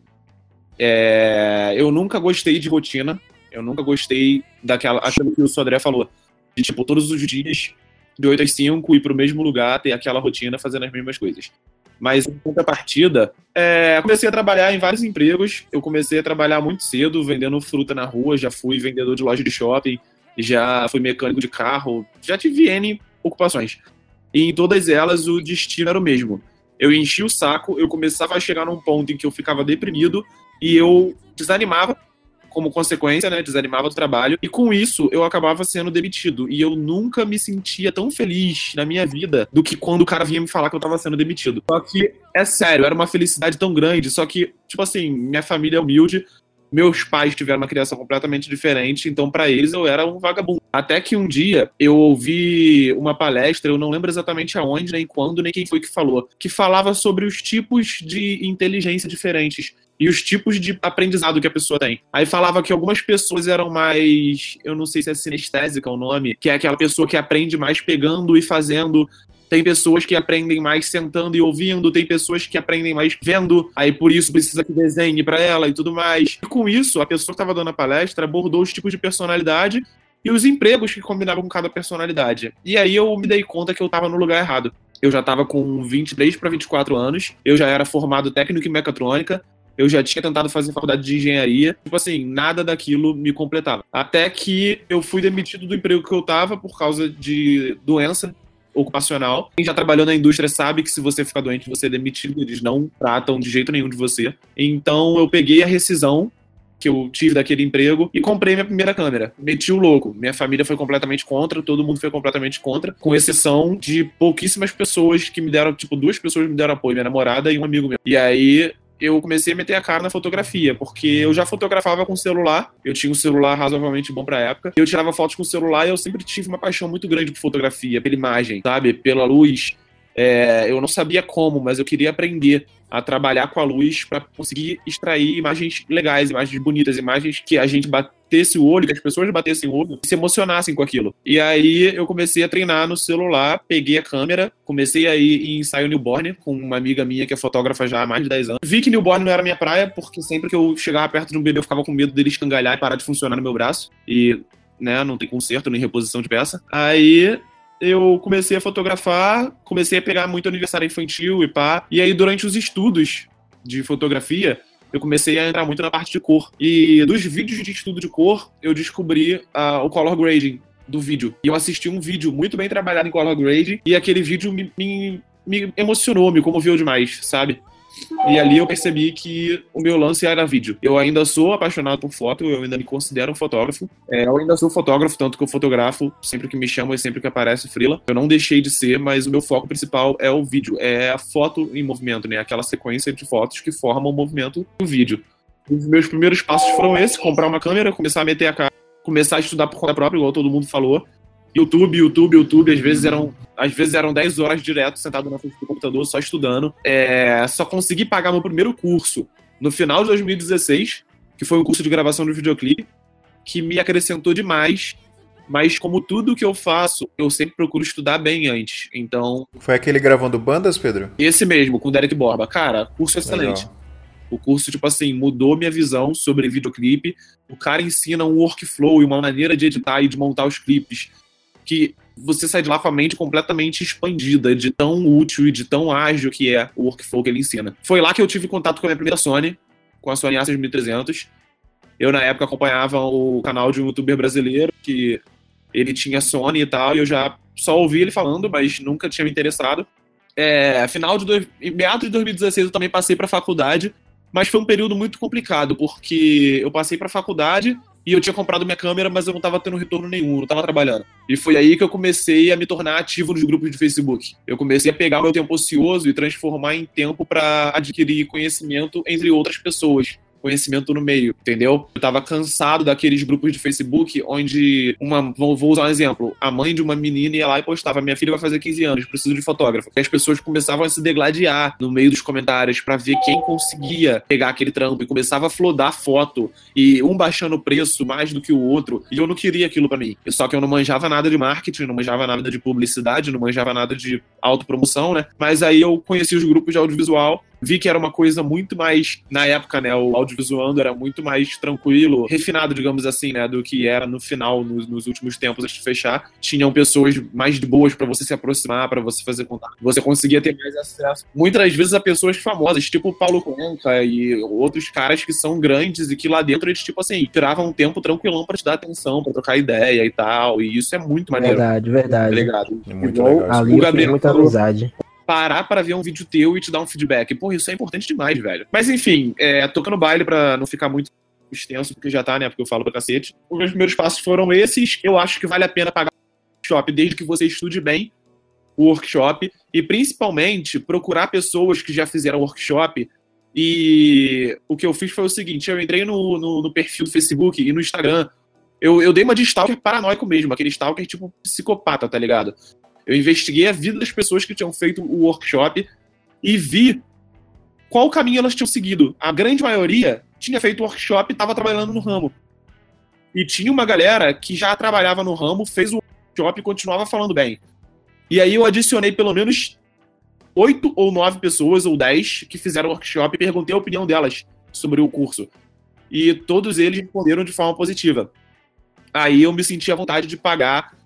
É, eu nunca gostei de rotina. Eu nunca gostei daquela. Aquilo que o Sodré falou. De tipo, todos os dias, de 8 às 5, ir pro mesmo lugar, ter aquela rotina fazendo as mesmas coisas. Mas em contrapartida, é, comecei a trabalhar em vários empregos. Eu comecei a trabalhar muito cedo, vendendo fruta na rua, já fui vendedor de loja de shopping, já fui mecânico de carro, já tive N ocupações. E em todas elas o destino era o mesmo. Eu enchi o saco, eu começava a chegar num ponto em que eu ficava deprimido e eu desanimava como consequência, né, desanimava do trabalho, e com isso eu acabava sendo demitido. E eu nunca me sentia tão feliz na minha vida do que quando o cara vinha me falar que eu tava sendo demitido. Só que, é sério, era uma felicidade tão grande, só que, tipo assim, minha família é humilde, meus pais tiveram uma criação completamente diferente, então pra eles eu era um vagabundo. Até que um dia eu ouvi uma palestra, eu não lembro exatamente aonde, nem quando, nem quem foi que falou, que falava sobre os tipos de inteligência diferentes e os tipos de aprendizado que a pessoa tem. Aí falava que algumas pessoas eram mais, eu não sei se é sinestésica o nome, que é aquela pessoa que aprende mais pegando e fazendo. Tem pessoas que aprendem mais sentando e ouvindo, tem pessoas que aprendem mais vendo, aí por isso precisa que desenhe pra ela e tudo mais. E com isso, a pessoa que estava dando a palestra abordou os tipos de personalidade e os empregos que combinavam com cada personalidade. E aí eu me dei conta que eu tava no lugar errado. Eu já tava com 23 para 24 anos, eu já era formado técnico em mecatrônica, eu já tinha tentado fazer faculdade de engenharia. Tipo assim, nada daquilo me completava. Até que eu fui demitido do emprego que eu tava por causa de doença ocupacional. Quem já trabalhou na indústria sabe que se você ficar doente, você é demitido. Eles não tratam de jeito nenhum de você. Então eu peguei a rescisão que eu tive daquele emprego e comprei minha primeira câmera. Meti o louco. Minha família foi completamente contra, todo mundo foi completamente contra, com exceção de pouquíssimas pessoas que me deram, tipo, duas pessoas me deram apoio, minha namorada e um amigo meu. E aí eu comecei a meter a cara na fotografia, porque eu já fotografava com celular, eu tinha um celular razoavelmente bom pra época, eu tirava fotos com celular e eu sempre tive uma paixão muito grande por fotografia, pela imagem, sabe? Pela luz. É, eu não sabia como, mas eu queria aprender a trabalhar com a luz para conseguir extrair imagens legais, imagens bonitas, imagens que a gente batesse o olho, que as pessoas batessem o olho e se emocionassem com aquilo. E aí eu comecei a treinar no celular, peguei a câmera, comecei a ir em ensaio newborn com uma amiga minha que é fotógrafa já há mais de 10 anos. Vi que newborn não era minha praia, porque sempre que eu chegava perto de um bebê eu ficava com medo dele escangalhar e parar de funcionar no meu braço. E, né, não tem conserto nem reposição de peça. Aí eu comecei a fotografar, comecei a pegar muito aniversário infantil e pá. E aí, durante os estudos de fotografia, eu comecei a entrar muito na parte de cor. E dos vídeos de estudo de cor, eu descobri ah, o color grading do vídeo. E eu assisti um vídeo muito bem trabalhado em color grading, e aquele vídeo me, me, me emocionou, me comoveu demais, sabe? E ali eu percebi que o meu lance era vídeo. Eu ainda sou apaixonado por foto, eu ainda me considero um fotógrafo. É, eu ainda sou fotógrafo, tanto que eu fotografo sempre que me chamam e sempre que aparece frila. Eu não deixei de ser, mas o meu foco principal é o vídeo. É a foto em movimento, né? Aquela sequência de fotos que formam o movimento do vídeo. Os meus primeiros passos foram esses: comprar uma câmera, começar a meter a cara, começar a estudar por conta própria, igual todo mundo falou. YouTube, YouTube, YouTube, às vezes eram, às vezes eram 10 horas direto sentado na frente do computador só estudando. É, só consegui pagar meu primeiro curso no final de 2016, que foi um curso de gravação de videoclipe, que me acrescentou demais. Mas como tudo que eu faço, eu sempre procuro estudar bem antes. Então, Foi aquele gravando bandas, Pedro? esse mesmo, com o Derek Borba. Cara, curso excelente. Legal. O curso, tipo assim, mudou minha visão sobre videoclipe. O cara ensina um workflow e uma maneira de editar e de montar os clipes que você sai de lá com a mente completamente expandida de tão útil e de tão ágil que é o workflow que ele ensina. Foi lá que eu tive contato com a minha primeira Sony, com a Sony A6300. Eu, na época, acompanhava o canal de um youtuber brasileiro que ele tinha Sony e tal, e eu já só ouvi ele falando, mas nunca tinha me interessado. É, final de dois, meados de 2016 eu também passei para faculdade, mas foi um período muito complicado, porque eu passei para faculdade e eu tinha comprado minha câmera, mas eu não estava tendo retorno nenhum, não estava trabalhando. E foi aí que eu comecei a me tornar ativo nos grupos de Facebook. Eu comecei a pegar meu tempo ocioso e transformar em tempo para adquirir conhecimento entre outras pessoas. Conhecimento no meio, entendeu? Eu tava cansado daqueles grupos de Facebook onde uma, vou, usar um exemplo, a mãe de uma menina ia lá e postava, minha filha vai fazer 15 anos, preciso de fotógrafo. E as pessoas começavam a se degladiar no meio dos comentários para ver quem conseguia pegar aquele trampo e começava a flodar foto e um baixando o preço mais do que o outro. E eu não queria aquilo para mim. Só que eu não manjava nada de marketing, não manjava nada de publicidade, não manjava nada de autopromoção, né? Mas aí eu conheci os grupos de audiovisual vi que era uma coisa muito mais, na época, né, o audiovisuando era muito mais tranquilo, refinado, digamos assim, né, do que era no final, nos, nos últimos tempos antes de fechar. Tinham pessoas mais de boas para você se aproximar, para você fazer contato. Você conseguia ter mais acesso. Muitas vezes a pessoas famosas, tipo o Paulo Conca e outros caras que são grandes e que lá dentro eles, tipo assim, tiravam um tempo tranquilão para te dar atenção, para trocar ideia e tal. E isso é muito maneiro. Verdade, verdade. Obrigado. É muito legal. Ali eu fiz muita falou, amizade. Parar para ver um vídeo teu e te dar um feedback. Pô, isso é importante demais, velho. Mas enfim, é, tocando baile pra não ficar muito extenso, porque já tá, né? Porque eu falo pra cacete. Os meus primeiros passos foram esses. Eu acho que vale a pena pagar o workshop, desde que você estude bem o workshop. E principalmente procurar pessoas que já fizeram workshop. E o que eu fiz foi o seguinte: eu entrei no, no, no perfil do Facebook e no Instagram. Eu, eu dei uma de stalker paranoico mesmo, aquele stalker tipo psicopata, tá ligado? Eu investiguei a vida das pessoas que tinham feito o workshop e vi qual caminho elas tinham seguido. A grande maioria tinha feito o workshop e estava trabalhando no ramo. E tinha uma galera que já trabalhava no ramo, fez o workshop e continuava falando bem. E aí eu adicionei pelo menos oito ou nove pessoas, ou dez, que fizeram o workshop e perguntei a opinião delas sobre o curso. E todos eles responderam de forma positiva. Aí eu me senti à vontade de pagar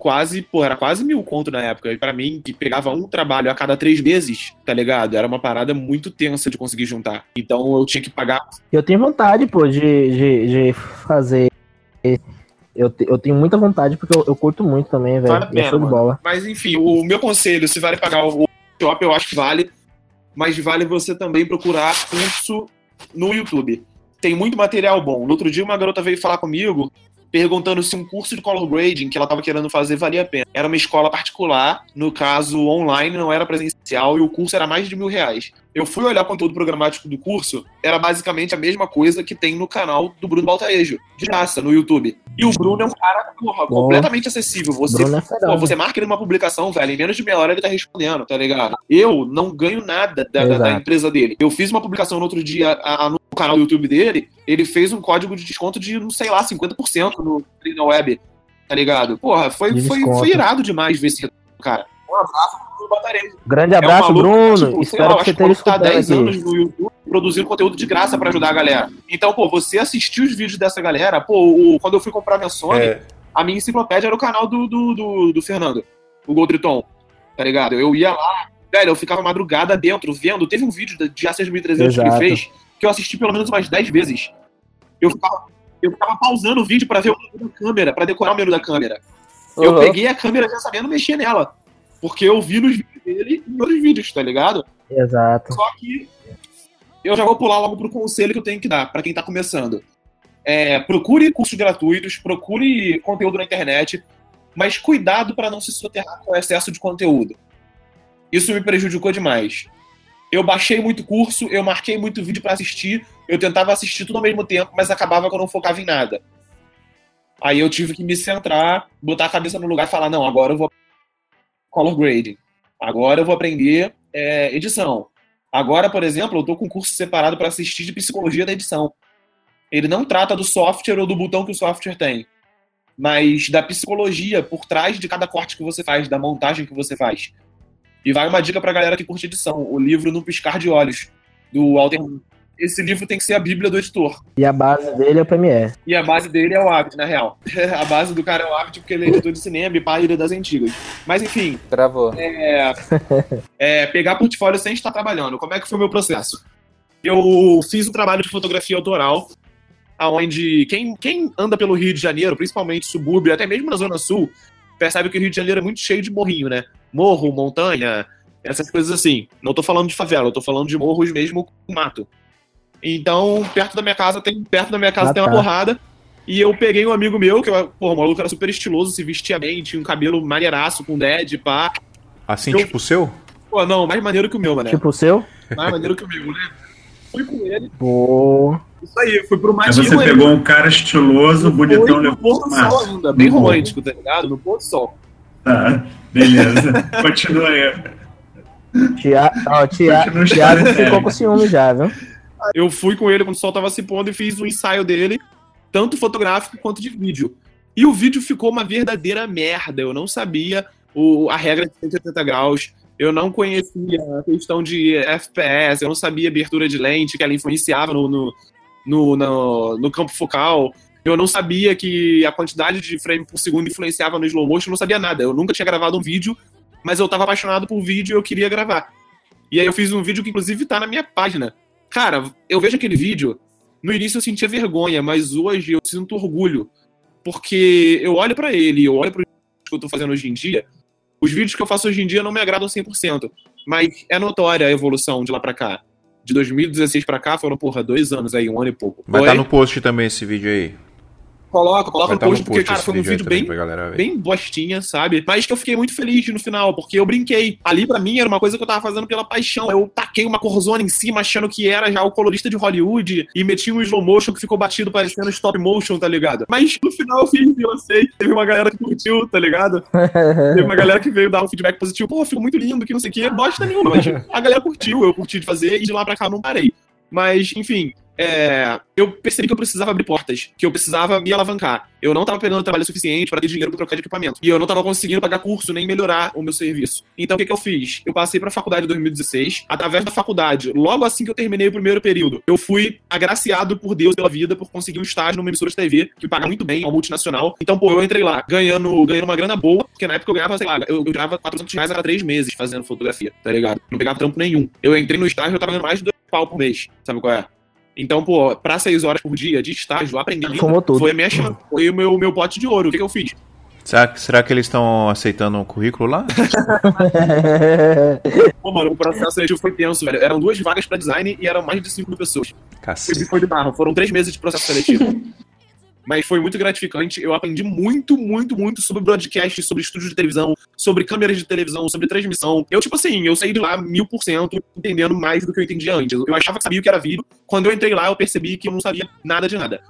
quase, pô, era quase mil conto na época. E pra mim, que pegava um trabalho a cada três meses, tá ligado? Era uma parada muito tensa de conseguir juntar. Então eu tinha que pagar. Eu tenho vontade, pô, de, de, de fazer. Eu, te- eu tenho muita vontade, porque eu, eu curto muito também, velho. Vale a pena, bola. Mas enfim, o meu conselho, se vale pagar o workshop, eu acho que vale. Mas vale você também procurar curso no YouTube. Tem muito material bom. No outro dia, uma garota veio falar comigo perguntando se um curso de color grading que ela estava querendo fazer valia a pena. Era uma escola particular, no caso online, não era presencial, e o curso era mais de mil reais. Eu fui olhar o conteúdo programático do curso, era basicamente a mesma coisa que tem no canal do Bruno Baltaejo, de graça, no YouTube. E o Bruno é um cara, porra, completamente acessível. Você, é pô, você marca ele numa publicação, velho, em menos de meia hora ele tá respondendo, tá ligado? Eu não ganho nada da, da- da empresa dele. Eu fiz uma publicação no outro dia a- a- no canal do YouTube dele, ele fez um código de desconto de, não sei lá, 50% no na web, tá ligado? Porra, foi, De foi, desconto. foi irado demais ver esse cara. Um abraço pro Bruno Batarese. Grande É um abraço, maluco, Bruno. tipo, Espero lá, que você tenha tá há escutado 10 aqui. anos no YouTube produzindo conteúdo de graça pra ajudar a galera. Então, pô, você assistiu os vídeos dessa galera, pô, o- quando eu fui comprar minha Sony, É, a minha enciclopédia era o canal do, do, do, do Fernando, o Goldriton, tá ligado? Eu ia lá, velho, eu ficava madrugada dentro, vendo. Teve um vídeo da- de A6300 que ele fez, que eu assisti pelo menos umas 10 vezes. Eu ficava, eu ficava pausando o vídeo pra ver o menu da câmera, pra decorar o menu da câmera. Eu Uhum. peguei a câmera já sabendo mexer nela. Porque eu vi nos vídeos dele e nos vídeos, tá ligado? Exato. Só que eu já vou pular logo pro conselho que eu tenho que dar pra quem tá começando. É, procure cursos gratuitos, procure conteúdo na internet, mas cuidado para não se soterrar com excesso de conteúdo. Isso me prejudicou demais. Eu baixei muito curso, eu marquei muito vídeo pra assistir, eu tentava assistir tudo ao mesmo tempo, mas acabava que eu não focava em nada. Aí eu tive que me centrar, botar a cabeça no lugar e falar: não, agora eu vou color grading. Agora eu vou aprender é, edição. Agora, por exemplo, eu tô com um curso separado para assistir de psicologia da edição. Ele não trata do software ou do botão que o software tem, mas da psicologia por trás de cada corte que você faz, da montagem que você faz. E vai uma dica pra galera que curte edição: o livro No Piscar de Olhos, do Walter. Esse livro tem que ser a bíblia do editor. E a base dele é o Premiere. E a base dele é o Avid, na real. a base do cara é o Avid porque ele é editor de cinema e pai é das antigas. Mas enfim, Travou. é, é, pegar portfólio sem estar trabalhando. Como é que foi o meu processo? Eu fiz um trabalho de fotografia autoral, aonde quem, quem anda pelo Rio de Janeiro, principalmente subúrbio, até mesmo na Zona Sul, percebe que o Rio de Janeiro é muito cheio de morrinho, né? Morro, montanha, essas coisas assim. Não tô falando de favela, eu tô falando de morros mesmo com mato. Então, perto da minha casa tem, perto da minha casa Ah, tem uma tá. porrada. E eu peguei um amigo meu, que, porra, o maluco era super estiloso, se vestia bem, tinha um cabelo maneiraço, com dread, pá. assim, Eu- tipo o seu? Pô, não, mais maneiro que o meu, mano. Tipo o seu? Mais maneiro que o meu, né? Fui com ele. Pô. Isso aí, fui pro Aí matinho. você pegou um cara estiloso, bonitão, Foi no levou pôr do sol ainda, bem romântico, tá ligado? No pôr do sol. Tá, beleza. Continua aí. Tia... Ó, tia... Continua esclarecendo. ficou com ciúme já, viu? Eu fui com ele quando o sol tava se pondo e fiz um ensaio dele, tanto fotográfico quanto de vídeo. E o vídeo ficou uma verdadeira merda. Eu não sabia o, a regra de 180 graus. Eu não conhecia a questão de FPS, eu não sabia abertura de lente, que ela influenciava no, no, no, no- no campo focal. Eu não sabia que a quantidade de frame por segundo influenciava no slow motion, eu não sabia nada. Eu nunca tinha gravado um vídeo, mas eu tava apaixonado por vídeo e eu queria gravar. E aí eu fiz um vídeo que inclusive tá na minha página. Cara, eu vejo aquele vídeo, no início eu sentia vergonha, mas hoje eu sinto orgulho. Porque eu olho pra ele, eu olho pro que eu tô fazendo hoje em dia, os vídeos que eu faço hoje em dia não me agradam 100%, mas é notória a evolução de lá pra cá. De 2016 pra cá foram, porra, dois anos aí, um ano e pouco. Vai estar no post também esse vídeo aí. Coloca, coloca Vai no tá post, no porque, cara, foi um vídeo bem, galera bem bostinha, sabe? Mas que eu fiquei muito feliz no final, porque eu brinquei. Ali, pra mim, era uma coisa que eu tava fazendo pela paixão. Eu taquei uma corzona em cima, achando que era já o colorista de Hollywood, e meti um slow motion que ficou batido parecendo stop motion, tá ligado? Mas no final eu fiz e lancei. Teve uma galera que curtiu, tá ligado? Teve uma galera que veio dar um feedback positivo. Pô, ficou muito lindo, que não sei o que. Bosta nenhuma, mas a galera curtiu, eu curti de fazer, e de lá pra cá eu não parei. Mas, enfim, é, eu percebi que eu precisava abrir portas, que eu precisava me alavancar. Eu não tava pegando trabalho suficiente para ter dinheiro para trocar de equipamento. E eu não tava conseguindo pagar curso nem melhorar o meu serviço. Então o que, que eu fiz? Eu passei pra faculdade em 2016. Através da faculdade, logo assim que eu terminei o primeiro período, eu fui agraciado por Deus pela vida por conseguir um estágio numa emissora de TV que paga muito bem, uma multinacional. Então, pô, eu entrei lá ganhando, ganhando uma grana boa, porque na época eu ganhava, sei lá, eu, eu ganhava 400 reais a cada três meses fazendo fotografia, tá ligado? Não pegava trampo nenhum. Eu entrei no estágio, eu tava ganhando mais de dois pau por mês. Sabe qual é? Então, pô, pra seis horas por dia de estágio, aprendendo, foi a minha chance, foi o meu, meu pote de ouro. O que, que eu fiz? Será, será que eles estão aceitando o currículo lá? Pô, mano, o processo seletivo foi tenso, velho. Eram duas vagas pra design e eram mais de 5 mil pessoas. Cacete. Foi de barro, foram três meses de processo seletivo. Mas foi muito gratificante. Eu aprendi muito, muito, muito sobre broadcast, sobre estúdio de televisão, sobre câmeras de televisão, sobre transmissão. Eu, tipo assim, eu saí de lá mil por cento entendendo mais do que eu entendia antes. Eu achava que sabia o que era vídeo. Quando eu entrei lá, eu percebi que eu não sabia nada de nada.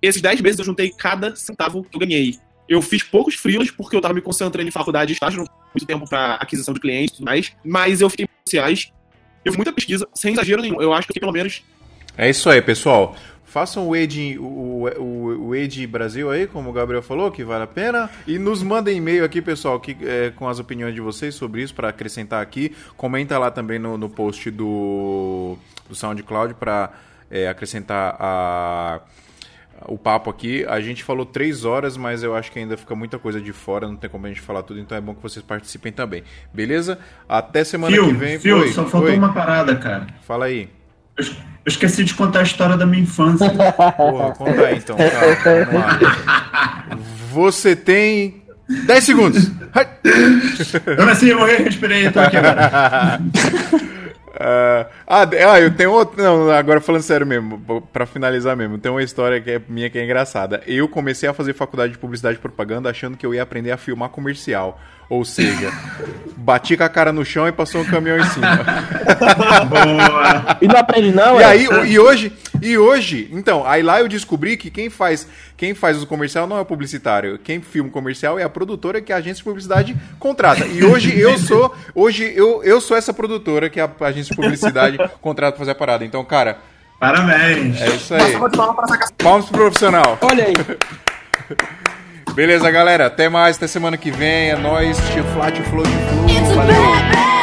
Esses 10 meses eu juntei cada centavo que eu ganhei. Eu fiz poucos freelas porque eu tava me concentrando em faculdade estágio, não muito tempo pra aquisição de clientes e tudo mais. Mas eu fiquei sociais. Eu fiz muita pesquisa, sem exagero nenhum. Eu acho que pelo menos É isso aí, pessoal. Façam o Ed, o, o, o Ed Brasil aí, como o Gabriel falou, que vale a pena. E nos mandem e-mail aqui, pessoal, que, é, com as opiniões de vocês sobre isso, para acrescentar aqui. Comenta lá também no, no post do, do SoundCloud para é, acrescentar a, o papo aqui. A gente falou três horas, mas eu acho que ainda fica muita coisa de fora, não tem como a gente falar tudo, então é bom que vocês participem também. Beleza? Até semana Fio, que vem. Fio, Oi, só faltou oi. uma parada, cara. Fala aí. Eu, esqueci de contar a história da minha infância. Porra, conta aí então. Você tem 10 segundos. Eu nasci, eu morri, respirei, tô aqui agora. Ah, ah, ah, eu tenho outro. Não, agora falando sério mesmo, pra finalizar mesmo, tem uma história que é minha que é engraçada. Eu comecei a fazer faculdade de publicidade e propaganda achando que eu ia aprender a filmar comercial. Ou seja, bati com a cara no chão e passou um caminhão em cima. Boa. E não aprende não, E é? aí, e hoje, e hoje, então, aí lá eu descobri que quem faz, quem faz o comercial não é o publicitário. Quem filma o comercial é a produtora que a agência de publicidade contrata. E hoje eu sou, hoje eu, eu sou essa produtora que a agência de publicidade contrata pra fazer a parada. Então, cara, Parabéns. é isso aí. Palmas pro profissional. Olha aí. Beleza, galera. Até mais, até semana que vem. É nóis. Tio Flat, Flow de a Valeu.